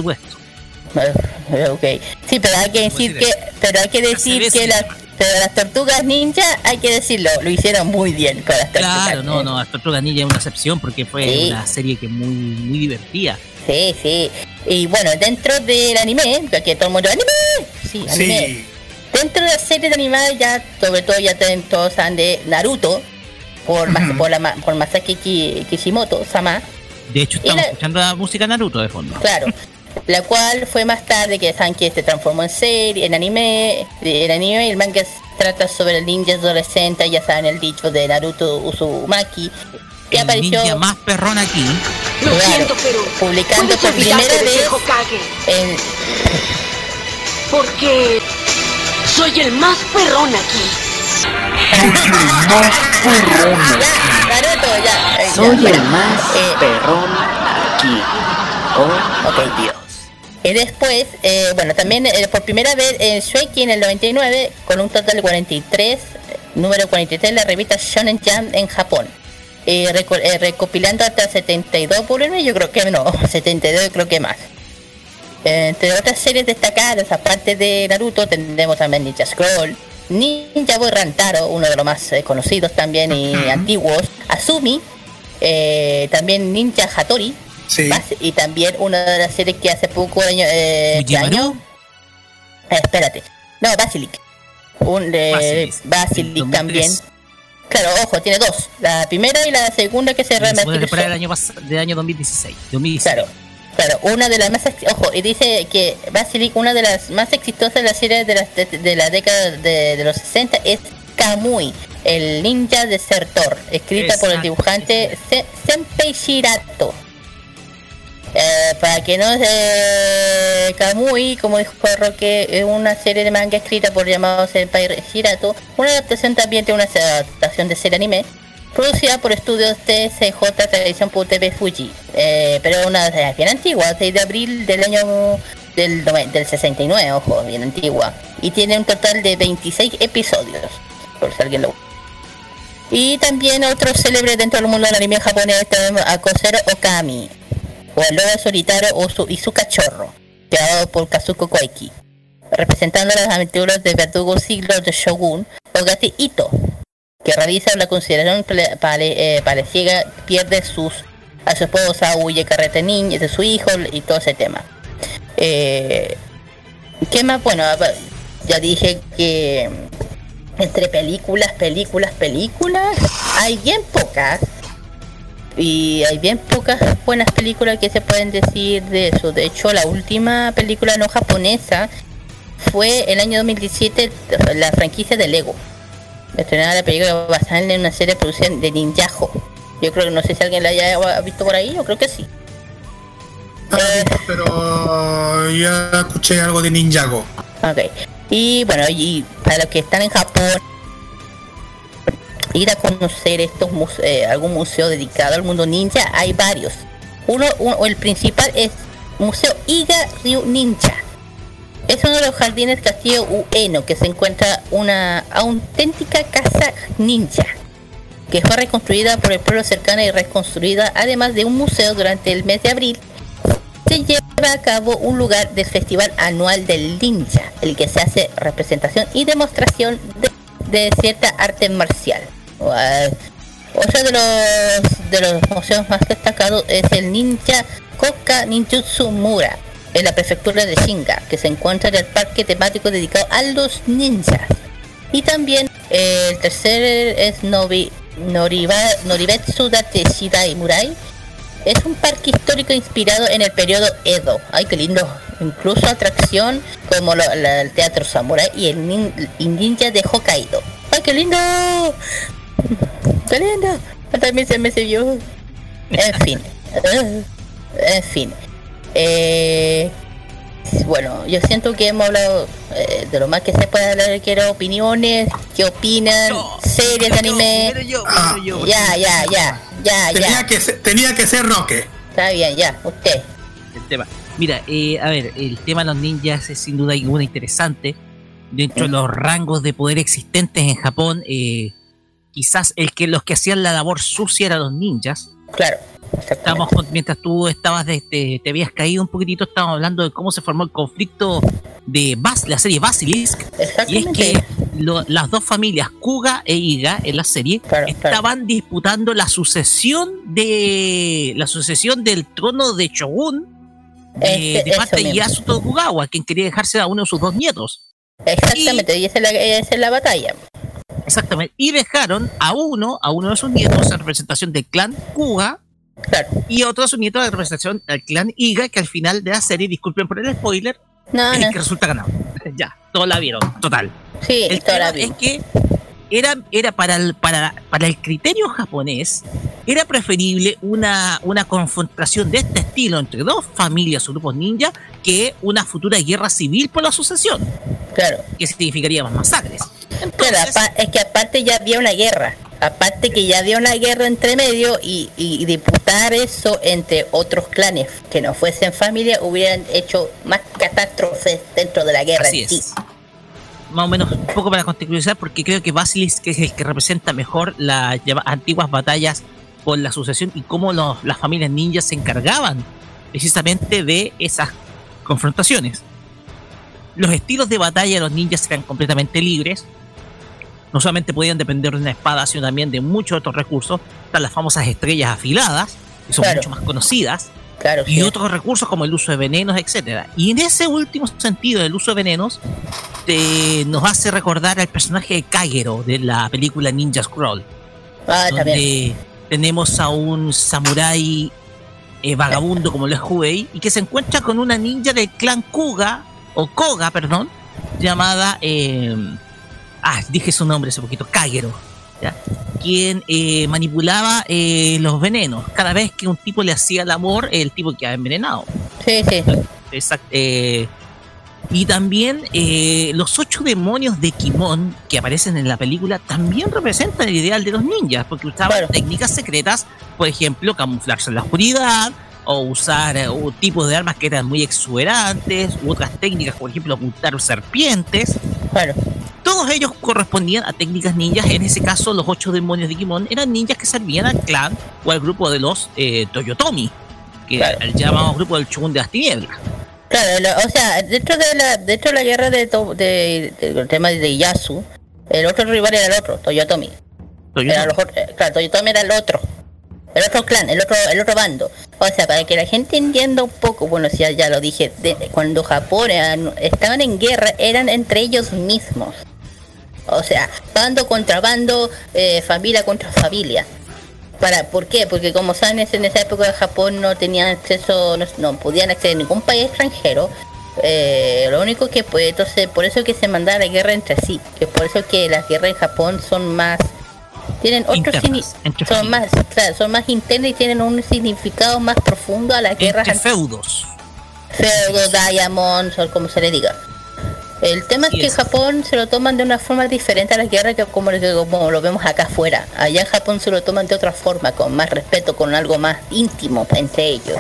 Eh, ok. Sí, pero hay que decir que, pero hay que decir que las, pero las tortugas ninja, hay que decirlo, lo hicieron muy bien con las tortugas. Claro, no, no, las tortugas ninja es una excepción porque fue Sí. una serie que muy, muy divertida. Sí, sí. Y bueno, dentro del anime, que todo el mundo anime, sí, anime. Dentro de las series animadas ya, sobre todo ya ten- todos saben de Naruto, por, Mas- por, la, ma- por Masaki Ki- Kishimoto, Sama, De hecho, estamos la- escuchando la música Naruto de fondo. claro. La cual fue más tarde que que se transformó en serie, en anime, en anime el manga trata sobre el ninja adolescente, ya saben el dicho de Naruto Uzumaki, que El apareció ninja más perrón aquí. claro, publicando por primera vez en, Porque soy el más perrón aquí. Naruto, ya. eh, Soy ya, el bueno, más eh, perrón aquí. Oh, ok, Dios. Y después, eh, bueno, también eh, por primera vez en Shueiki en el 99, con un total de 43, eh, número 43 la revista Shonen Jump en Japón. Eh, reco- recopilando hasta 72 volúmenes, yo creo que no, 72 creo que más. Eh, entre otras series destacadas, aparte de Naruto, tendremos también Ninja Scroll, Ninja Boy Rantaro, uno de los más conocidos también y antiguos, Azumi, también Ninja Hattori, Y también una de las series que hace poco año, eh, ¿qué año? Eh, espérate, no, Basilic, un de Basilic, también. Claro, ojo, tiene dos. La primera y la segunda que se temporada del año, del año 2016. 2016. Claro, claro, una de las más ojo, y dice que Basilic, una de las más exitosas de las series de, las- de, de la década de, de los 60 es Kamui, el ninja desertor, escrita por el dibujante Se- Senpei Shirato. Eh, para que no se Kamui, como dijo Roque, es una serie de manga escrita por llamado Senpai Shirato, una adaptación también de una adaptación de serie anime, producida por estudios TCJ Televisión.tv Fuji, eh, pero una de las bien antigua, 6 de abril del año del, nove- del 69, ojo, bien antigua, y tiene un total de 26 episodios, por si alguien lo y también otro célebre dentro del mundo del anime japonés tenemos a Kosero Okami, o el lobo solitario y su cachorro, creado por Kazuko Koiki, representando las aventuras de verdugo siglo de Shogun, Ogati Ito, que realiza la consideración pale, eh, pierde sus a su esposa, huye carrete niña de su hijo y todo ese tema. Eh, ¿Qué más? Bueno, ya dije que entre películas, películas, películas, hay bien pocas. Y hay bien pocas buenas películas que se pueden decir de eso. De hecho, la última película no japonesa fue el año 2017, la franquicia de Lego. Estrenada la película basada en una serie producida de Ninjago. Yo creo que no sé si alguien la haya visto por ahí, yo creo que sí. Pero ya escuché algo de Ninjago. Ok. Y bueno, y para los que están en Japón, ir a conocer estos muse- eh, algún museo dedicado al mundo ninja, hay varios. Uno, uno- el principal es Museo Iga Ryu Ninja. Es uno de los jardines Castillo Ueno que se encuentra una auténtica casa ninja que fue reconstruida por el pueblo cercano y reconstruida además de un museo durante el mes de abril se lleva a cabo un lugar del festival anual del ninja, el que se hace representación y demostración de, de cierta arte marcial. Otro de los de los museos más destacados es el Ninja Koka Ninjutsu Mura, en la prefectura de Shinga, que se encuentra en el parque temático dedicado a los ninjas. Y también eh, el tercer es Nobi, Noriba, Noribetsu Date Shidai Murai, es un parque histórico inspirado en el periodo Edo. Ay, qué lindo. Incluso atracción como el teatro samurai y el nin- y ninja de Hokkaido. Ay, qué lindo. Qué lindo. También se me se vio. En fin. Eh, en fin. Eh, bueno, yo siento que hemos hablado eh, de lo más que se puede hablar. Quiero opiniones. ¿Qué opinan? Series de anime. ya, ya, ya. Ya, tenía ya. Que ser, tenía que ser Roque. Está bien, ya, usted. el tema. Mira, eh, a ver, el tema de los ninjas es sin duda alguna interesante. Dentro de los rangos de poder existentes en Japón, eh, quizás el que los que hacían la labor sucia eran los ninjas. Claro. Estamos con- mientras tú estabas de, te, te habías caído un poquitito, estábamos hablando de cómo se formó el conflicto de Bas, la serie Basilisk. Y es que lo- las dos familias, Kuga e Iga, en la serie, estaban disputando la sucesión de la sucesión del trono de Shogun de, Ese- de parte de mismo. Yasuo Tokugawa, quien quería dejarse a uno de sus dos nietos. Exactamente, y, esa, es la, esa es la batalla. Exactamente. Y dejaron a uno, a uno de sus nietos en representación del clan Kuga. Y a otro de sus nietos en representación del clan Iga, que al final de la serie, disculpen por el spoiler, No, es no. que resulta ganado. ya, todos la vieron, total. Sí, el tema es que era, era para, el, para, para el criterio japonés, era preferible una, una confrontación de este estilo entre dos familias o grupos ninja que una futura guerra civil por la sucesión. Claro. Que significaría más masacres. Es que aparte ya había una guerra. Aparte que ya había una guerra entre medio y, y disputar eso entre otros clanes que no fuesen familia hubieran hecho más catástrofes dentro de la guerra Así en sí. es. Más o menos un poco para contextualizar, porque creo que Basilisk es el que representa mejor las antiguas batallas por la sucesión y cómo los- las familias ninjas se encargaban precisamente de esas confrontaciones. Los estilos de batalla de los ninjas eran completamente libres. No solamente podían depender de una espada, sino también de muchos otros recursos. Están las famosas estrellas afiladas, que son Claro. mucho más conocidas. Claro, y otros recursos como el uso de venenos, etcétera. Y en ese último sentido del uso de venenos, te- nos hace recordar al personaje de Kagero de la película Ninja Scroll. Ah, donde también. tenemos a un samurái eh, vagabundo como lo es Huey y que se encuentra con una ninja del clan Kuga, o Koga, perdón, llamada. eh, ah, dije su nombre hace poquito, Kagero. ¿ya? Quien eh, manipulaba eh, los venenos. Cada vez que un tipo le hacía el amor, el tipo quedaba envenenado. Sí, sí. Exact- eh, y también los ocho demonios de Kimon que aparecen en la película también representan el ideal de los ninjas, porque usaban técnicas secretas, por ejemplo, camuflarse en la oscuridad, o usar eh, un tipo de armas que eran muy exuberantes, u otras técnicas, por ejemplo, ocultar serpientes. Todos ellos correspondían a técnicas ninjas. En ese caso, los ocho demonios de Kimon eran ninjas que servían al clan o al grupo de los eh, Toyotomi, que era el llamado grupo del Shogun de las Tinieblas. Claro, o sea, dentro de la dentro de la guerra de, to- de, de- del tema de Yasu, el otro rival era el otro, Toyotomi. Era los otro- eh, claro, Toyotomi era el otro. El otro clan, el otro, el otro bando. O sea, para que la gente entienda un poco, bueno, si ya, ya lo dije, cuando Japón estaban en guerra, eran entre ellos mismos. O sea, bando contra bando, eh, familia contra familia. Para, ¿Por qué? Porque como saben, en esa época Japón no tenían acceso, no, no podían acceder a ningún país extranjero. Eh, lo único que pues entonces por eso que se mandaba la guerra entre sí, que por eso que las guerras en Japón son más tienen otros Internas, signi- son más claro, son más internas y tienen un significado más profundo a las guerras Entre feudos. feudos, diamonds o como se le diga. El tema es que Japón se lo toman de una forma diferente a las guerras que como, lo vemos acá afuera. Allá en Japón se lo toman de otra forma, con más respeto, con algo más íntimo entre ellos.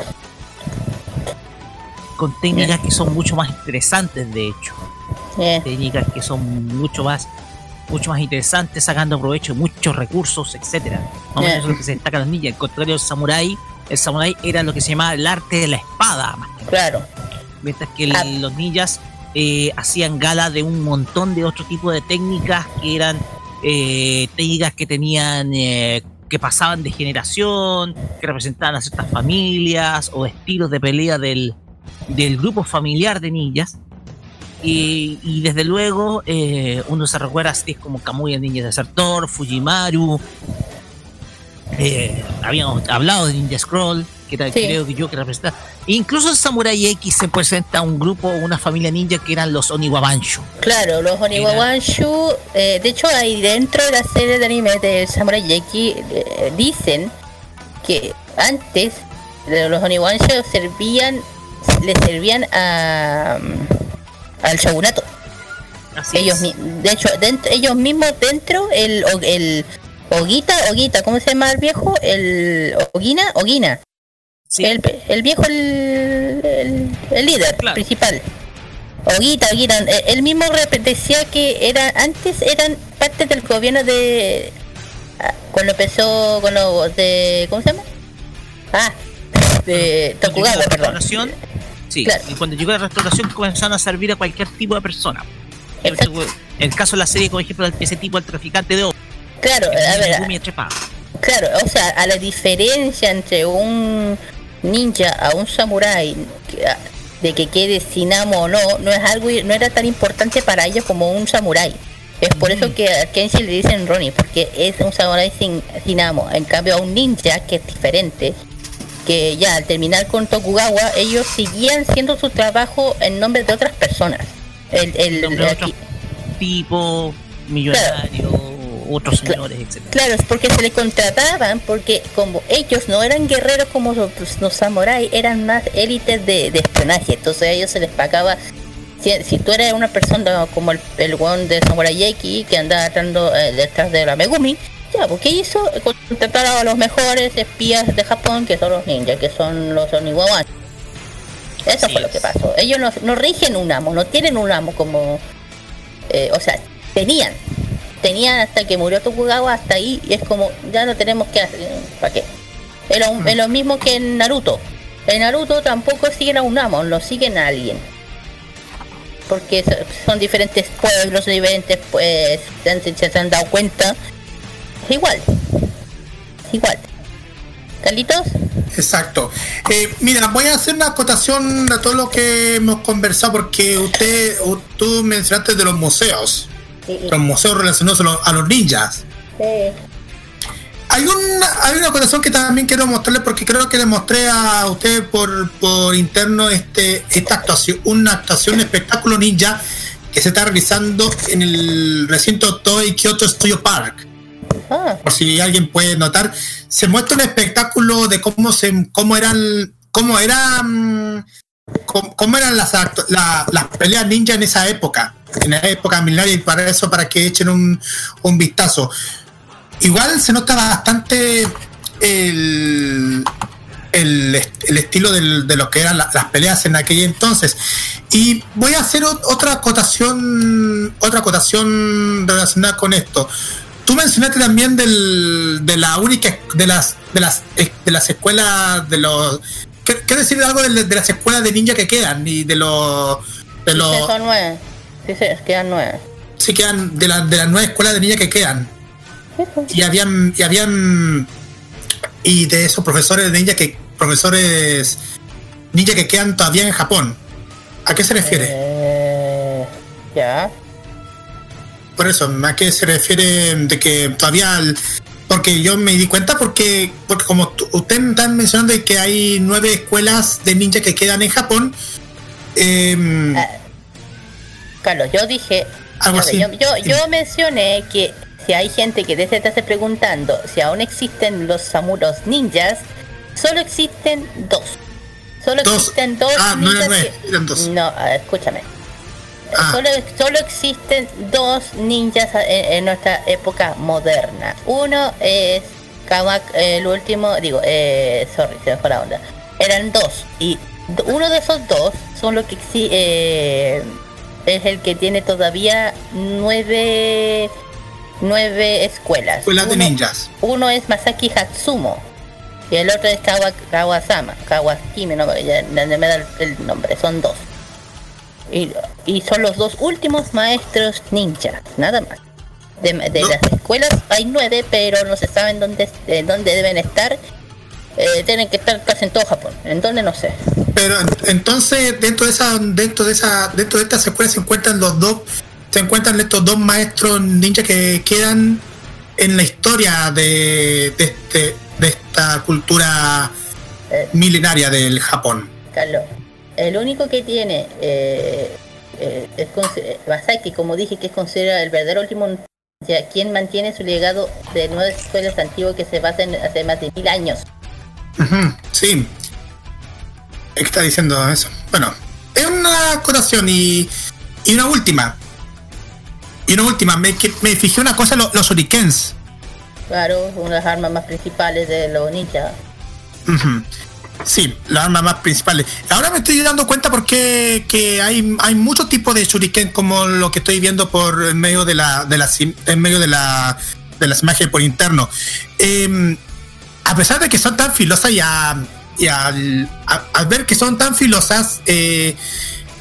con técnicas que son mucho más interesantes de hecho técnicas que son mucho más mucho más interesantes sacando provecho de muchos recursos etcétera más o menos Yeah. eso es lo que se destaca en los ninjas al contrario del samurái el samurái era lo que se llamaba el arte de la espada más que nada. Claro. mientras que el- los ninjas eh, hacían gala de un montón de otro tipo de técnicas que eran eh, técnicas que tenían eh, que pasaban de generación, que representaban a ciertas familias o estilos de pelea del, del grupo familiar de ninjas. Y, y desde luego eh, uno se recuerda así como Kamui el Ninja Desertor, Fujimaru. Eh, habíamos hablado de Ninja Scroll, que era- Sí. creo que yo que representa. Incluso en Samurai X se presenta un grupo, una familia ninja que eran los Oniwabanshu. Claro, los Oniwabanshu, eh, de hecho ahí dentro de la serie de anime de Samurai X eh, dicen que antes eh, los Oniwabanshu servían, le servían a, mm, al shogunato. ellos, mi- de hecho, dentro, ellos mismos dentro, el, el, Oguita, Oguita, ¿cómo se llama el viejo? El Ogina, Ogina. El, el viejo, el, el, el líder principal. Oguita, Oguita, eh, él mismo decía que era, antes eran parte del gobierno de ah, cuando empezó con los de ¿cómo se llama? Ah, de Tokugawa, perdón. Sí, Claro. y cuando llegó la restauración comenzaron a servir a cualquier tipo de persona. En el caso de la serie, por ejemplo, ese tipo, el traficante de oro. Claro, a ver. Claro, o sea, a la diferencia entre un ninja a un samurái de que quede sin amo o no, no es algo no era tan importante para ellos como un samurái. Es por eso que a Kenshi le dicen Ronnie, porque es un samurái sin, sin amo. En cambio a un ninja, que es diferente, que ya al terminar con Tokugawa, ellos seguían haciendo su trabajo en nombre de otras personas. El, el, Nombre de aquí- otros señores, etc. Claro, es porque se le contrataban, porque como ellos no eran guerreros como los, los samuráis, eran más élites de, de espionaje, entonces a ellos se les pagaba. Si, si tú eres una persona como el, el one de Samurai X que andaba atrando, eh, detrás de la Megumi, ya, porque hizo contratar a los mejores espías de Japón, que son los ninjas, que son los Oniwawan. Eso fue lo que pasó. Ellos no, no rigen un amo, no tienen un amo como. eh, o sea, tenían. Tenían hasta que murió Tokugawa, hasta ahí, y es como, ya no tenemos que hacer. ¿Para qué? Es lo, es lo mismo que en Naruto. En Naruto tampoco siguen a un amo, lo siguen a alguien. Porque so- son diferentes pueblos, diferentes, pues, se han, se han dado cuenta. Igual. Igual. ¿Carlitos? Exacto. Eh, mira, voy a hacer una acotación a todo lo que hemos conversado porque usted, tú mencionaste de los museos, los museos relacionados a los, a los ninjas. Hay una, hay una acotación que también quiero mostrarle porque creo que le mostré a usted por, por interno este, esta actuación, una actuación espectáculo ninja que se está realizando en el recinto Toy Kyoto Studio Park. Por si alguien puede notar, se muestra un espectáculo de cómo se cómo eran cómo eran cómo, cómo eran las, las peleas ninja en esa época, en la época milenaria y para eso para que echen un, un vistazo. Igual se nota bastante el, el, el estilo de lo que eran la- las peleas en aquel entonces. Y voy a hacer ot- otra acotación, otra acotación relacionada con esto. Tú mencionaste también del, de la única de las de las eh, de las escuelas de los ¿qué, qué decir algo de, de las escuelas de ninja que quedan y de los de Sí, los son nueve. Sí, sí, quedan nueve. sí quedan de, la, de las nueve escuelas de ninja que quedan y habían y habían y de esos profesores de ninja que profesores ninja que quedan todavía en Japón ¿a qué se refiere? Eh, ya Por eso, ¿a qué se refiere de que todavía... el- porque yo me di cuenta porque, porque como ustedes están mencionando de que hay nueve escuelas de ninja que quedan en Japón. em, Carlos, yo dije. Algo así. Yo, yo, yo mencioné que si hay gente que desde te hace preguntando si aún existen los samuros ninjas, solo existen dos. Solo Dos. existen dos Ah, no eran ninjas. nueve, que- dos. No, escúchame. Ah. Solo, solo existen dos ninjas en, en nuestra época moderna. Uno es Kamak, el último, digo, eh, sorry, se me fue la onda. Eran dos. Y uno de esos dos son los que eh, es el que tiene todavía nueve nueve escuelas. escuelas de Uno- ninjas. uno es Masaki Hatsumo y el otro es Kawa, Kawasama, Kawakime, no me, ya- ya me da el nombre, son dos. Y, y son los dos últimos maestros ninja, nada más. De, de las escuelas hay nueve, pero no se saben dónde, eh, dónde deben estar. Eh, tienen que estar casi en todo Japón. ¿En dónde? No sé. Pero en- entonces dentro de esa dentro de esa dentro de estas escuelas se encuentran los dos se encuentran estos dos maestros ninja que quedan en la historia de, de este de esta cultura milenaria del Japón. Carlos, el único que tiene eh, eh, es eh, Masaki, como dije, que es considerado el verdadero último, sea, quien mantiene su legado de nueve escuelas antiguas que se basan hace más de mil años. Sí. ¿Qué está diciendo eso? Bueno, es una acotación y, y una última. Y una última, me, que- me fijé una cosa, lo- los shurikens. Claro, una de las armas más principales de los ninjas. Sí, las armas más principales. Ahora me estoy dando cuenta porque que hay, hay muchos tipos de shuriken como lo que estoy viendo por en medio de la, de im- en medio de la de las imágenes por interno. Eh, a pesar de que son tan filosas y, a- al, ver que son tan filosas, eh,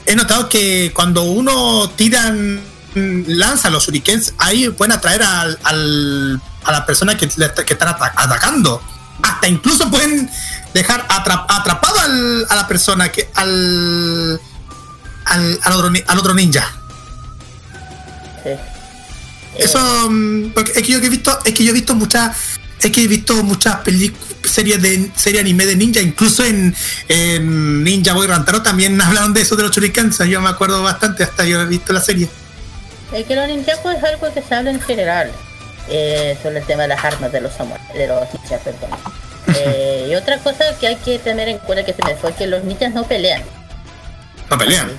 he notado que cuando uno tira, mm, lanza los shurikens, ahí pueden atraer al, al- a la persona que, están ata- atacando. Hasta incluso pueden dejar atrap- atrapado al- a la persona que al, al, al otro, al otro ninja. Eso mm, porque es que yo he visto, es que yo he visto muchas, es que he visto muchas películas, series de serie anime de ninja, incluso en, en Ninja Boy Rantaro también hablaron de eso de los shurikens, yo me acuerdo bastante, hasta yo he visto la serie. El que los ninjaku es algo que se habla en general eh, sobre el tema de las armas de los samuráis, de los ninjas, perdón. Eh, y otra cosa que hay que tener en cuenta que se me fue que los ninjas no pelean. No pelean.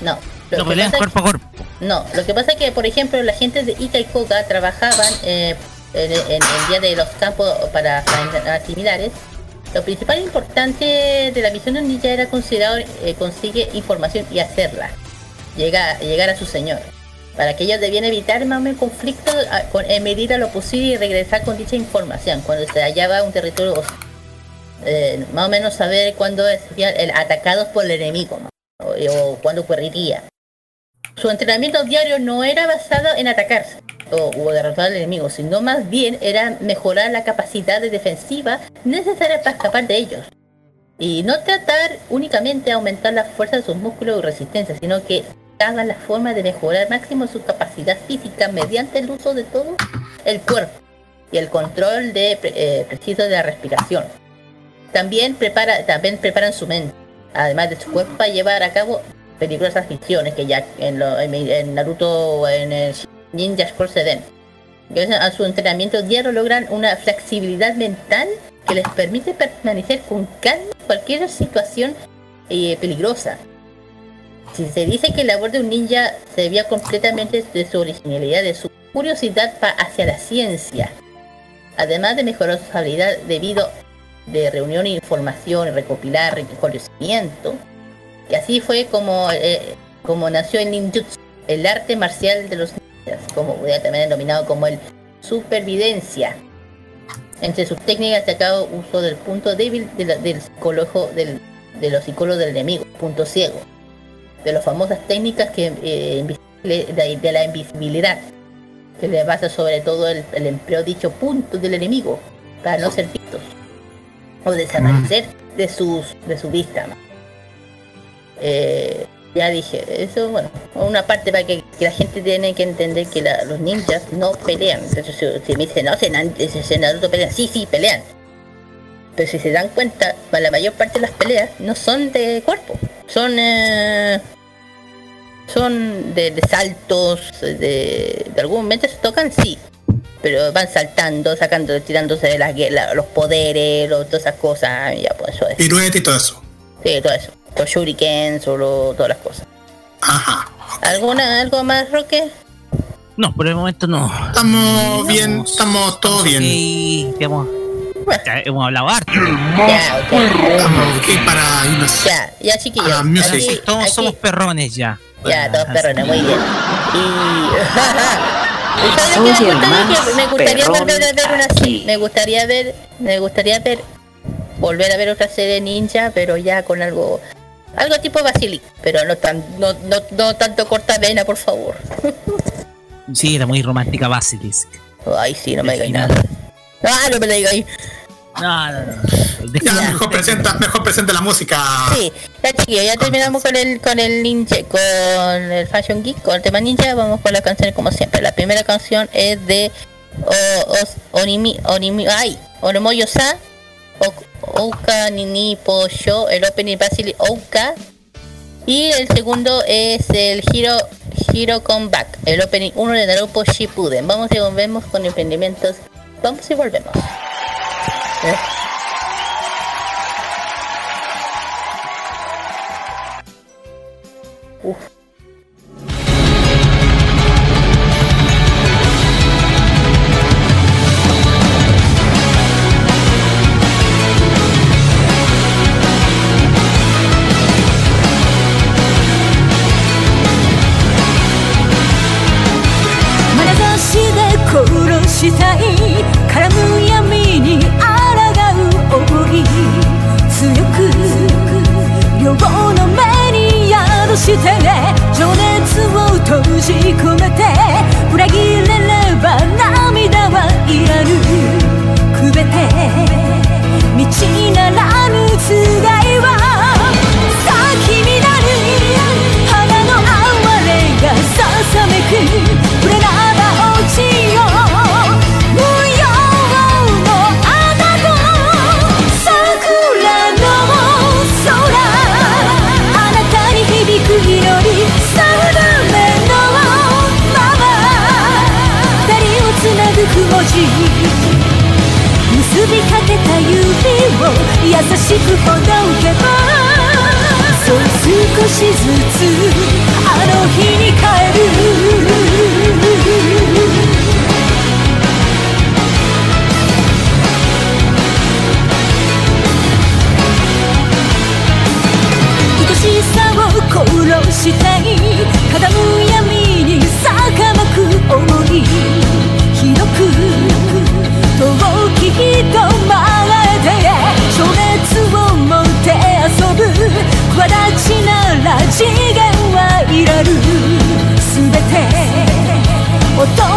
No. Lo No que pelean pasa cuerpo a cuerpo. No, lo que pasa es que, por ejemplo, la gente de Ika y Koga trabajaban eh, en, en el día de los campos para faenas similares. Lo principal importante de la misión de un ninja era considerar eh, consigue información y hacerla. Llegar, llegar a su señor. Para que ellos debían evitar más o menos conflictos a- con- en medida lo posible y regresar con dicha información cuando se hallaba un territorio. Eh, más o menos saber cuándo serían el- atacados por el enemigo o, o cuándo ocurriría. Su entrenamiento diario no era basado en atacarse o, o derrotar al enemigo, sino más bien era mejorar la capacidad de defensiva necesaria para escapar de ellos. Y no tratar únicamente de aumentar la fuerza de sus músculos y resistencia, sino que hagan la forma de mejorar máximo su capacidad física mediante el uso de todo el cuerpo y el control de, eh, preciso de la respiración. También, prepara, también preparan su mente, además de su cuerpo, para llevar a cabo peligrosas misiones que ya en, lo- en, en Naruto en el Ninja Scroll se a su entrenamiento diario logran una flexibilidad mental que les permite permanecer con calma en cualquier situación eh, peligrosa. Si se dice que la labor de un ninja se debía completamente de su originalidad, de su curiosidad hacia la ciencia, además de mejorar sus habilidades debido de reunión de información, recopilar conocimiento. Y así fue como, eh, como nació el ninjutsu, el arte marcial de los ninjas, como ya también denominado como el supervivencia. Entre sus técnicas destacado uso del punto débil del psicólogo de los psicólogos del enemigo, punto ciego. De las famosas técnicas que eh, de, de la invisibilidad, que le basa sobre todo el, el empleo dicho punto del enemigo, para no ser vistos o desaparecer de sus de su vista. Eh, ya dije, eso bueno, una parte para que, que la gente tiene que entender que la- los ninjas no pelean. Entonces, si, si me dicen, no, si- si Naruto pelean, sí, sí, pelean. Pero si se dan cuenta, para la mayor parte de las peleas no son de cuerpo, son eh, son de, de saltos, de, de algún momento se tocan, sí, pero van saltando, sacando, tirándose de las la- los poderes, lo- todas esas cosas, ya pues eso es. Pirueta y todo eso. Sí, todo eso. Los shurikens o lo- todas las cosas. Ajá. ¿Alguna, algo más, Roque? No, por el momento no. Estamos bien, estamos todo bien. Digamos, ya hemos hablado harto. Ya, para irnos. Ya, ya chiquillos. Ah, aquí- Todos aquí- somos perrones ya. Ya, todos perrones, muy bien. Y... Me gustaría, me gustaría ver una me gustaría ver, me gustaría ver, volver a ver otra serie ninja, pero ya con algo, algo tipo Basilic, pero no tan, no, no, no tanto corta vena, por favor. Sí, era muy romántica Basilisk. Ay, sí, no me nada. Ah, no me digáis. No, no, no. Ya, mejor presenta, mejor presenta la música. Sí, ya chiquillos, ya terminamos con el con el ninja, con el Fashion Geek, con el tema ninja, vamos con las canciones como siempre. La primera canción es de o, os- Onimi, Onimi, ay, Oromoyo-sa, O- Ouka Nini Po Sho, el opening Basili Ouka. Y el segundo es el Hero, Hero Comeback, el opening 1 de Naruto Shippuden. Vamos y volvemos con emprendimientos. Vamos y volvemos. Eh. Uf. Está してね。情熱を閉じ込めて裏切れれば涙はいらぬくべて道なら優しくほどけばそう少しずつあの日に帰る。殺したい傾む闇に逆まく思い。広く遠き人こと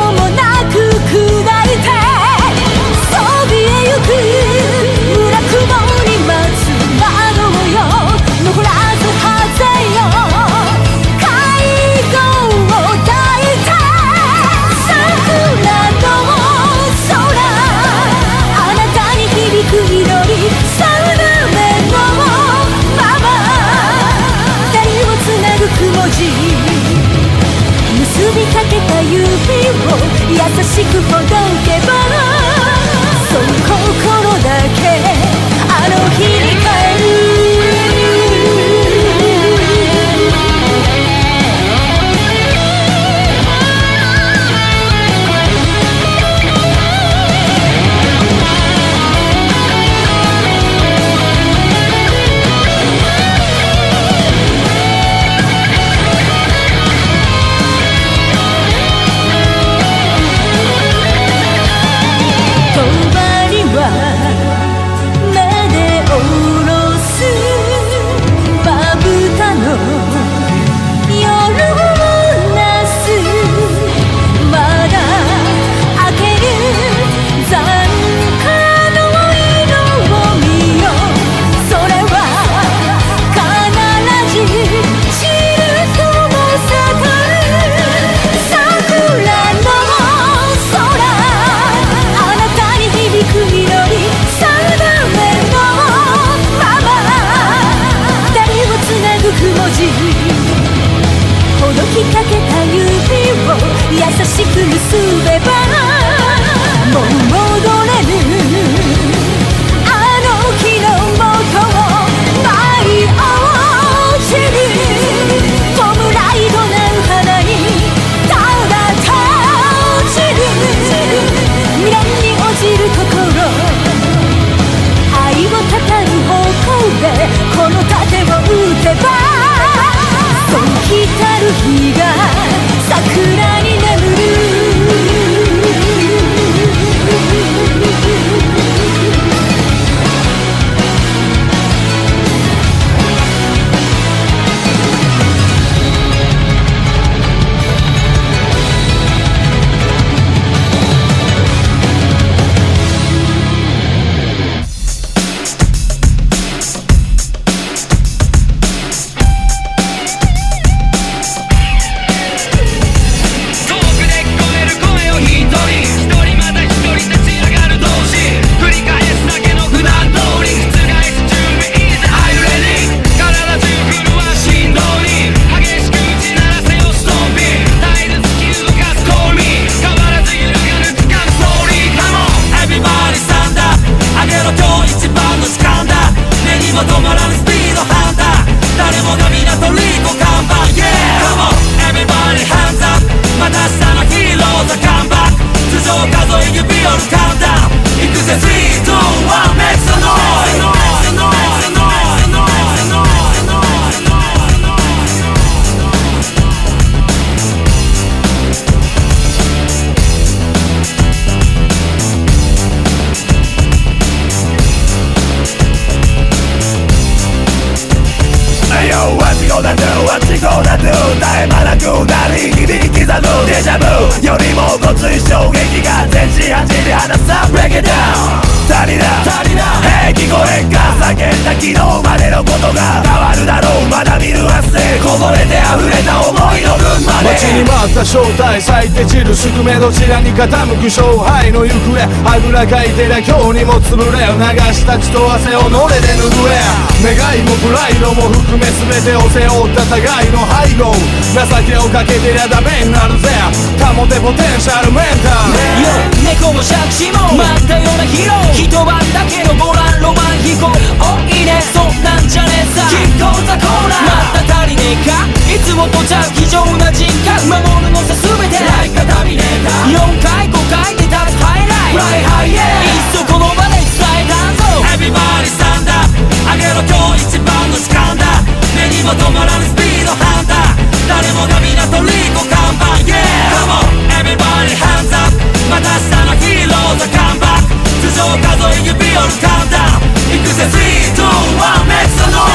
down. 昨日までのことが変わるだろうまだ見る明日へこぼれて溢れた思いの分まで待ちに待った正体咲いて散る宿命どちらに傾く勝敗の行方あぐらかいてりゃ今日にも潰れ流した血と汗をのれで拭え。願いもプライドも含め全てを背負った互いの背後。情けをかけてりゃダメになるぜ。かもてポテンシャルメンタル、ね、猫も借地も。待ったようなヒーロー。一晩だけのボランロマン飛行おいいねそんなんじゃねえさ。キッコーザコーナーまた足りねえか？いつもとちゃう非常な人格。守るのさ全て。ライカタミネーター4回5回で立つハイライライハイエーいっそこの場で伝えたんぞ。Everybody stand up 上げろ今日一番の時間だ目にも止まらぬスピードハンター。誰もが港リコ看板。Yeah Come on everybody hands up また明日のヒーローズカムバック。頭上数え指折るカウンダウン行くぜ3、2、1 Make the noise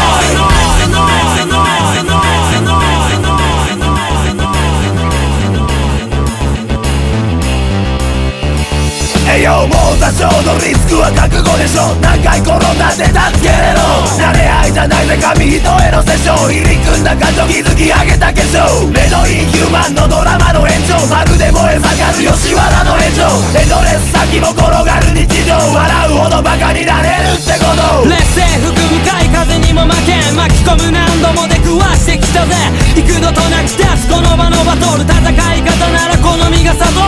栄養も多少のリスクは覚悟でしょ。何回転んだって助けれろ。慣れ合いじゃないぜ紙一重のセッション。入り組んだ感情築き上げた化粧。目のインヒューマンのドラマの延長まるで燃え盛る。吉原の炎上。エドレス先も転がる日常。笑うほどバカになれるってこと。劣勢含む風にも負け巻き込む何度も出くわしてきたぜ。幾度となく立つこの場のバトル戦い方なら好みがさぞ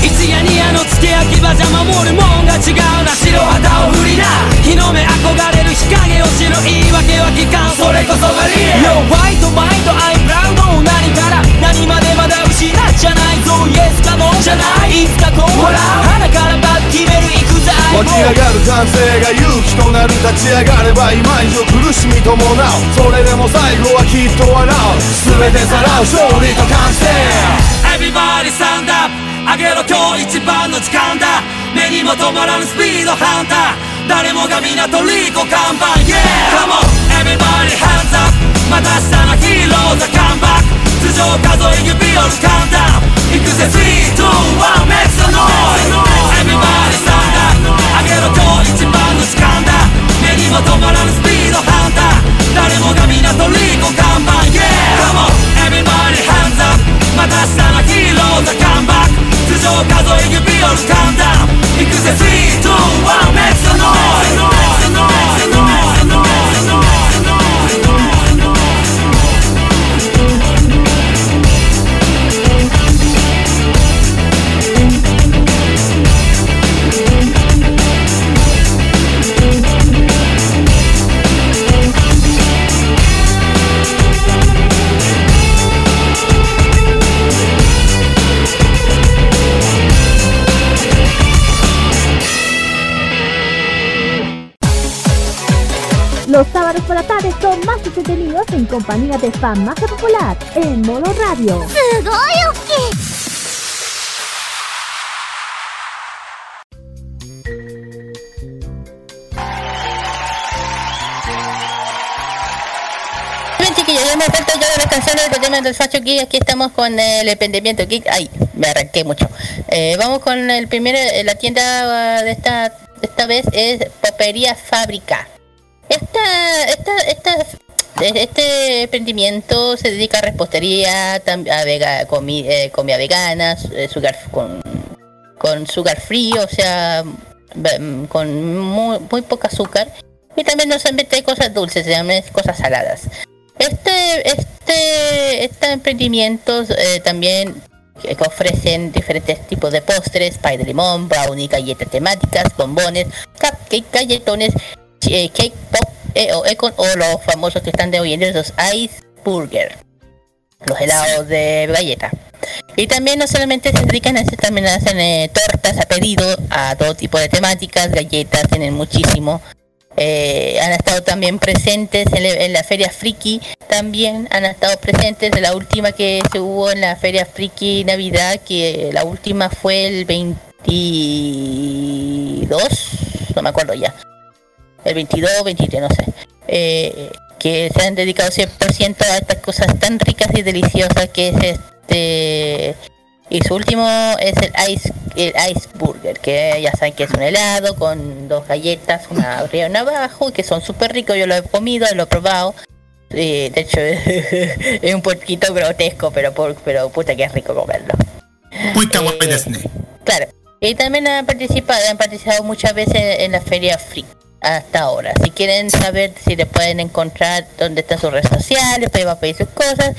一夜二夜の付け焼き場じゃ守るもんが違うな。白旗を振りな。日の目憧れる日陰を知る言い訳は聞かん。それこそがリアル。Yo ワイトマインド I'm proud 何から。何までまだ失っちゃないぞ Yes かもじゃないいつかこう笑う鼻からバッ決める行くぜ湧き上がる感性が勇気となる立ち上がれば今以上苦しみ伴うそれでも最後はきっと笑う全てさらう勝利と完成。Everybody stand up! 上げろ今日一番の時間だ。目にも止まらぬスピードハンター。誰もが港リコ看板。Yeah! Come on! Everybody hands up! また明日のヒーローズカムバック頭上数え指折るカウンダウン行くぜ3、2、1 Make some noise Everybody stand up. 上げろ今日一番の時間だ目にも止まらぬスピードハンター。誰もが港リーコ看板 Yeah Come on Everybody hands up また明日のヒーローズカムバック頭上数え指折るカウンダウン行くぜ3、2、1 Make some noise. en compañía de Famacia Popular en modo radio. chiquillos, ya hemos vuelto ya de las canciones del tema del Sacho Geek. Aquí estamos con eh, el emprendimiento Geek. Ay, me arranqué mucho. Eh, vamos con el primero, eh, la tienda ah, de esta, esta vez es Popería Fábrica. Esta, esta, esta este emprendimiento se dedica a repostería, a vega, eh, comida vegana, eh, sugar, con, con sugar free, o sea, mm, con muy, muy poco azúcar. Y también no solamente hay cosas dulces, también hay cosas saladas. Este, este, este emprendimientos eh, también que que ofrecen diferentes tipos de postres, pie de limón, brownie, galletas temáticas, bombones, cupcake, galletones, eh, cake pop eh, o, econ- o los famosos que están de hoy en día, los ice burger, los helados de galleta. Y también no solamente se dedican a hacer, también hacen eh, tortas a pedido, a todo tipo de temáticas, galletas, tienen muchísimo. Eh, han estado también presentes en, la- en la feria friki. También han estado presentes en la última que se hubo en la feria friki navidad que la última fue el 22 no me acuerdo ya el 22 23 no sé eh, que se han dedicado 100% a estas cosas tan ricas y deliciosas que es este y su último es el ice el ice burger que ya saben que es un helado con dos galletas una arriba y una abajo y que son súper ricos yo lo he comido lo he probado Eh, de hecho es un poquito grotesco pero por, pero puta que es rico comerlo desu ne. Claro. Y también han participado, han participado muchas veces en la feria free hasta ahora. Si quieren saber si le pueden encontrar dónde están sus redes sociales, pueden pedir sus cosas.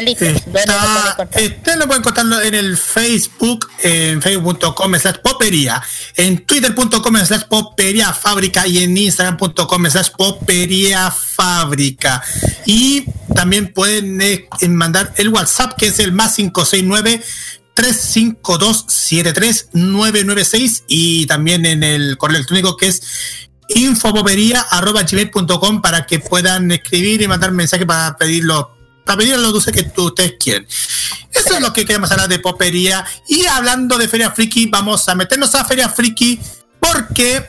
Listo. ¿Dónde lo pueden ustedes lo pueden encontrar en el Facebook, en facebook.com slash popería, en twitter.com slash popería fábrica y en instagram.com slash popería fábrica. Y también pueden eh, mandar el WhatsApp que es el más 569 352-73996 y también en el correo electrónico que es infopopería.gmail.com para que puedan escribir y mandar mensajes para pedirlo para pedir los dulces que tú- ustedes quieren. Eso es lo que queremos hablar de popería. Y hablando de Feria Friki, vamos a meternos a Feria Friki porque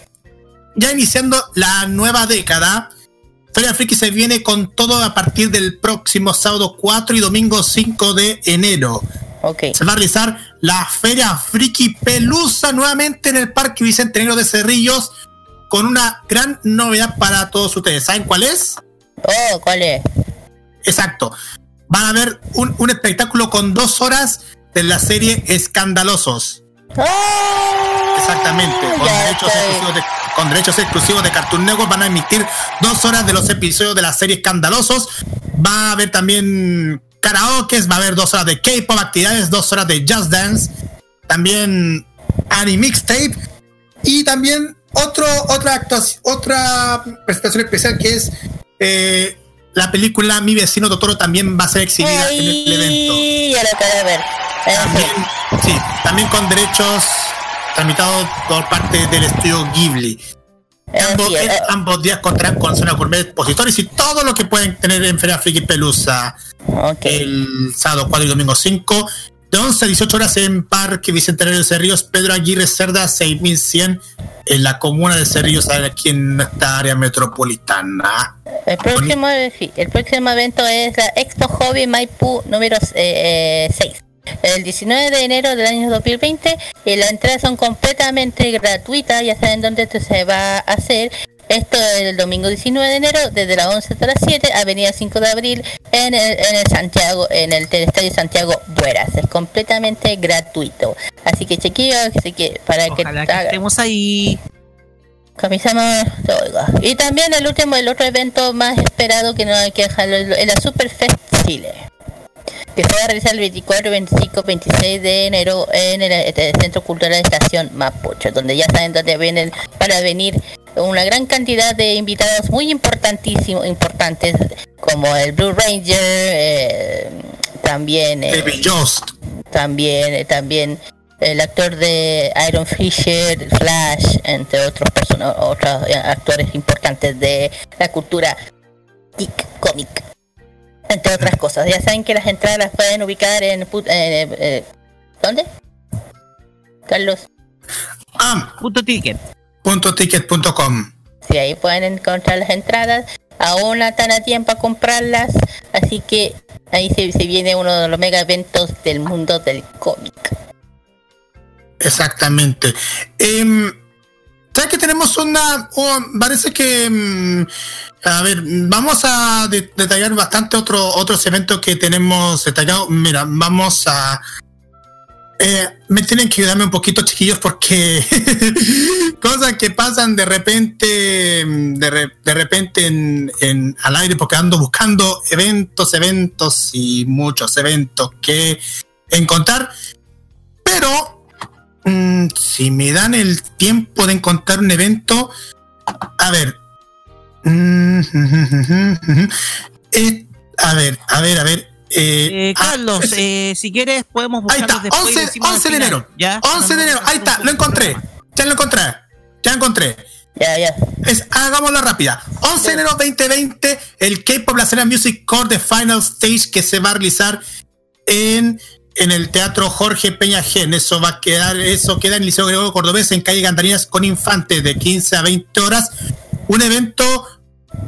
ya iniciando la nueva década, Feria Friki se viene con todo a partir del próximo sábado 4 y domingo 5 de enero. Se va a realizar la Feria Friki Pelusa nuevamente en el Parque Bicentenario de Cerrillos con una gran novedad para todos ustedes. ¿Saben cuál es? Oh, ¿cuál es? Exacto. Van a ver un, un espectáculo con dos horas de la serie Escandalosos. Exactamente. Con derechos, exclusivos de, con derechos exclusivos de Cartoon Network van a emitir dos horas de los episodios de la serie Escandalosos. Va a haber también karaoke, va a haber dos horas de K-pop, actividades, dos horas de Just Dance, también Anime Mixtape y también otro, otra actuación, otra presentación especial que es eh, la película Mi vecino Totoro también va a ser exhibida en el evento. Ya lo ver. También, sí, también con derechos tramitados por parte del estudio Ghibli. Ambos, eh, ambos días contarán con zona gourmet, expositores y todo lo que pueden tener en Feria Friki Pelusa. El sábado 4 y domingo 5, de 11 a 18 horas en Parque Bicentenario de Cerrillos, Pedro Aguirre Cerda 6100, en la comuna de Cerrillos, aquí en nuestra área metropolitana. El próximo, sí, el próximo evento es la Expo Hobby Maipú número 6. El 19 de enero del año 2020 y las entradas son completamente gratuitas, ya saben dónde esto se va a hacer. Esto es el domingo 19 de enero, desde las 11 hasta las 7, Avenida 5 de Abril, en el, en el Santiago, en el Estadio Santiago Bueras. Es completamente gratuito. Así que chequeo, así que para que, estemos ahí. Oiga. Y también el último, el otro evento más esperado que no hay que dejarlo, es la Superfest Chile. Que se va a realizar el 24, 25, 26 de enero en el, eh, Centro Cultural de Estación Mapocho, donde ya saben dónde vienen para venir una gran cantidad de invitados muy importantísimos, importantes, como el Blue Ranger, eh, también eh, también, eh, también el actor de Iron Fisher, Flash, entre otros otros eh, actores importantes de la cultura geek, cómic, entre otras cosas. Ya saben que las entradas las pueden ubicar en pu- eh, eh, ¿dónde? Carlos. Ah, punto ticket. Punto ticket.com. Sí, ahí pueden encontrar las entradas. Aún están a tiempo a comprarlas. Así que ahí se, se viene uno de los mega eventos del mundo del cómic. Exactamente. Em, ¿Sabes que tenemos una... oh, parece que... mm, a ver, vamos a de- detallar bastante otro, otros eventos que tenemos detallados. Mira, vamos a... eh, me tienen que ayudarme un poquito, chiquillos, porque cosas que pasan de repente, de, re- de repente en, en- al aire, porque ando buscando eventos, eventos y muchos eventos que encontrar. Pero Mm, si me dan el tiempo de encontrar un evento, a ver. Mm, eh, a ver, a ver, a ver. eh, Eh, ah, Carlos, eh, si quieres podemos ahí buscarlos está, después y 11, decimos al 11 de final, enero. ¿ya? 11 de enero, ahí está, lo encontré. Ya lo encontré. Ya lo encontré. Ya, ya. Es, hagámosla rápida. 11 de enero 2020, el K-Pop La Cena Music Core The Final Stage que se va a realizar en, en el Teatro Jorge Peña Gen. Eso va a quedar, eso queda en el Liceo Gregorio Cordobés en calle Gandarinas con Infante de 15 a 20 horas. Un evento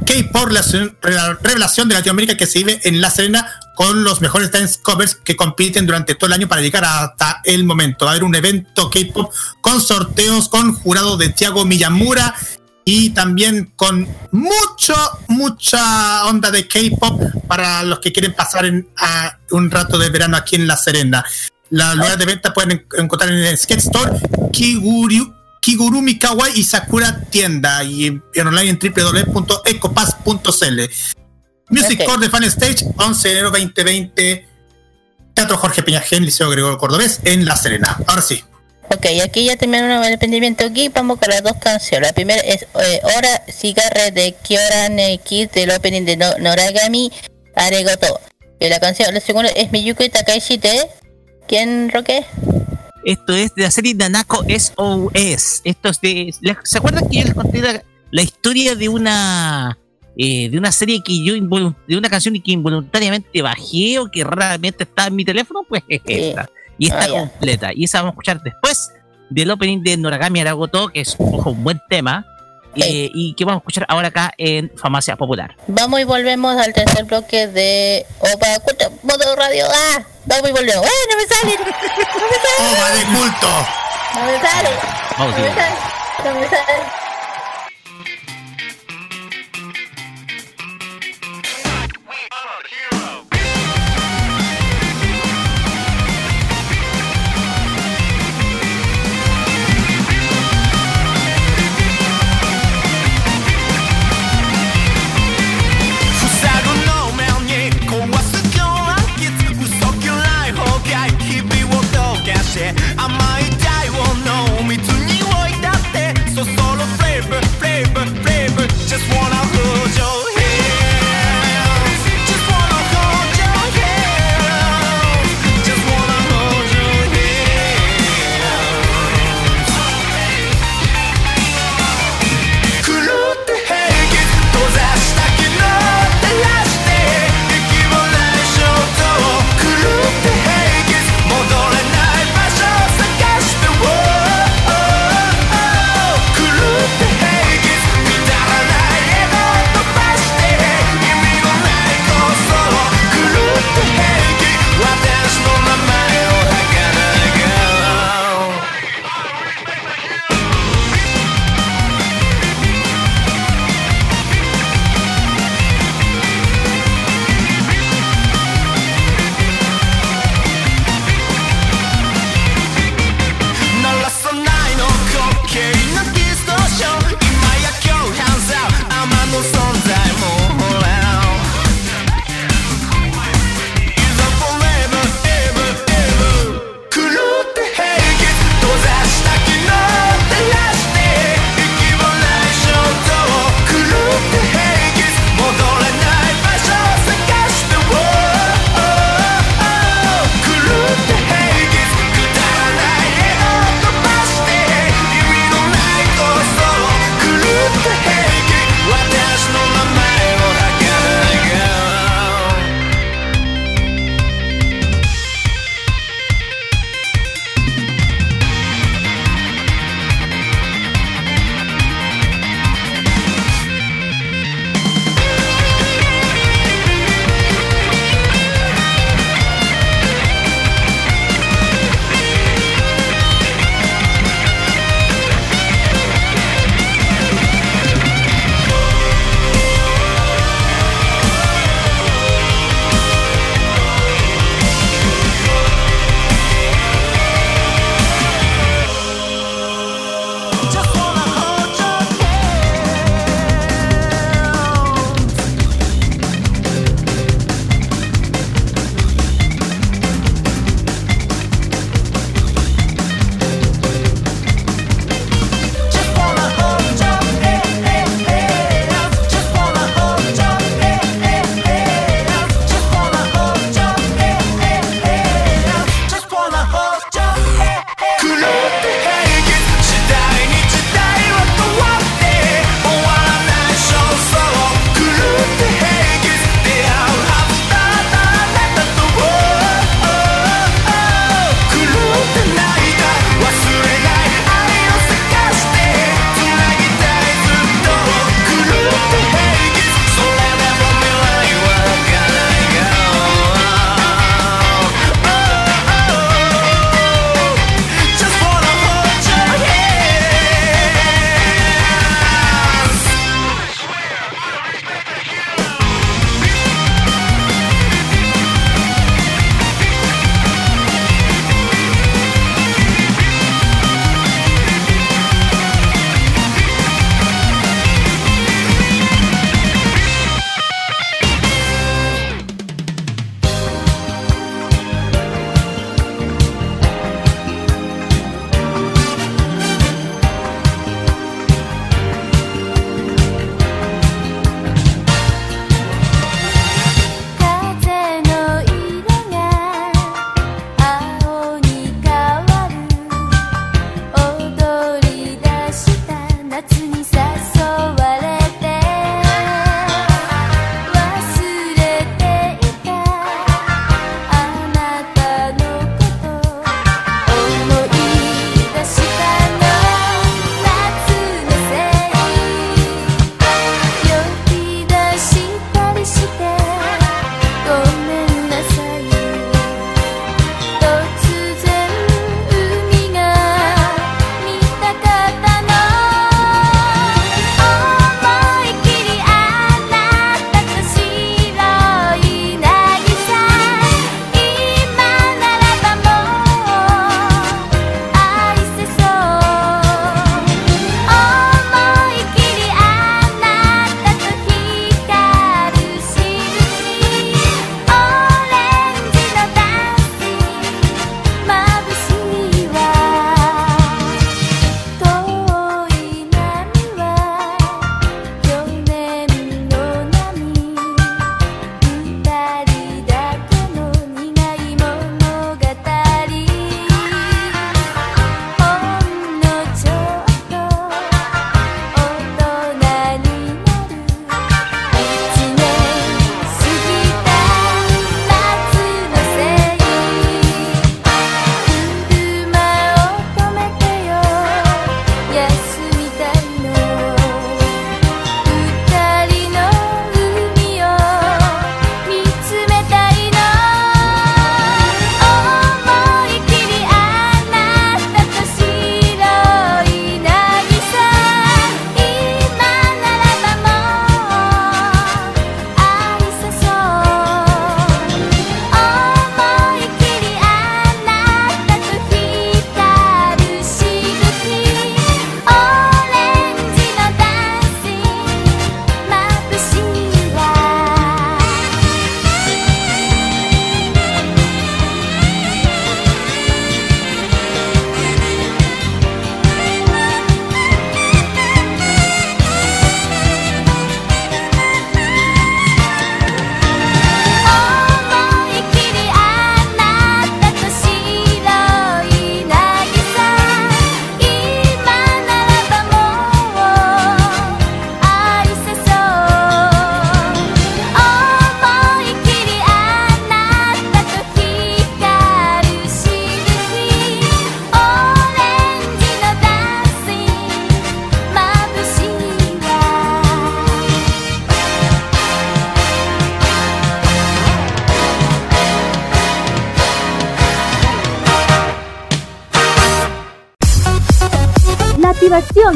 K-Pop la la revelación de Latinoamérica que se vive en La Serena con los mejores dance covers que compiten durante todo el año para llegar hasta el momento. Va a haber un evento K-Pop con sorteos, con jurado de Tiago Miyamura y también con mucho, mucha onda de K-Pop para los que quieren pasar un rato de verano aquí en La Serena. Las lugares de venta pueden en- encontrar en el Skate Store, Kiguru, Kigurumi Kawaii y Sakura Tienda y en, online en www.ecopass.cl. Music. Core de Fan Stage, 11 de enero 2020 Teatro Jorge Peñagén, Liceo Gregorio Cordobés, en La Serena. Ahora sí. Ok, aquí ya terminaron el emprendimiento aquí. Vamos con las dos canciones. La primera es eh, Hora Cigarre de Kyoran Kid del opening de no Noragami Aregoto. Y la canción, la segunda es Miyuki Takaishi de. ¿Quién, Roque? Esto es de la serie Nanako SOS. Esto es de. ¿Se acuerdan que yo les conté la, la historia de una. eh, de una serie que yo de una canción que involuntariamente bajé o que raramente estaba en mi teléfono? Pues es esta. Y está Ah, completa. Y esa vamos a escuchar después del opening de Noragami Aragoto, que es ojo, un buen tema. Eh, y que vamos a escuchar ahora acá en Farmacia Popular. Vamos y volvemos al tercer bloque de Opa Culto Modo Radio. ¡Ah! Vamos y volvemos. ¡Eh! ¡No me sale! ¡No me sale! ¡Opa de culto! ¡No me sale! Vamos, ¡No me sale! ¡No me sale!「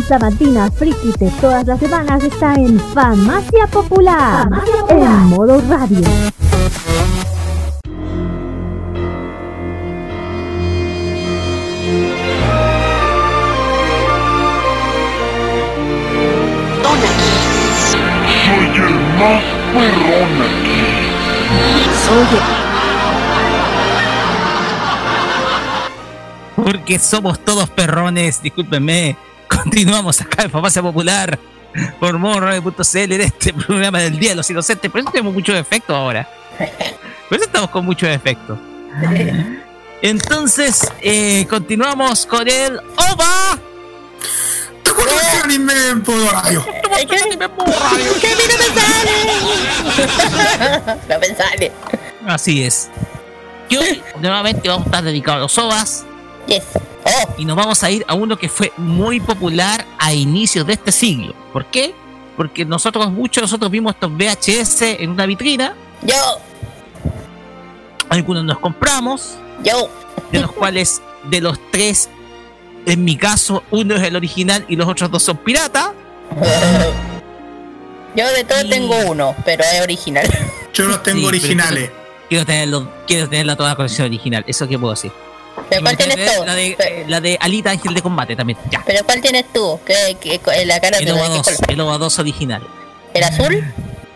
sabatina friki de todas las semanas está en Farmacia Popular, en modo radio. Soy el más perrón aquí. Porque somos todos perrones, discúlpenme. Continuamos acá en Farmacia Popular por morradio.cl en este programa del Día de los Inocentes. Por eso tenemos muchos efectos ahora. Por eso estamos con muchos efectos. Entonces, eh, continuamos con el OVA. anime en modo radio. Es que anime en modo radio. Que a mí no me sale. no me sale. Así es. Y hoy nuevamente vamos a estar dedicados a los OVAs. Yes. Y nos vamos a ir a uno que fue muy popular a inicios de este siglo. ¿Por qué? Porque nosotros, muchos de nosotros vimos estos VHS en una vitrina. Yo. Algunos nos compramos. Yo. De los cuales, de los tres, en mi caso, uno es el original y los otros dos son pirata. Yo de todo tengo uno, pero es original. Yo los tengo Sí, originales. Quiero tenerlo, quiero tener toda la colección original. Eso que puedo decir. ¿Pero cuál tienes tú? La de, la de Alita Ángel de Combate también. Ya. ¿Pero cuál tienes tú? ¿Qué, qué, cuál- la cara El OVA qué 2, color? el OVA 2 original. ¿El azul?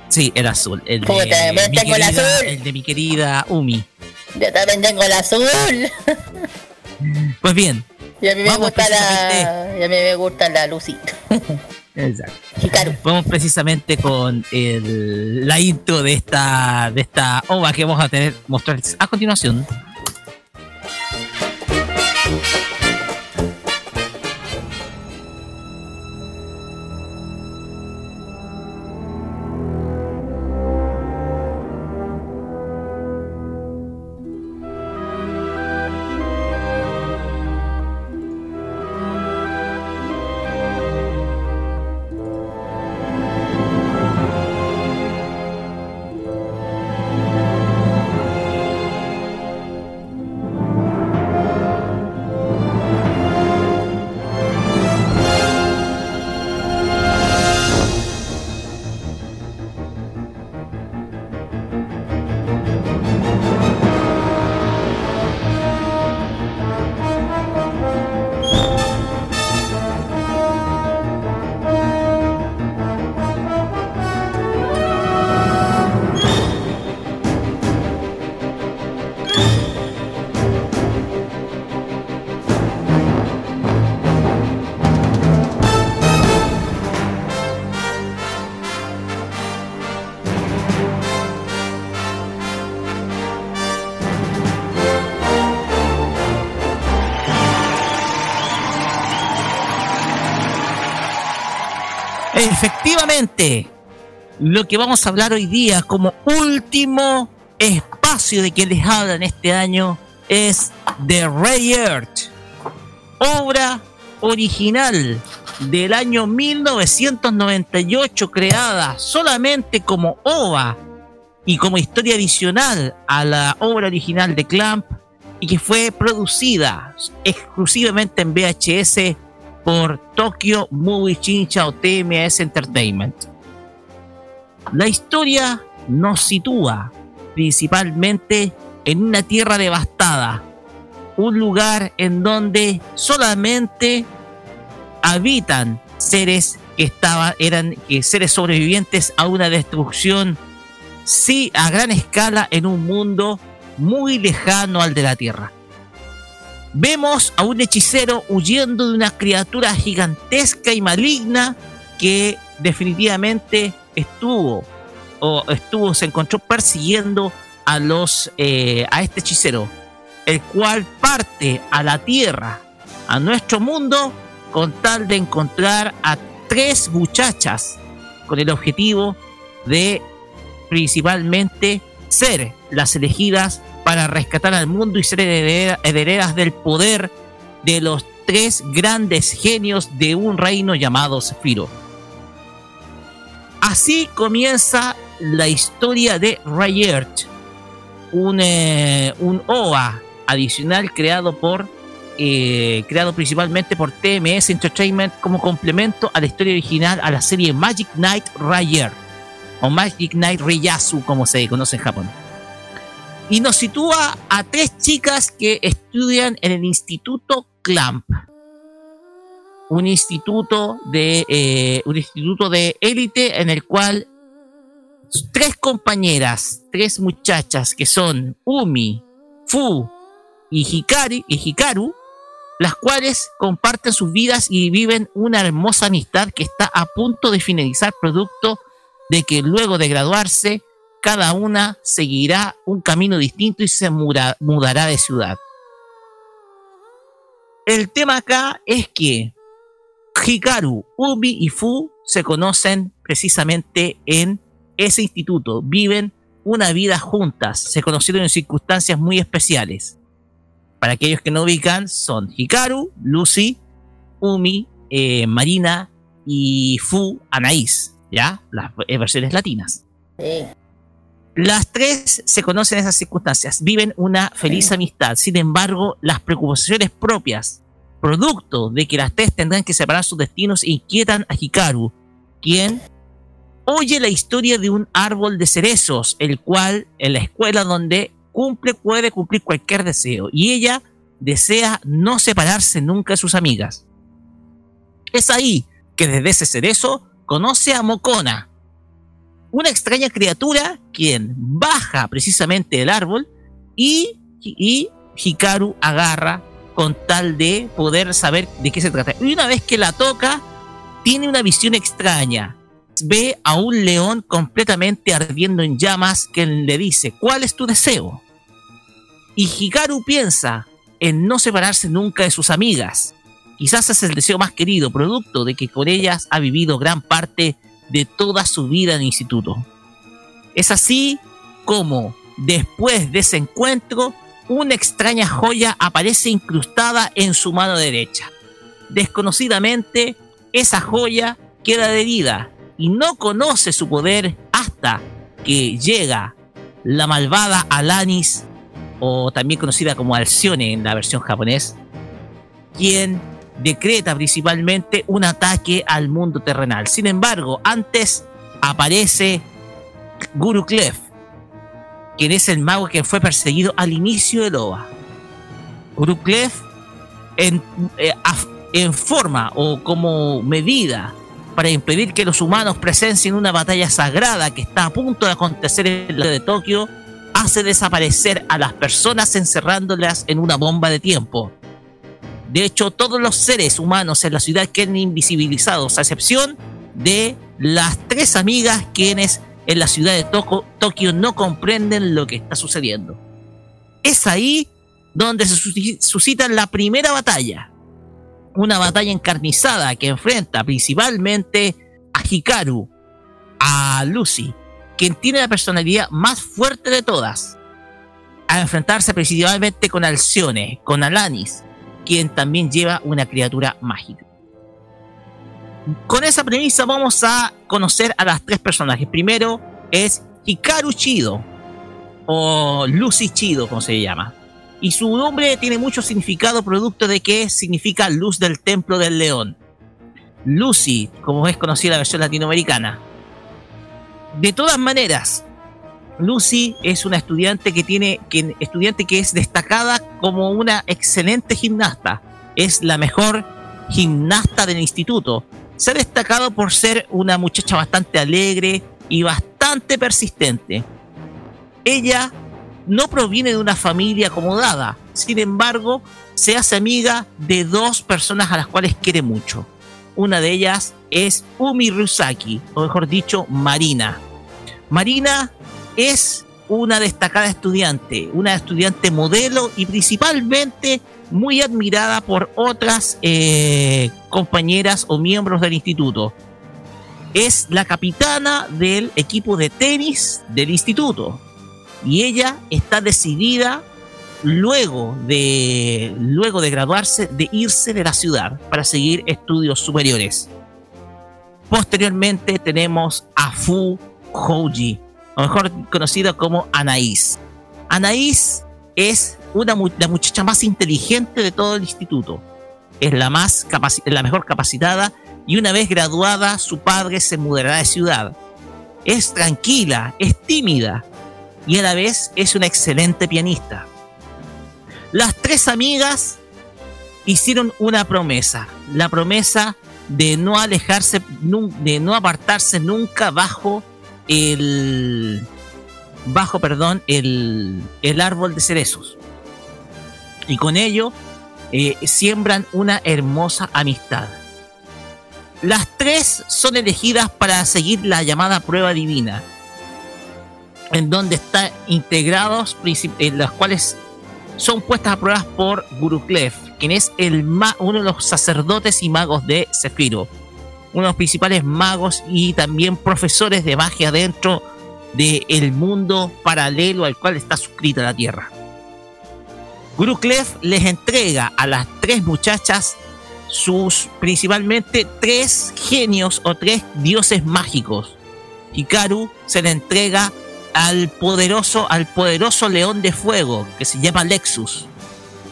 Sí, el azul. El Puta, de, mi tengo el querida- azul. el de mi querida Umi. Yo también tengo el azul. Pues bien. Y a mí me gusta la. Y a mí me gusta la lucita. Exacto. Vamos precisamente con el- la intro de esta de esta ova que vamos a tener mostrarles a continuación. Lo que vamos a hablar hoy día como último espacio de que les hablan este año es The Ray Earth, obra original del año 1998 creada solamente como OVA y como historia adicional a la obra original de Clamp y que fue producida exclusivamente en VHS por Tokyo Movie Chincha o TMS Entertainment. La historia nos sitúa principalmente en una tierra devastada, un lugar en donde solamente habitan seres que estaban eran que seres sobrevivientes a una destrucción sí a gran escala en un mundo muy lejano al de la Tierra. Vemos a un hechicero huyendo de una criatura gigantesca y maligna que definitivamente estuvo o estuvo se encontró persiguiendo a los eh, a este hechicero, el cual parte a la Tierra, a nuestro mundo con tal de encontrar a tres muchachas con el objetivo de principalmente ser las elegidas para rescatar al mundo y ser herederas del poder de los tres grandes genios de un reino llamado Zephyro. Así comienza la historia de Rayert, un, eh, un OA adicional creado por eh, creado principalmente por TMS Entertainment como complemento a la historia original a la serie Magic Knight Rayer o Magic Knight Reyasu como se conoce en Japón. Y nos sitúa a tres chicas que estudian en el Instituto Clamp. Un instituto de eh, un instituto de élite en el cual tres compañeras, tres muchachas que son Umi, Fu y, Hikari, y Hikaru las cuales comparten sus vidas y viven una hermosa amistad que está a punto de finalizar producto de que luego de graduarse cada una seguirá un camino distinto y se mudará de ciudad. El tema acá es que Hikaru, Ubi y Fu se conocen precisamente en ese instituto, viven una vida juntas, se conocieron en circunstancias muy especiales. Para aquellos que no ubican, son Hikaru, Lucy, Umi, eh, Marina y Fu Anaís, ¿ya? Las versiones latinas. Las tres se conocen en esas circunstancias, viven una feliz amistad. Sin embargo, las preocupaciones propias, producto de que las tres tendrán que separar sus destinos, inquietan a Hikaru, quien oye la historia de un árbol de cerezos, el cual en la escuela donde cumple, puede cumplir cualquier deseo. Y ella desea no separarse nunca de sus amigas. Es ahí que desde ese cerezo conoce a Mokona, una extraña criatura quien baja precisamente del árbol y, y Hikaru agarra con tal de poder saber de qué se trata. Y una vez que la toca, tiene una visión extraña. Ve a un león completamente ardiendo en llamas que le dice, ¿cuál es tu deseo? Y Hikaru piensa en no separarse nunca de sus amigas. Quizás es el deseo más querido, producto de que con ellas ha vivido gran parte de toda su vida en el instituto. Es así como, después de ese encuentro, una extraña joya aparece incrustada en su mano derecha. Desconocidamente, esa joya queda herida y no conoce su poder hasta que llega la malvada Alanis o también conocida como Alcione en la versión japonés, quien decreta principalmente un ataque al mundo terrenal. Sin embargo, antes aparece Guru Clef, quien es el mago que fue perseguido al inicio de Loa. Guru Clef, en, eh, en forma o como medida para impedir que los humanos presencien una batalla sagrada que está a punto de acontecer en la de Tokio, hace desaparecer a las personas encerrándolas en una bomba de tiempo. De hecho, todos los seres humanos en la ciudad quedan invisibilizados, a excepción de las tres amigas quienes en la ciudad de Tokio no comprenden lo que está sucediendo. Es ahí donde se suscita la primera batalla. Una batalla encarnizada que enfrenta principalmente a Hikaru, a Lucy, quien tiene la personalidad más fuerte de todas, a enfrentarse principalmente con Alcione, con Alanis, quien también lleva una criatura mágica. Con esa premisa vamos a conocer a las tres personajes. Primero es Hikaru Chido, o Lucy Chido, como se llama. Y su nombre tiene mucho significado producto de que significa luz del templo del león. Lucy, como es conocida la versión latinoamericana. De todas maneras, Lucy es una estudiante que tiene que, estudiante que es destacada como una excelente gimnasta. Es la mejor gimnasta del instituto. Se ha destacado por ser una muchacha bastante alegre y bastante persistente. Ella no proviene de una familia acomodada, sin embargo, se hace amiga de dos personas a las cuales quiere mucho. Una de ellas es Umi Rusaki, o mejor dicho, Marina. Marina es una destacada estudiante, una estudiante modelo y principalmente muy admirada por otras eh, compañeras o miembros del instituto. Es la capitana del equipo de tenis del instituto y ella está decidida luego de luego de graduarse de irse de la ciudad para seguir estudios superiores. Posteriormente tenemos a Fu Houji, o mejor conocido como Anaís. Anaís es una, la muchacha más inteligente de todo el instituto. Es la, más la mejor capacitada y una vez graduada su padre se mudará de ciudad. Es tranquila, es tímida y a la vez es una excelente pianista. Las tres amigas hicieron una promesa, la promesa de no alejarse, de no apartarse nunca bajo el bajo, perdón, el, el árbol de cerezos. Y con ello eh, siembran una hermosa amistad. Las tres son elegidas para seguir la llamada prueba divina, en donde están integrados, en las cuales son puestas a pruebas por Guru Clef, quien es el uno de los sacerdotes y magos de Zefiro uno de los principales magos y también profesores de magia dentro del mundo paralelo al cual está suscrita la Tierra. Guru Clef les entrega a las tres muchachas sus principalmente tres genios o tres dioses mágicos. Hikaru se le entrega al poderoso, al poderoso león de fuego que se llama Lexus.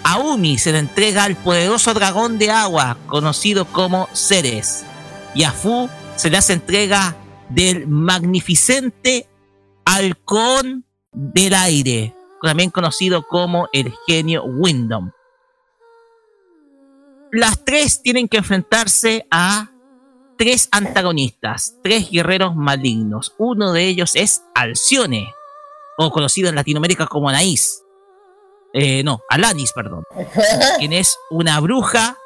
A Umi se le entrega al poderoso dragón de agua conocido como Ceres y a Fu se le hace entrega del magnificente halcón del aire, también conocido como el genio Windom. Las tres tienen que enfrentarse a tres antagonistas, tres guerreros malignos. Uno de ellos es Alcione, o conocido en Latinoamérica como Anaís. Eh, no, Alanis, perdón. quien es una bruja,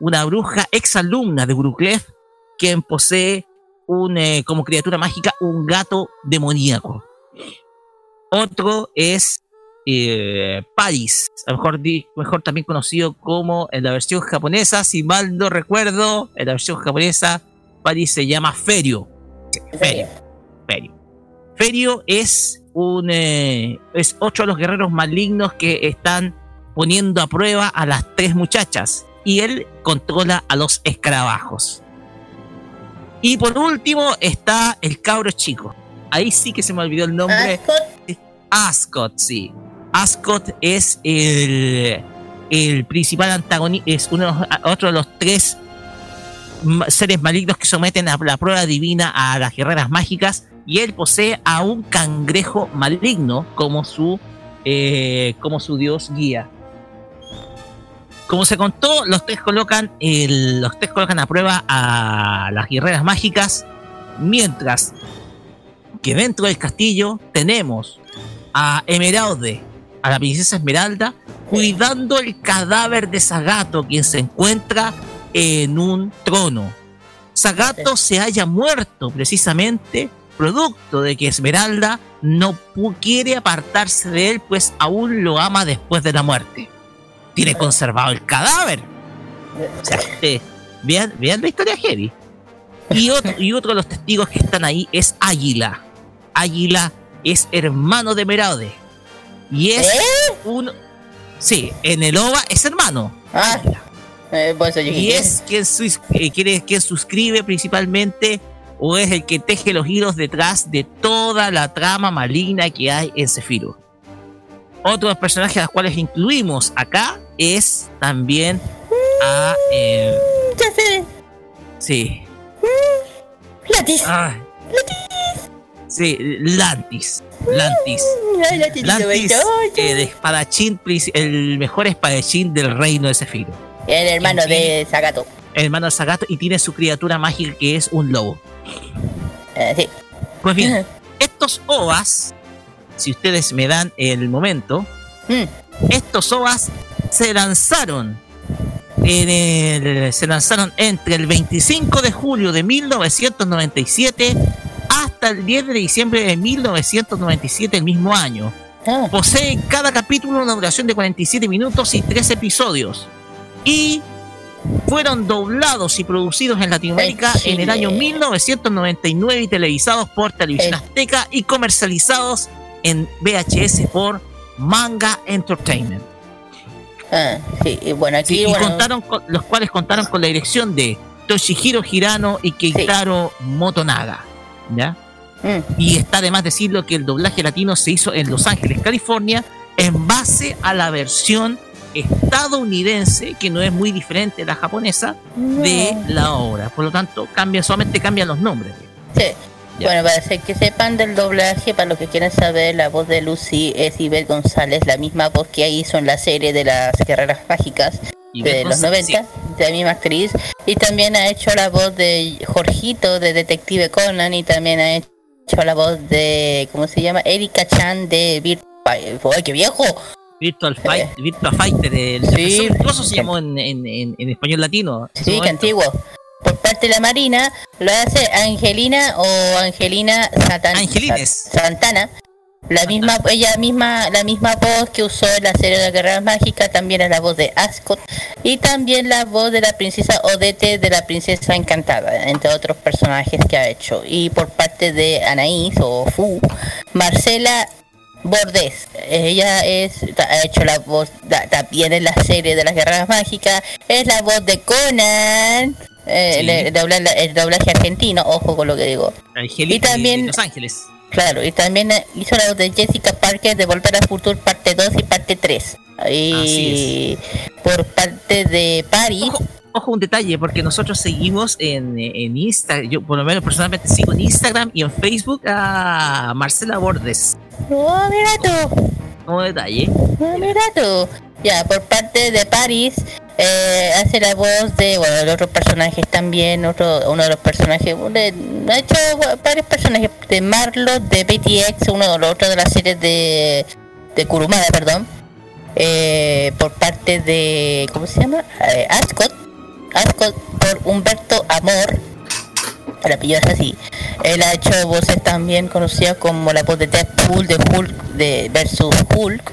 una bruja exalumna de Gruclef quien posee un, eh, como criatura mágica un gato demoníaco. Otro es eh, Paris, a lo mejor, mejor también conocido como en la versión japonesa, si mal no recuerdo, en la versión japonesa, Paris se llama Ferio. Ferio. Ferio. Es un eh, es otro de los guerreros malignos que están poniendo a prueba a las tres muchachas y él controla a los escarabajos. Y por último está el cabro chico. Ahí sí que se me olvidó el nombre. Ascot, sí. Ascot es el, el principal antagonista, es uno otro de los tres seres malignos que someten a la prueba divina a las guerreras mágicas y él posee a un cangrejo maligno como su eh, como su dios guía. Como se contó, los tres colocan los tres colocan a prueba a las guerreras mágicas, mientras que dentro del castillo tenemos a Emeraude, a la princesa Esmeralda, cuidando el cadáver de Sagato, quien se encuentra en un trono. Sagato se haya muerto precisamente producto de que Esmeralda no quiere apartarse de él, pues aún lo ama después de la muerte tiene conservado el cadáver. O sea, vean, la historia heavy. Y otro, y otro de los testigos que están ahí es Águila. Águila es hermano de Meraude. Y es un. Sí, en el OVA es hermano. Ah, eh, yo Y es quien, sus- eh, quien quien suscribe principalmente o es el que teje los hilos detrás de toda la trama maligna que hay en Sephiroth. Otro de los personajes a los cuales incluimos acá es también a... eh, Ya sé. sí. Latis. Ah, sí, Lantis. Lantis. Ay, Latis, Lantis, de espadachín, el mejor espadachín del reino de Sephiroth. El hermano de Sagato. El hermano de Sagato y tiene su criatura mágica que es un lobo. Eh, sí. Pues bien, estos OVAs, si ustedes me dan el momento, Mm. estos OVAs se lanzaron en el- se lanzaron entre el 25 de julio de 1997 hasta el 10 de diciembre de 1997 el mismo año. Ah. Posee cada capítulo una duración de 47 minutos y 3 episodios. Y fueron doblados y producidos en Latinoamérica En el año Chile. 1999 y televisados por Televisión En- Azteca y comercializados en VHS por Manga Entertainment. Ah, sí, y bueno, aquí Sí, y bueno, contaron con- los cuales contaron con la dirección de Toshihiro Hirano y Keitaro Motonaga. ¿Ya? Mm. Y está además decirlo que el doblaje latino se hizo en Los Ángeles, California, en base a la versión estadounidense, que no es muy diferente a la japonesa, de la obra. Por lo tanto, cambia, solamente cambian los nombres. Sí. Bueno, para hacer que sepan del doblaje, para los que quieran saber, la voz de Lucy es Ibel González, la misma voz que hizo en la serie de las guerreras mágicas de los González, 90, de la misma actriz, y también ha hecho la voz de Jorgito de Detective Conan y también ha hecho la voz de, ¿cómo se llama? Erika Chan de Vir... ¡Ay, qué viejo! Virtual, Fight, Virtual Fighter, el Sí. virtuoso se llamó en, en- en- en español latino. Sí, que antiguo. Por parte de la Marina lo hace Angelina o Angelina Satan- Angelines. Sa- Santana. La misma, ella misma, la misma voz que usó en la serie de la Guerra Mágica, también es la voz de Ascot y también la voz de la princesa Odete de la princesa encantada, entre otros personajes que ha hecho. Y por parte de Anaís o Fu, Marcela Bordés, ella es, ha hecho la voz ta- también en la serie de las guerras mágicas, es la voz de Conan, eh, Sí. el, el doblaje argentino, ojo con lo que digo. Y también- de Los Ángeles. Claro, y también eh, hizo la de Jessica Parker de Volver al Futuro parte 2 y parte 3. Y por parte de Paris, Ojo, ojo un detalle, porque nosotros seguimos en, en Instagram, yo por lo menos personalmente sigo en Instagram y en Facebook a Marcela Bordes. oh, mira tú, Como detalle. oh, mira tú. Ya, por parte de Paris, eh, hace la voz de, bueno, otros personajes también, otro, uno de los personajes, de- ha hecho varios personajes, de Marlo, de BTX, uno de los otros de las series de, de Kurumada, perdón. Eh, por parte de, ¿cómo se llama? Eh, Ascot, Ascot por Humberto Amor, apellido es así. Él ha hecho voces también conocidas como la voz de Deadpool, de Hulk, de versus Hulk.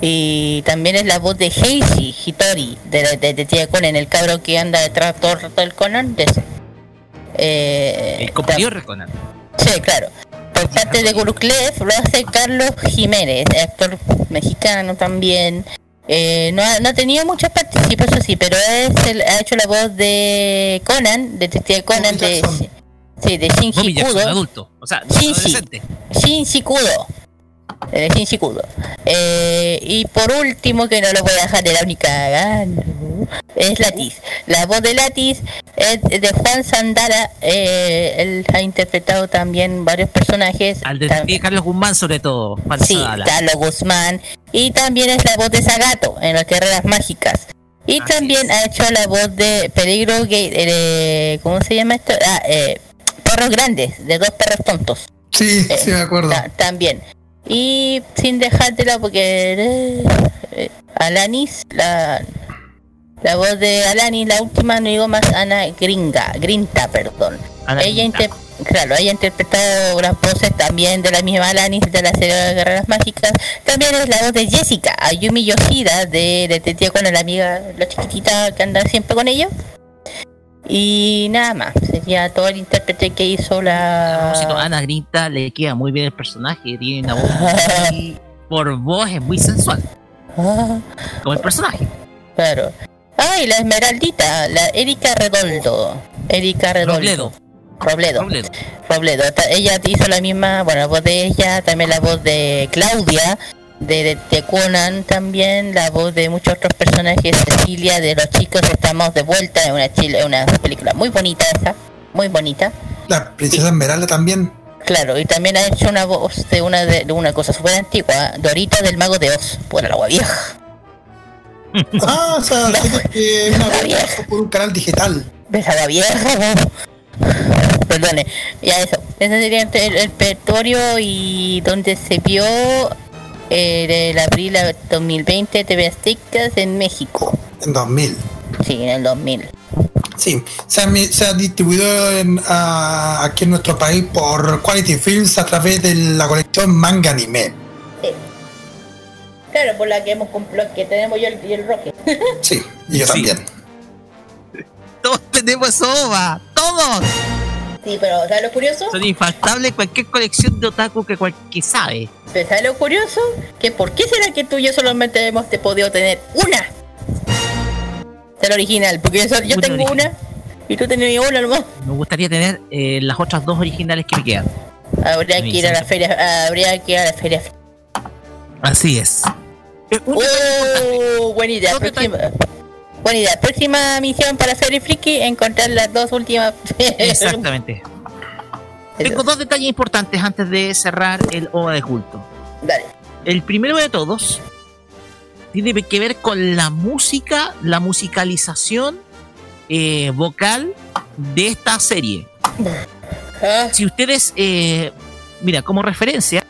Y también es la voz de Heishi Hitori, de, de, de, Detective Conan, el cabro que anda detrás todo el rato del Conan. De ese. Eh, El compañero de Conan. Sí, claro. Por parte de Guruklev lo hace Carlos Jiménez, actor mexicano también. Eh, no, ha, no ha tenido muchas participaciones, sí, pero es el- ha hecho la voz de Conan, detective Conan de, sí, de Shinji Kudo. adulto. O sea, adolescente. Shinji Kudo. Eh, Shinji Kudo. Eh, y por último, que no lo voy a dejar de la única gana, es Latiz. La voz de Latiz es de Juan Sandara. eh, él ha interpretado también varios personajes. Al detective Carlos Guzmán, sobre todo. Juan Sí, Sadala. Carlos Guzmán. Y también es la voz de Zagato en las guerreras mágicas. Y también ha hecho la voz de Peligro Gate. eh, ¿Cómo se llama esto? Ah, eh, perros grandes, de dos perros tontos. Sí, Eh, sí, me acuerdo. ta- también. Y sin dejártela porque eh, Alanis, la, la voz de Alanis, la última, no digo más, Ana Gringa, Grinta, perdón. Ana ella inter- claro, ella ha interpretado las voces también de la misma Alanis de la serie de Guerreras Mágicas. También es la voz de Jessica, Ayumi Yoshida, de Detective con la amiga, la chiquitita que anda siempre con ellos. Y nada más, sería todo el intérprete que hizo la... propósito, Ana Grinta le queda muy bien el personaje, tiene una voz muy- por voz es muy sensual. Como el personaje. Claro. Ah, y la Esmeraldita, la Erika Redoldo. Erika Redoldo. Robledo. Robledo. Robledo. Ella hizo la misma, bueno, la voz de ella, también la voz de Claudia, de, de, de Conan también, la voz de muchos otros personajes, Cecilia, de los chicos, estamos de vuelta en una, chile, una película muy bonita esa, muy bonita. La princesa Esmeralda también. Claro, y también ha hecho una voz de una de, de una cosa súper antigua, Dorita del Mago de Oz, por el agua vieja. Ah, o sea, que una voz por un canal digital. Besada vieja, ¿no? Perdone, ya eso. Ese sería el, petróleo y donde se vio eh, el abril de 2020 TV Aztecas en México. En 2000. Sí, en el 2000. Sí, se ha, se ha distribuido en, aquí en nuestro país por Quality Films a través de la colección Manga Anime. Claro, por la que hemos cumplido, que tenemos yo el, y el Roque. Sí, y yo también. Todos tenemos OVA, todos. Sí, pero ¿sabes lo curioso? Son infaltables cualquier colección de otaku que cualquier sabe. Pero ¿Sabes lo curioso? Que ¿por qué será que tú y yo solamente hemos te podido tener una? Es la original, porque yo, yo Una tengo una y tú tenías una nomás. Me gustaría tener eh, las otras dos originales que me quedan. Habría que ir a la feria, habría que ir a la feria. Así es. Oh, buena idea. Próxima, buena idea. Próxima misión para Feria Friki, encontrar las dos últimas. Exactamente. Tengo dos detalles importantes antes de cerrar el OVA de culto. Dale. El primero de todos tiene que ver con la música, la musicalización eh, vocal de esta serie. Si ustedes, eh, mira, como referencia,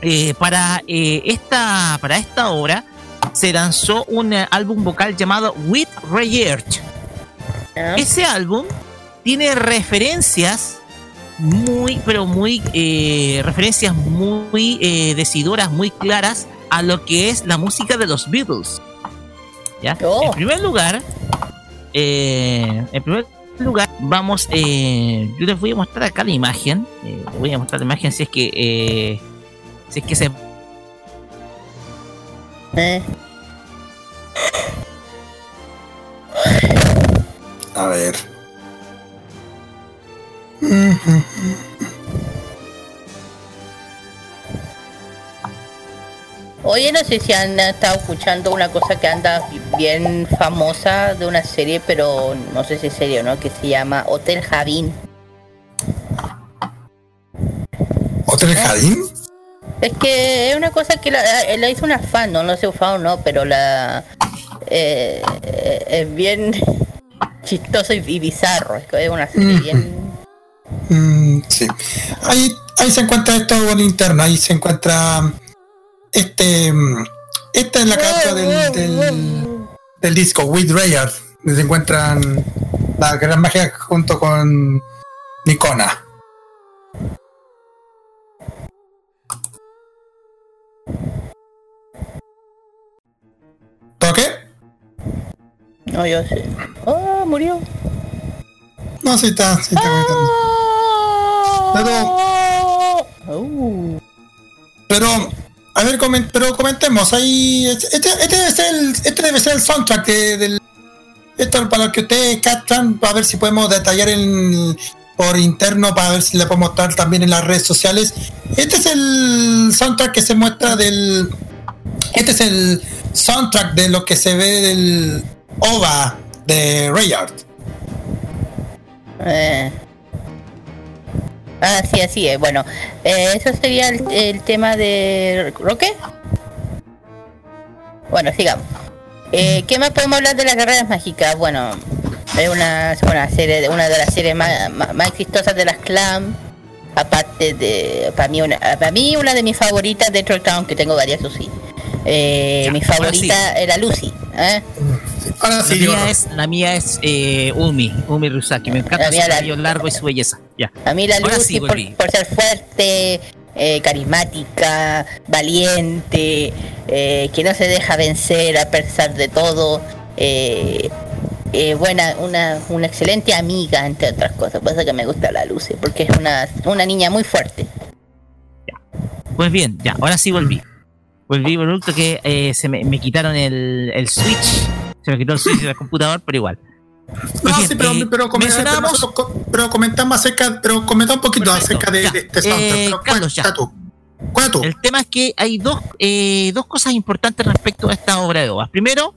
eh, para, esta, para esta obra se lanzó un eh, álbum vocal llamado With Research. Ese álbum tiene referencias muy, pero muy, eh, referencias muy eh, decidoras, muy claras a lo que es la música de los Beatles. ¿Ya? En primer lugar, eh, en primer lugar, vamos, yo les voy a mostrar acá la imagen. voy a mostrar la imagen si es que, si es que se A ver. Oye, no sé si han estado escuchando una cosa que anda bien famosa de una serie, pero no sé si es serio, ¿no? Que se llama Hotel Javín. ¿Hotel Jardín? Es que es una cosa que la, la hizo una fan, no, no sé fan o no, pero la eh, eh, es bien chistoso y, y bizarro. Es que es una serie bien. Mm, sí. Ahí, ahí se encuentra esto en interno, ahí se encuentra este mm, esta es la carta del, del, del disco With Rayard, donde se encuentran la gran magia junto con Nikona. No, yo sé. Oh, murió. No, sí está, sí está comentando. Pero, pero, a ver, comen- pero comentemos, ahí, este, este debe ser el, este debe ser el soundtrack de- del, esto para que ustedes captan, para ver si podemos detallar en, por interno, para ver si le podemos mostrar también en las redes sociales. Este es el soundtrack que se muestra del, este es el soundtrack de lo que se ve del OVA de Rayard. Eh. Ah, sí, así es. Bueno, eh, eso sería el, tema de Roque. Bueno, sigamos. Eh, ¿Qué más podemos hablar de las carreras mágicas? Bueno, es una, una serie, de- una de las series más, más, de las clan. Aparte de, para mí, una, para mí una de mis favoritas dentro del clan, que tengo varias, sí. Eh, mi favorita era Lucy. ¿eh? Ahora la, mía es, la mía es eh, Umi, Umi Rusaki. Me encanta La su la- cabello largo y su belleza. Ya. A mí la Ahora Lucy sí por, por ser fuerte, eh, carismática, valiente, eh, que no se deja vencer a pesar de todo. eh, eh, buena, una, una excelente amiga, entre otras cosas. Pasa que me gusta la Lucy, porque es una, una niña muy fuerte. Pues bien, ya, ahora sí volví. Volví producto que eh, se me, me quitaron el, el switch. Se me quitó el switch del computador, pero igual. No, sí, pero, eh, pero, comentamos acerca, pero comenta un poquito acerca de, de este soundtrack. Eh, Carlos, ya. tú. Tú. El tema es que hay dos, eh, dos cosas importantes respecto a esta obra de OVA. Primero,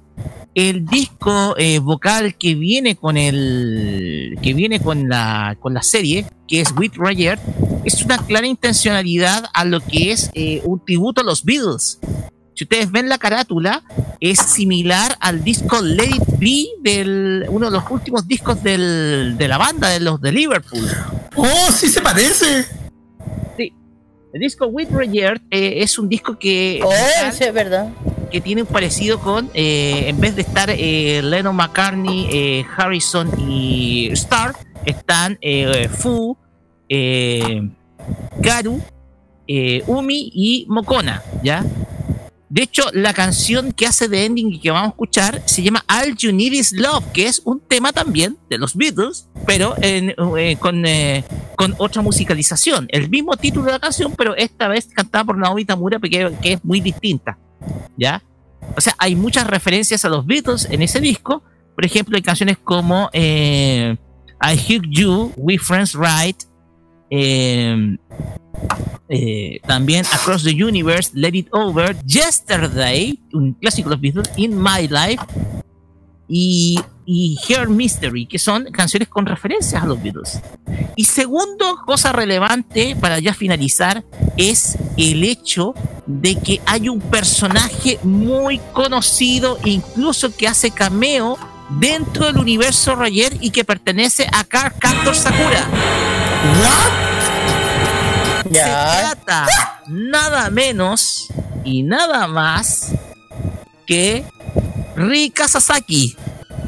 el disco eh, vocal que viene con el que viene con la con la serie, que es With Roger, es una clara intencionalidad a lo que es eh, un tributo a los Beatles. Si ustedes ven la carátula, es similar al disco Let It Be del uno de los últimos discos del, de la banda de los de Liverpool. Oh, sí se parece. Sí. El disco With Roger eh, es un disco que Oh, es verdad. Que tiene un parecido con, eh, en vez de estar eh, Lennon McCartney, eh, Harrison y Starr, están eh, Fu, Garu, Umi y Mokona, ¿ya? De hecho, la canción que hace de ending y que vamos a escuchar se llama All You Need Is Love, que es un tema también de los Beatles, pero con, con otra musicalización. El mismo título de la canción, pero esta vez cantada por Naomi Tamura, que, que es muy distinta. ¿Ya? O sea, hay muchas referencias a los Beatles en ese disco. Por ejemplo, hay canciones como eh, I Hug You, We Friends Right, eh, eh, también Across the Universe, Let It Over, Yesterday, un clásico de los Beatles, In My Life y, y Her Mystery, que son canciones con referencias a los Beatles. Y segundo, cosa relevante para ya finalizar, es el hecho de que hay un personaje muy conocido, incluso que hace cameo dentro del universo Roger y que pertenece a Car Captor Sakura. Se trata nada menos y nada más que Rika Sasaki,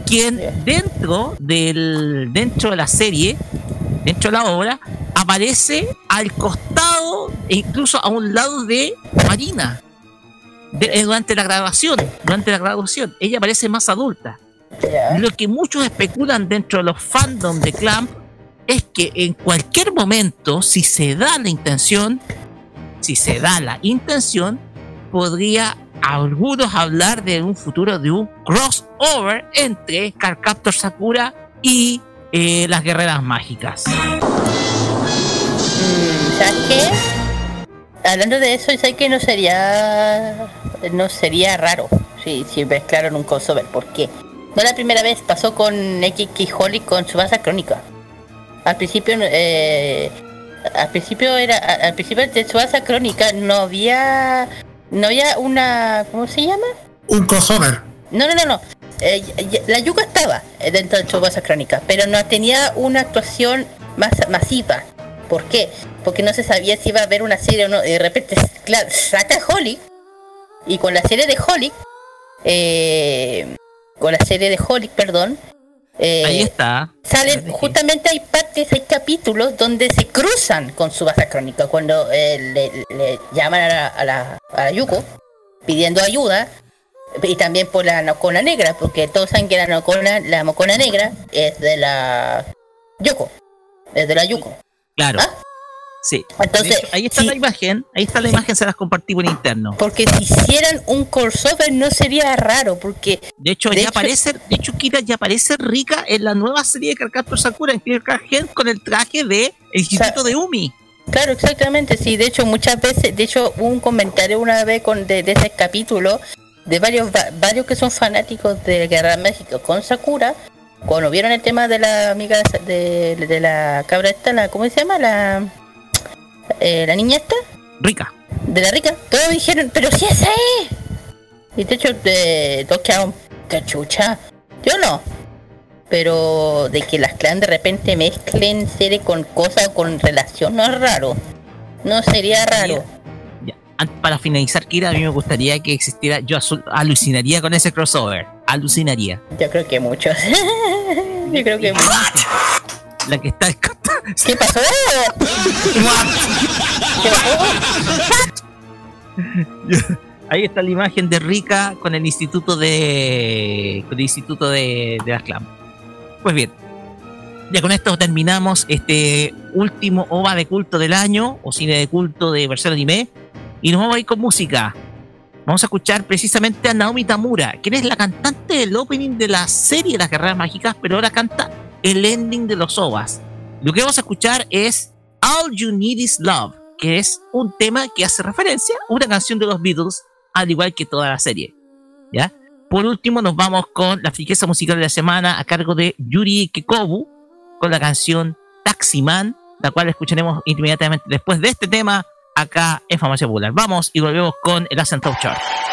quien dentro del dentro de la serie, dentro de la obra, aparece al costado e incluso a un lado de Marina. De- eh, durante la grabación, durante la graduación, ella parece más adulta. Lo que muchos especulan dentro de los fandom de Clamp es que en cualquier momento, si se da la intención, si se da la intención, podría algunos hablar de un futuro de un crossover entre Carcaptor Sakura y eh, las guerreras mágicas. ¿Sabes qué? Hablando de eso, sé que no sería no sería raro si, si mezclaron un crossover. ¿Por qué? No la primera vez pasó con XX Holly con su base crónica. Al principio, eh, al principio era, al principio de su base crónica no había, no había una, ¿cómo se llama? Un crossover. No, no, no, no. Eh, la Yuka estaba eh, dentro de su base crónica, pero no tenía una actuación más masiva. ¿Por qué? Porque no se sabía si iba a haber una serie o no. De repente, claro, saca Holly. Y con la serie de Holly, eh, con la serie de Holly, perdón, eh, Ahí está. salen justamente hay partes, hay capítulos donde se cruzan con su base crónica cuando eh, le, le llaman a la, a la, a la Yuko pidiendo ayuda y también por la Nocona negra porque todos saben que la Nocona, la Mocona negra es de la Yuko, es de la Yuko. Claro. ¿Ah? Sí. Entonces, hecho, ahí está la imagen, ahí está la imagen, se las compartí por interno. Porque si hicieran un crossover no sería raro porque De hecho, De ya hecho- aparece, de hecho, Kira ya aparece rica en la nueva serie de Carcaptor Sakura en Gen con el traje de el Instituto de Umi. Claro, exactamente, sí, de hecho muchas veces, de hecho hubo un comentario una vez con de, de ese capítulo de varios va- varios que son fanáticos de Guerra México con Sakura, cuando vieron el tema de la amiga de, de la cabra esta, la, ¿cómo se llama? La eh, la niña esta, Rica. de la rica, todos dijeron, pero si esa es. Y de hecho de, todos quedaron, qué chucha. Yo no. Pero de que las clan de repente mezclen serie con cosas o con relación no es raro. No sería raro. Ya. Para finalizar, Kira, a mí me gustaría que existiera. Yo alucinaría con ese crossover. Alucinaría. Yo creo que muchos. Yo creo que muchos. La que está. ¿Qué pasó? ¿Qué pasó? Ahí está la imagen de Rica con el instituto de. con el instituto de, de las Clam. Pues bien, ya con esto terminamos este último OVA de culto del año, o cine de culto de versión anime, y nos vamos a ir con música. Vamos a escuchar precisamente a Naomi Tamura, quien es la cantante del opening de la serie Las Guerreras Mágicas, pero ahora canta el ending de los OVAs. Lo que vamos a escuchar es All You Need Is Love, que es un tema que hace referencia a una canción de los Beatles, al igual que toda la serie. ¿Ya? Por último, nos vamos con la friqueza musical de la semana a cargo de Yuri Kikobu, con la canción Taximan, la cual escucharemos inmediatamente después de este tema acá en Farmacia Popular. Vamos y volvemos con el Ascent Top Chart.「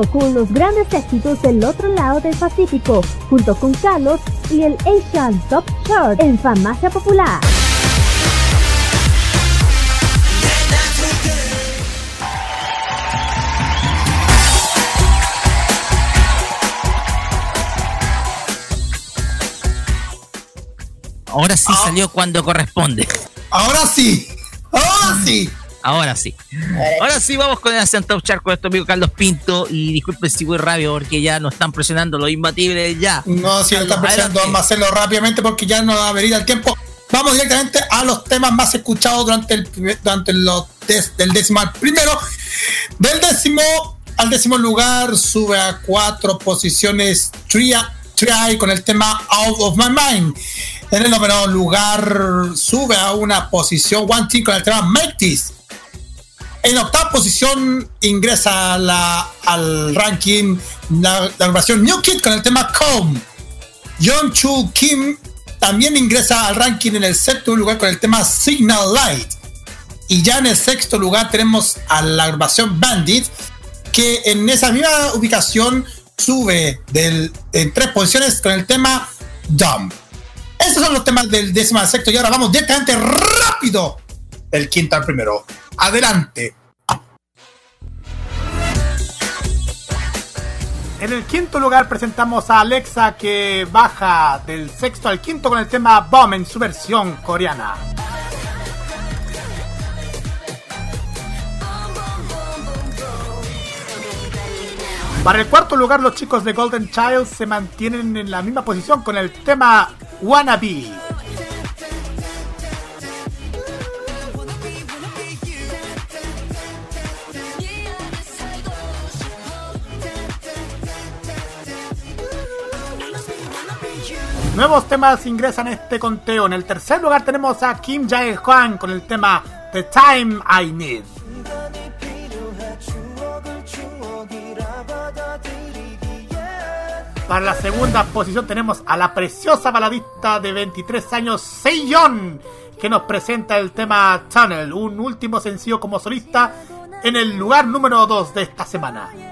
con los grandes éxitos del otro lado del Pacífico, junto con Carlos y el Asian Top Chart en Farmacia Popular. Ahora sí salió cuando corresponde. Ahora sí. Ahora sí. Ahora sí. Ahora sí vamos con el Asian Top Chart con nuestro amigo Carlos Pinto. Y disculpen si voy rápido porque ya nos están presionando los imbatibles ya. No, si lo están presionando, vamos a hacerlo rápidamente porque ya no va a venir el tiempo. Vamos directamente a los temas más escuchados durante el durante los des- del décimo al primero. Del décimo al décimo lugar sube a cuatro posiciones Tria, Try con el tema Out of My Mind. En el noveno lugar sube a una posición One Team con el tema Make This. En octava posición ingresa al ranking la, agrupación New Kid con el tema Come. John Chu Kim también ingresa al ranking en el séptimo lugar con el tema Signal Light. Y ya en el sexto lugar tenemos a la agrupación Bandit, que en esa misma ubicación sube del, en tres posiciones con el tema Dumb. Estos son los temas del décimo al sexto y ahora vamos directamente rápido del quinto al primero. Adelante. En el quinto lugar presentamos a Alexa que baja del sexto al quinto con el tema Bomb en su versión coreana. Para el cuarto lugar los chicos de Golden Child se mantienen en la misma posición con el tema Wannabe. Nuevos temas ingresan a este conteo. En el tercer lugar tenemos a Kim Jae-hwan con el tema The Time I Need. Para la segunda posición tenemos a la preciosa baladista de 23 años, Seiyon, que nos presenta el tema Tunnel, un último sencillo como solista en el lugar número 2 de esta semana.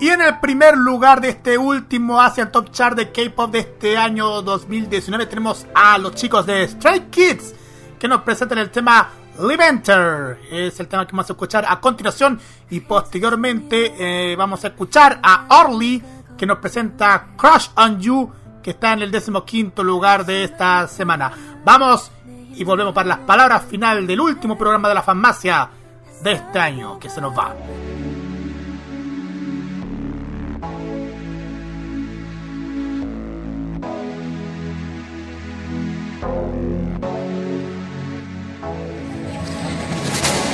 Y en el primer lugar de este último Asian Top Chart de K-Pop de este año 2019 tenemos a los chicos de Stray Kids que nos presentan el tema Live Enter. Es el tema que vamos a escuchar a continuación y posteriormente eh, vamos a escuchar a Orly que nos presenta Crush on You que está en el decimoquinto lugar de esta semana. Vamos y volvemos para las palabras final del último programa de la farmacia de este año que se nos va.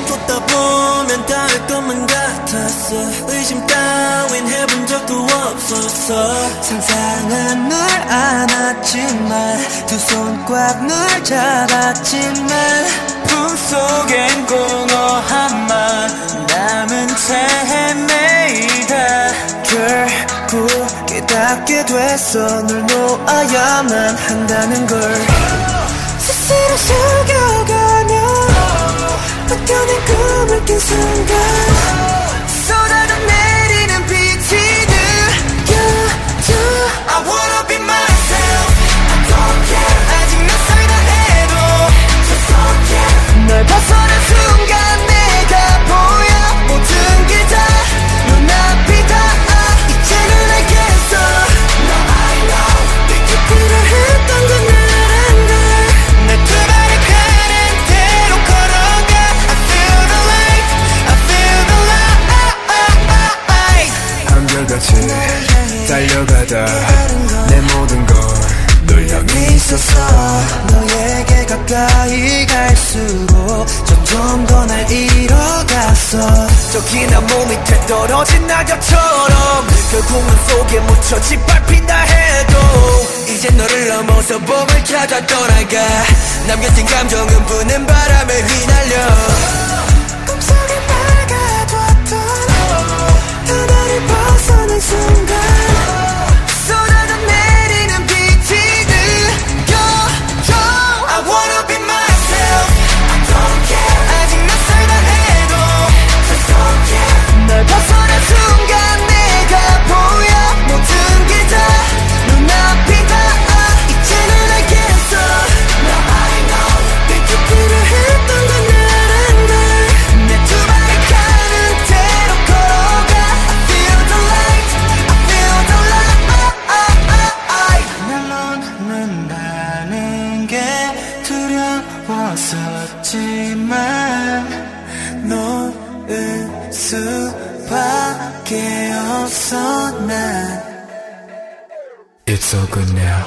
걷다 보면 닿을 것만 같았어. 의심 따윈 해본 적도 없었어. 상상은 널 안았지만 두 손 꽉 널 잡았지만 품속엔 공허 한만 남은 채 헤매이다. 결국 깨닫게 됐어. 널 놓아야만 한다는 걸. 스스로 속여가며 버텨낸 꿈을 깬 순간 쏟아져 내리는 빛이 느껴져. I wanna be myself. I don't care. 아직 몇 살이나 해도. Just don't care. 널 벗어난 순 가까이 갈수록 점점 더 날 잃어갔어. 저기 나 몸이 되떨어진 낙엽처럼 결국 눈 속에 묻혀 짓밟힌다 해도 이제 너를 넘어서 봄을 찾아 떠나가. 남겨진 감정은 부는 바람에 휘날려. 넓혔어. so good now.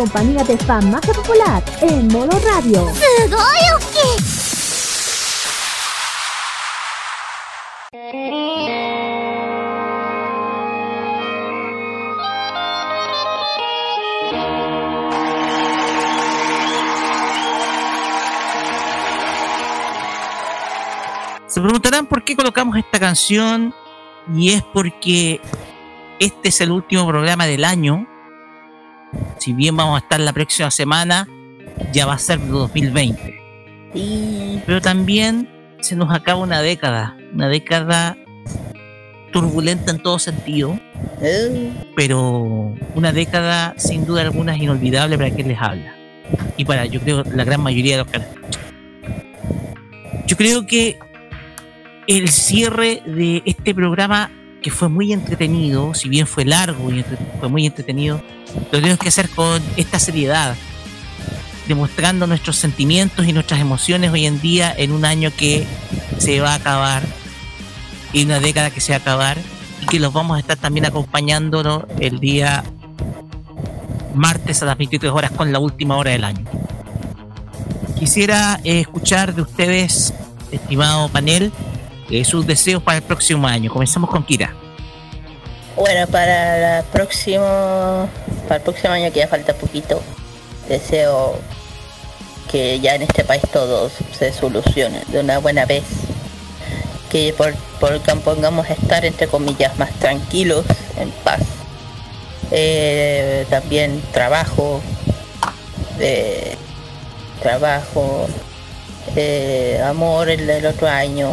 compañía de fan más popular en modo radio. Se preguntarán por qué colocamos esta canción y es porque este es el último programa del año si bien vamos a estar la próxima semana, ya va a ser de 2020. Pero también se nos acaba una década, una década turbulenta en todo sentido, pero una década sin duda alguna es inolvidable para quien les habla y para yo creo la gran mayoría de los escuchan. Yo creo que el cierre de este programa que fue muy entretenido, si bien fue largo y fue muy entretenido, lo tenemos que hacer con esta seriedad, demostrando nuestros sentimientos y nuestras emociones hoy en día en un año que se va a acabar y una década que se va a acabar y que los vamos a estar también acompañándonos el día martes a las 23 horas con la última hora del año. Quisiera eh, escuchar de ustedes, estimado panel, eh, sus deseos para el próximo año. Comenzamos con Kira. Bueno, para el próximo, para el próximo año que ya falta poquito, deseo que ya en este país todo se solucione de una buena vez. Que por, por pongamos estar entre comillas más tranquilos, en paz. Eh, también trabajo, eh, trabajo, eh, amor el, el otro año,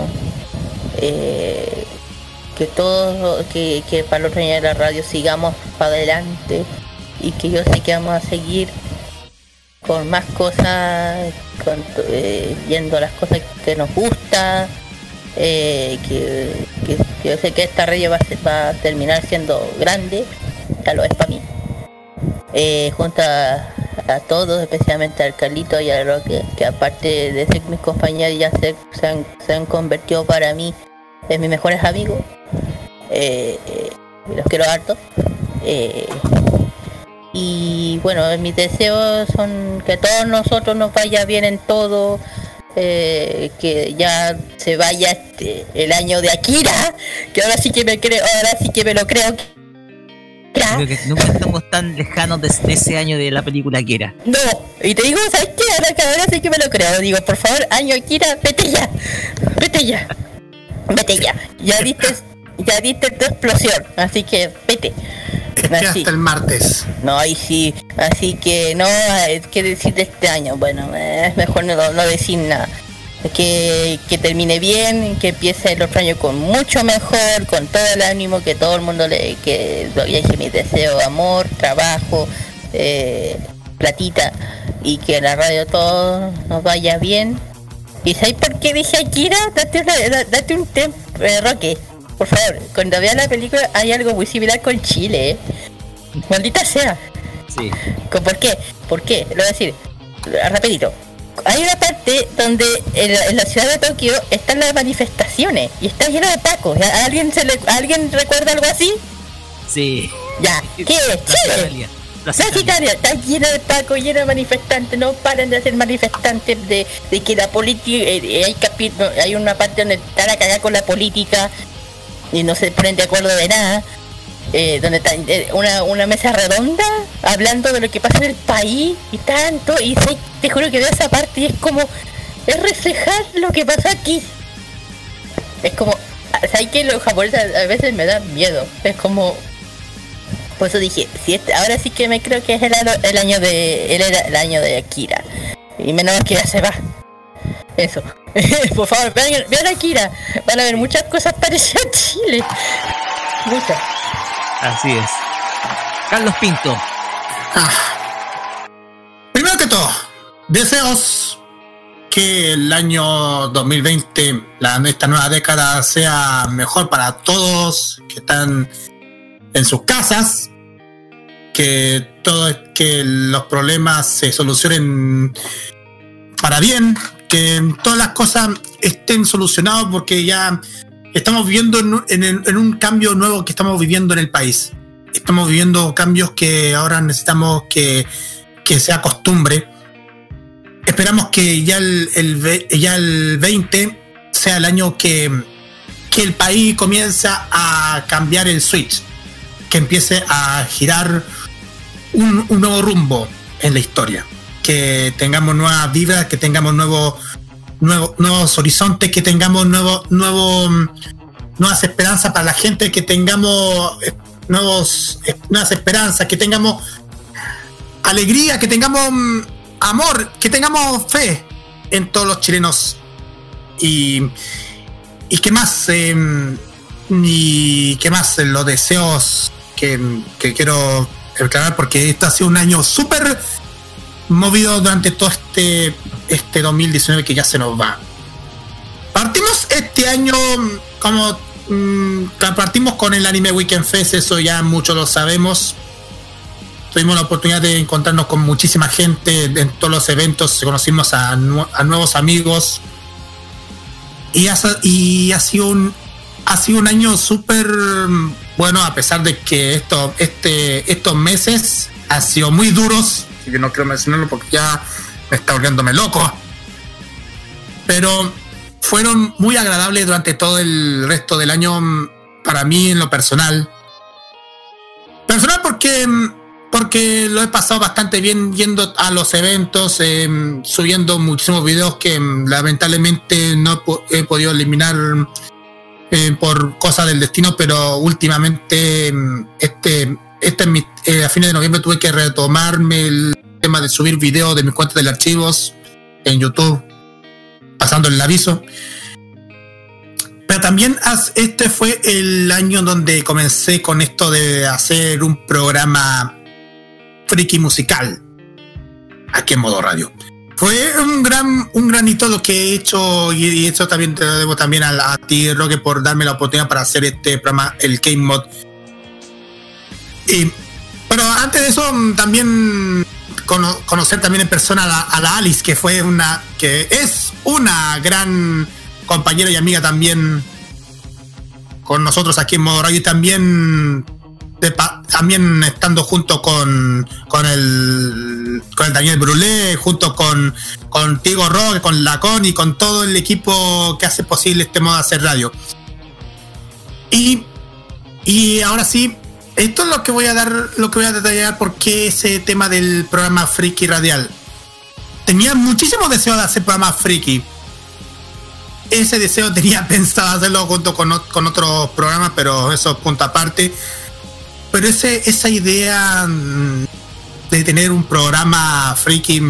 eh, que todos, que, que para el otro año de la radio sigamos para adelante y que yo sé que vamos a seguir con más cosas, con, eh, viendo las cosas que nos gusta, eh, que, yo sé que esta radio va a, va a terminar siendo grande, ya lo es para mí. Eh, junto a, a todos, especialmente al Carlito y al Roque, que aparte de ser mis compañeros ya se, han, se han convertido para mí en mis mejores amigos. Los quiero harto. Y bueno, mis deseos son que todos nosotros nos vaya bien en todo, eh, que ya se vaya este, el año de Akira, que ahora sí que me creo, ahora sí que me lo creo. Creo que nunca estamos tan lejanos de, de ese año de la película era. No, y te digo, ¿sabes qué? Ahora que ahora sí que me lo creo. Digo, por favor, año Akira, vete ya, vete ya, vete ya. Ya diste, ya diste tu explosión, así que vete. Así. hasta el martes. No, y sí, así que no, eh, ¿qué decir de este año? Bueno, eh, es mejor no, no decir nada. Que, que termine bien, que empiece el otro año con mucho mejor, con todo el ánimo, que todo el mundo le, que ya dije mis deseos, amor, trabajo, eh, platita, y que la radio todo nos vaya bien. ¿Y sabes por qué dije Akira? Date, una- da- date un tiempo, eh, Roque, por favor, cuando veas la película hay algo muy similar con Chile, ¿eh? Maldita sea. Sí. ¿Con- ¿Por qué? ¿Por qué? Lo voy a decir rapidito. Hay una parte donde en la, en la ciudad de Tokio están las manifestaciones y está lleno de pacos. ¿A alguien se le, ¿Alguien recuerda algo así? Sí. Ya. ¿Qué es? Chile. Plaza Italia está lleno de pacos, lleno de manifestantes, no paran de hacer manifestantes de, de que la política, eh, hay, hay una parte donde están a cagar con la política y no se ponen de acuerdo de nada, eh, donde está eh, una, una mesa redonda hablando de lo que pasa en el país y tanto, y te juro que veo esa parte y es como, es reflejar lo que pasa aquí. Es como, ¿sabes que los japoneses a veces me dan miedo? Es como, por eso dije, si este- ahora sí que me creo que es el, el año de el, el año de Akira. Y menos que ya se va. Eso. por favor, vean, vean Akira. Van a ver muchas cosas parecidas a Chile. Muchas. Así es. Carlos Pinto. Primero que todo, deseos que el año 2020, la, esta nueva década, sea mejor para todos que están en sus casas, que todo que los problemas se solucionen para bien, que todas las cosas estén solucionadas porque ya estamos viviendo en, un- cambio nuevo que estamos viviendo en el país. estamos viviendo cambios que ahora necesitamos que, que sea costumbre. Esperamos que ya el, el ya el 20 sea el año que, que el país comienza a cambiar el switch, que empiece a girar un, un nuevo rumbo en la historia, que tengamos nuevas vibras, que tengamos nuevo, nuevos horizontes, que tengamos nuevo, nuevo, mm, nuevas esperanzas para la gente, que tengamos eh, nuevos, eh, nuevas esperanzas, que tengamos alegría, que tengamos mm, amor, que tengamos fe en todos los chilenos. Y, y qué más, eh, y qué más, eh, los deseos que, que quiero declarar, porque este ha sido un año súper movido durante todo este, este 2019 que ya se nos va. Partimos este año mm, como mm, partimos con el Anime Weekend Fest, eso ya muchos lo sabemos. Tuvimos la oportunidad de encontrarnos con muchísima gente en todos los eventos, conocimos a, nu- a nuevos amigos. Y ha, sa- y ha sido un ha sido un año súper mm, bueno, a pesar de que esto, este, estos meses han sido muy duros. Y Yo no quiero mencionarlo porque ya me está volviéndome loco. Pero fueron muy agradables durante todo el resto del año mm, para mí en lo personal. Personal porque, mm, porque lo he pasado bastante bien yendo a los eventos, eh, subiendo muchísimos videos que mm, lamentablemente no he po- he podido eliminar eh, por cosas del destino, pero últimamente mm, este, este eh, a fines de noviembre tuve que retomarme el tema de subir videos de mis cuentas de archivos en YouTube, pasando el aviso. Pero también este fue el año donde comencé con esto de hacer un programa friki musical aquí en modo radio. Fue un gran, un gran hito lo que he hecho y, y eso también te lo debo también a, a ti, Roque, por darme la oportunidad para hacer este programa, el Game Mod. Y, pero antes de eso, mm, también cono- conocer también en persona a la, a la Alice, que fue una, que es una gran compañera y amiga también con nosotros aquí en Modo Radio y también de también estando junto con, con el con el Daniel Brulé, junto con contigo Rock, con Lacón y con todo el equipo que hace posible este modo de hacer radio. Y, y ahora sí, esto es lo que voy a dar, lo que voy a detallar porque ese tema del programa Friki Radial. Tenía muchísimo deseo de hacer programa Friki. Ese deseo tenía pensado hacerlo junto con, con otros programas, pero eso es punto aparte. Pero ese, esa idea mm, de tener un programa friki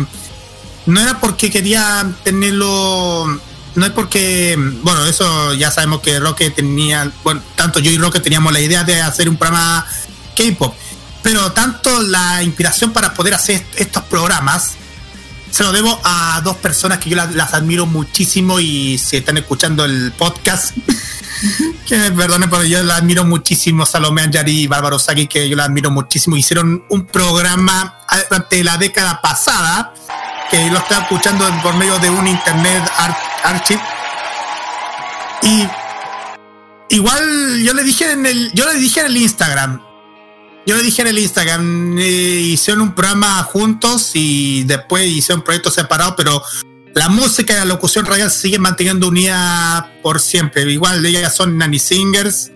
no era porque quería tenerlo. No es porque. Bueno, eso ya sabemos que Roque tenía. Bueno, tanto yo y Roque teníamos la idea de hacer un programa K-pop. Pero tanto la inspiración para poder hacer estos programas se lo debo a dos personas que yo las, admiro muchísimo y si están escuchando el podcast, que me perdonen, pero yo las admiro muchísimo, Salomé Anjari y Bárbaro Saki, que yo las admiro muchísimo. Hicieron un programa durante la década pasada, que lo estaba escuchando por medio de un internet ar- archive. Y igual yo le dije en el, yo le dije en el Instagram, yo le dije en el Instagram, eh, hicieron un programa juntos y después hicieron proyectos separados, pero la música y la locución radial sigue manteniendo unida por siempre. Igual ellas son nanny singers,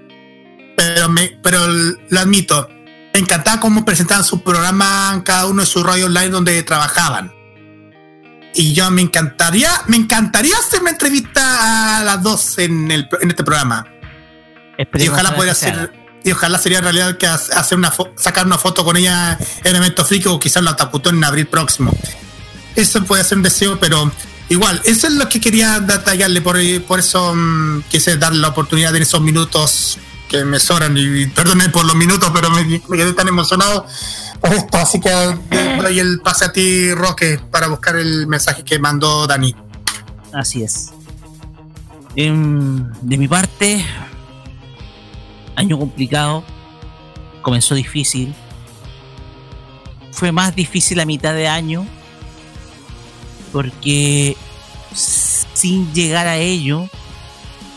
pero, me, pero lo admito, me encantaba cómo presentaban su programa en cada uno de sus radios online donde trabajaban. Y yo me encantaría, me encantaría hacer una entrevista a las dos en, el, en este programa. Y ojalá pudiera ser, y ojalá sería en realidad que ha- hacer una sacar una foto con ella en evento friki o quizás la taputón en abril próximo. Eso puede ser un deseo, pero igual, eso es lo que quería detallarle, por, por eso mm, quise darle la oportunidad en esos minutos que me sobran y perdone por los minutos, pero me, me quedé tan emocionado esto, así que doy el pase a ti, Roque, para buscar el mensaje que mandó Dani. Así es. Em, de mi parte, año complicado, comenzó difícil, fue más difícil a mitad de año, porque sin llegar a ello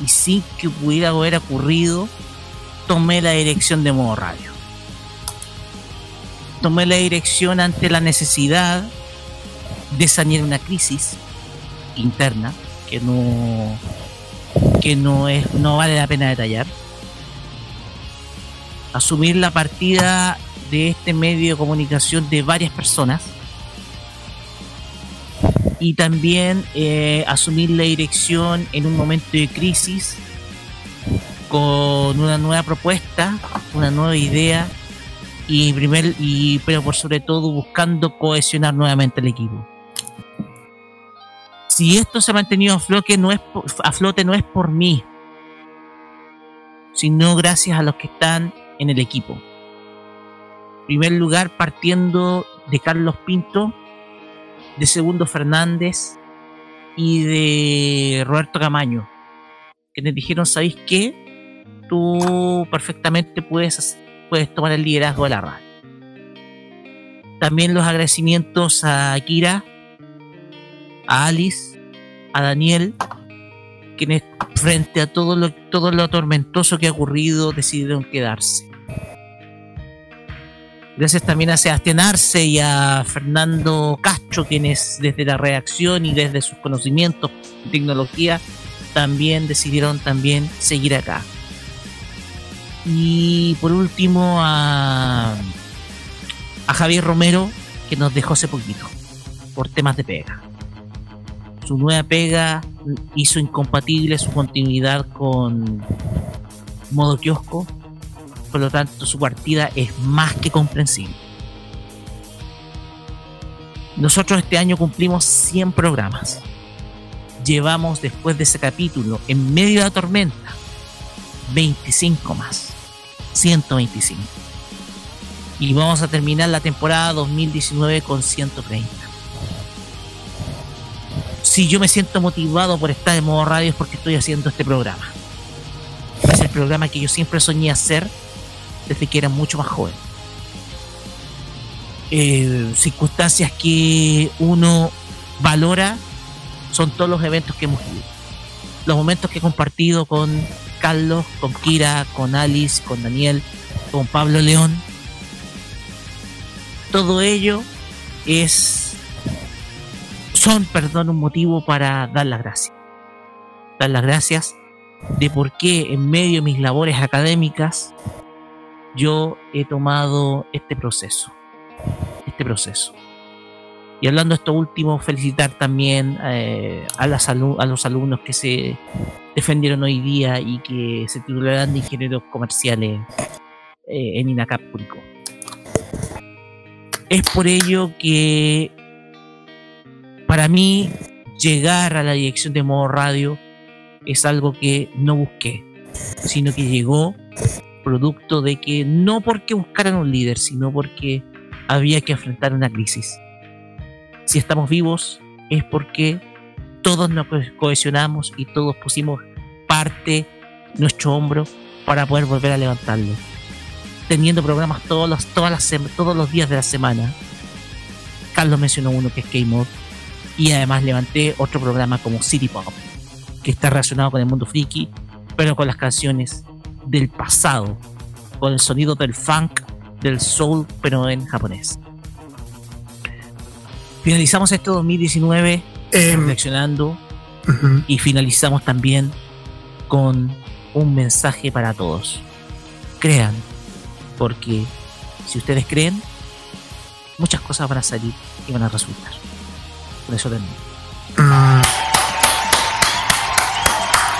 y sin que pudiera haber ocurrido, tomé la dirección de modo radio. Tomé la dirección ante la necesidad de sanear una crisis interna que no que no es no vale la pena detallar. Asumir la partida de este medio de comunicación de varias personas y también eh, asumir la dirección en un momento de crisis con una nueva propuesta, una nueva idea y primer y pero por sobre todo buscando cohesionar nuevamente el equipo. Si esto se ha mantenido a flote no es por, a flote no es por mí, sino gracias a los que están en el equipo. En primer lugar partiendo de Carlos Pinto, de Segundo Fernández y de Roberto Camaño, que les dijeron, ¿sabéis qué? Tú perfectamente puedes, tomar el liderazgo de la radio. También los agradecimientos a Kira, a Alice, a Daniel, quienes frente a todo lo, todo lo tormentoso que ha ocurrido decidieron quedarse. Gracias también a Sebastián Arce y a Fernando Castro, quienes desde la reacción y desde sus conocimientos de tecnología también decidieron también seguir acá. Y por último a, Javier Romero, que nos dejó hace poquito, por temas de pega. Su nueva pega hizo incompatible su continuidad con modo kiosco, por lo tanto su partida es más que comprensible. Nosotros este año cumplimos 100 programas. Llevamos después de ese capítulo, en medio de la tormenta, 25 más. 125. Y vamos a terminar la temporada 2019 con 130. Si yo me siento motivado por estar en modo radio es porque estoy haciendo este programa. Es el programa que yo siempre soñé hacer desde que era mucho más joven. Eh, circunstancias que uno valora son todos los eventos que hemos ido. Los momentos que he compartido con Carlos, con Kira, con Alice, con Daniel, con Pablo León. Todo ello es son, perdón, un motivo para dar las gracias. Dar las gracias de por qué en medio de mis labores académicas yo he tomado este proceso. Este proceso. Y hablando de esto último, felicitar también eh, a, los alumnos que se defendieron hoy día y que se titularán de ingenieros comerciales eh, en INACAP Curicó. Es por ello que para mí llegar a la dirección de modo radio es algo que no busqué, sino que llegó producto de que no porque buscaran un líder, sino porque había que enfrentar una crisis. Si estamos vivos es porque todos nos co- cohesionamos y todos pusimos parte nuestro hombro para poder volver a levantarlo. Teniendo programas todos los, todos los días de la semana. Carlos mencionó uno que es K-Mod. Y además levanté otro programa como City Pop, que está relacionado con el mundo friki, pero con las canciones del pasado, con el sonido del funk, del soul, pero en japonés. Finalizamos este 2019 reflexionando y finalizamos también con un mensaje para todos. Crean, porque si ustedes creen, muchas cosas van a salir y van a resultar. Por eso termino.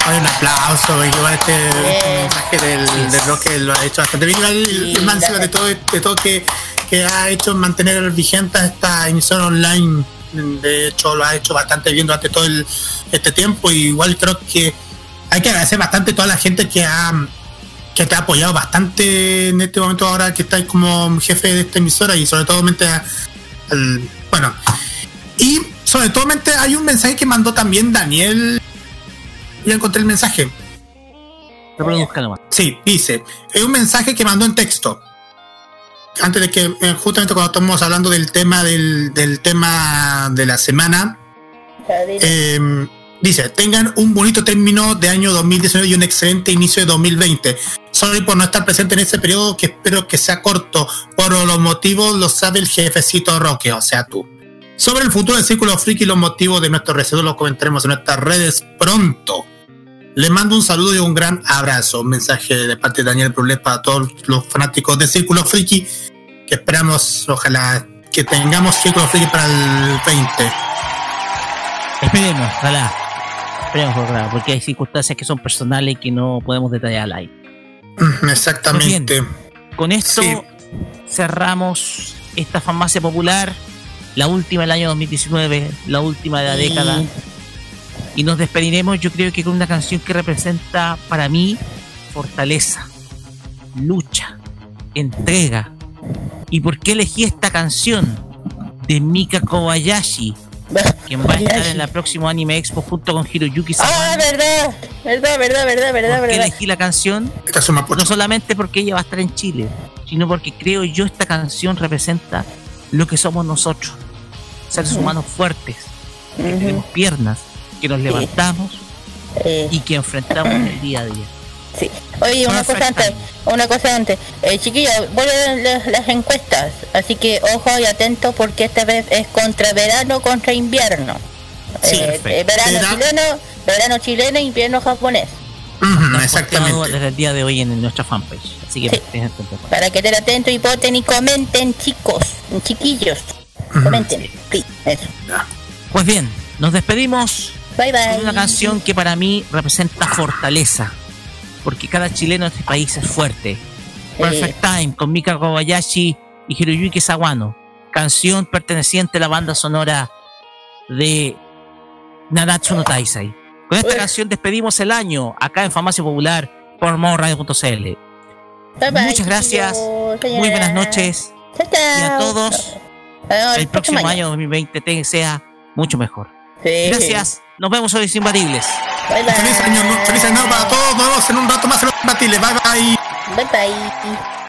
Hay un aplauso, igual este, este mensaje del, del bloque lo ha hecho bastante bien. Igual el, el de todo, de todo que, que ha hecho mantener vigente esta emisión online. De hecho, lo ha hecho bastante bien durante todo el, este tiempo. Y igual creo que hay que agradecer bastante a toda la gente que ha que te ha apoyado bastante en este momento ahora que estáis como jefe de esta emisora y sobre todo a- al, bueno y sobre todo hay un mensaje que mandó también Daniel ya encontré el mensaje Reproduzca nomás. Sí, dice, es un mensaje que mandó en texto. Antes de que, eh, justamente cuando estamos hablando del tema del, del tema de la semana, eh, dice, tengan un bonito término de año 2019 y un excelente inicio de 2020. Sorry por no estar presente en ese periodo que espero que sea corto. Por los motivos lo sabe el jefecito Roque, o sea tú. Sobre el futuro del Círculo Friki y los motivos de nuestro receso los comentaremos en nuestras redes pronto. Le mando un saludo y un gran abrazo. Un mensaje de parte de Daniel Brulet para todos los fanáticos de Círculo Friki. Que esperamos, ojalá, que tengamos Círculo Friki para el 20. Esperemos, ojalá. Esperemos, ojalá, porque hay circunstancias que son personales y que no podemos detallar ahí. Mm, Exactamente. Con esto Sí. cerramos esta farmacia popular, la última del año 2019, la última de la Sí. década. Y nos despediremos, yo creo que con una canción que representa para mí fortaleza, lucha, entrega. ¿Y por qué elegí esta canción? De Mika Kobayashi, quien va a estar en la próxima Anime Expo junto con Hiroyuki Sawano. Ah, verdad, verdad, verdad, verdad, verdad, ¿Por qué verdad. elegí la canción? No solamente porque ella va a estar en Chile, sino porque creo yo esta canción representa lo que somos nosotros. Seres humanos fuertes, que tenemos piernas, que nos levantamos y que enfrentamos el día a día. Sí. Oye, una cosa antes, una cosa antes. Eh, chiquillos, vuelven las, las encuestas, así que ojo y atento porque esta vez es contra verano contra invierno. Sí, Eh, eh, verano chileno, verano chileno, invierno japonés. Exactamente. Desde el día de hoy en nuestra fanpage. Así que estén atentos. Para que estén atentos y voten y comenten, chicos, chiquillos. Comenten. Sí, eso. Pues bien, nos despedimos Bye bye. con una canción que para mí representa fortaleza. Porque cada chileno en este país es fuerte. Perfect Time con Mika Kobayashi y Hiroyuki Sawano. Canción perteneciente a la banda sonora de Nadatsu no Taisai. Con esta canción despedimos el año acá en Farmacia Popular por modoradio.cl. Bye bye, Muchas gracias. Muy buenas noches. Chao, chao. Y a todos, el próximo año 2020 te- sea mucho mejor. Sí. Gracias. Nos vemos hoy, Imbatibles. Feliz año, feliz año nuevo para todos. Nos vemos en un rato más en los imbatibles. Bye bye. Bye bye.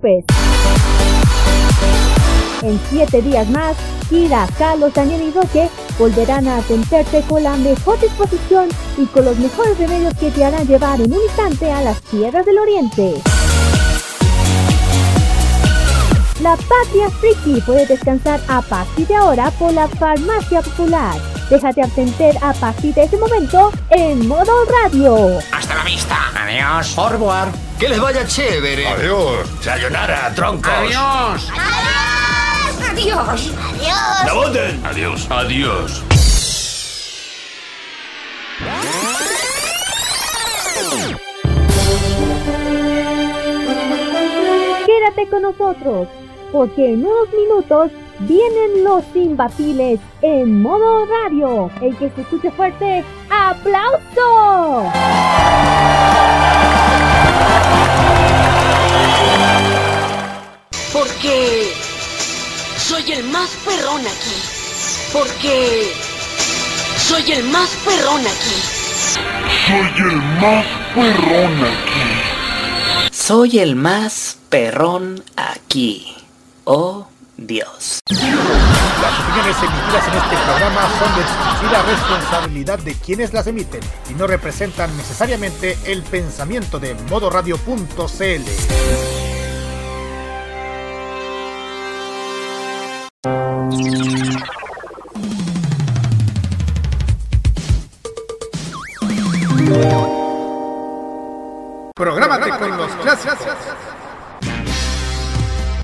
Preocupes. En siete días más, Kira, Carlos, Daniel y Roque volverán a atenderte con la mejor disposición y con los mejores remedios que te harán llevar en un instante a las tierras del oriente. La Patria Friki puede descansar a partir de ahora por la Farmacia Popular. Déjate atender a partir de ese momento en modo radio. Hasta la vista. Adiós. Au revoir. Que les vaya chévere. Adiós. Sayonara, troncos. Adiós. Adiós. Adiós. ¡La voten! Adiós. Adiós. Quédate con nosotros, porque en unos minutos vienen los imbatibles en modo radio. El que se escuche fuerte, ¡aplauso! Más perrón aquí. Porque soy el más perrón aquí. Soy el más perrón aquí. Soy el más perrón aquí. Oh Dios. Las opiniones emitidas en este programa son de exclusiva responsabilidad de quienes las emiten y no representan necesariamente el pensamiento de modoradio.cl.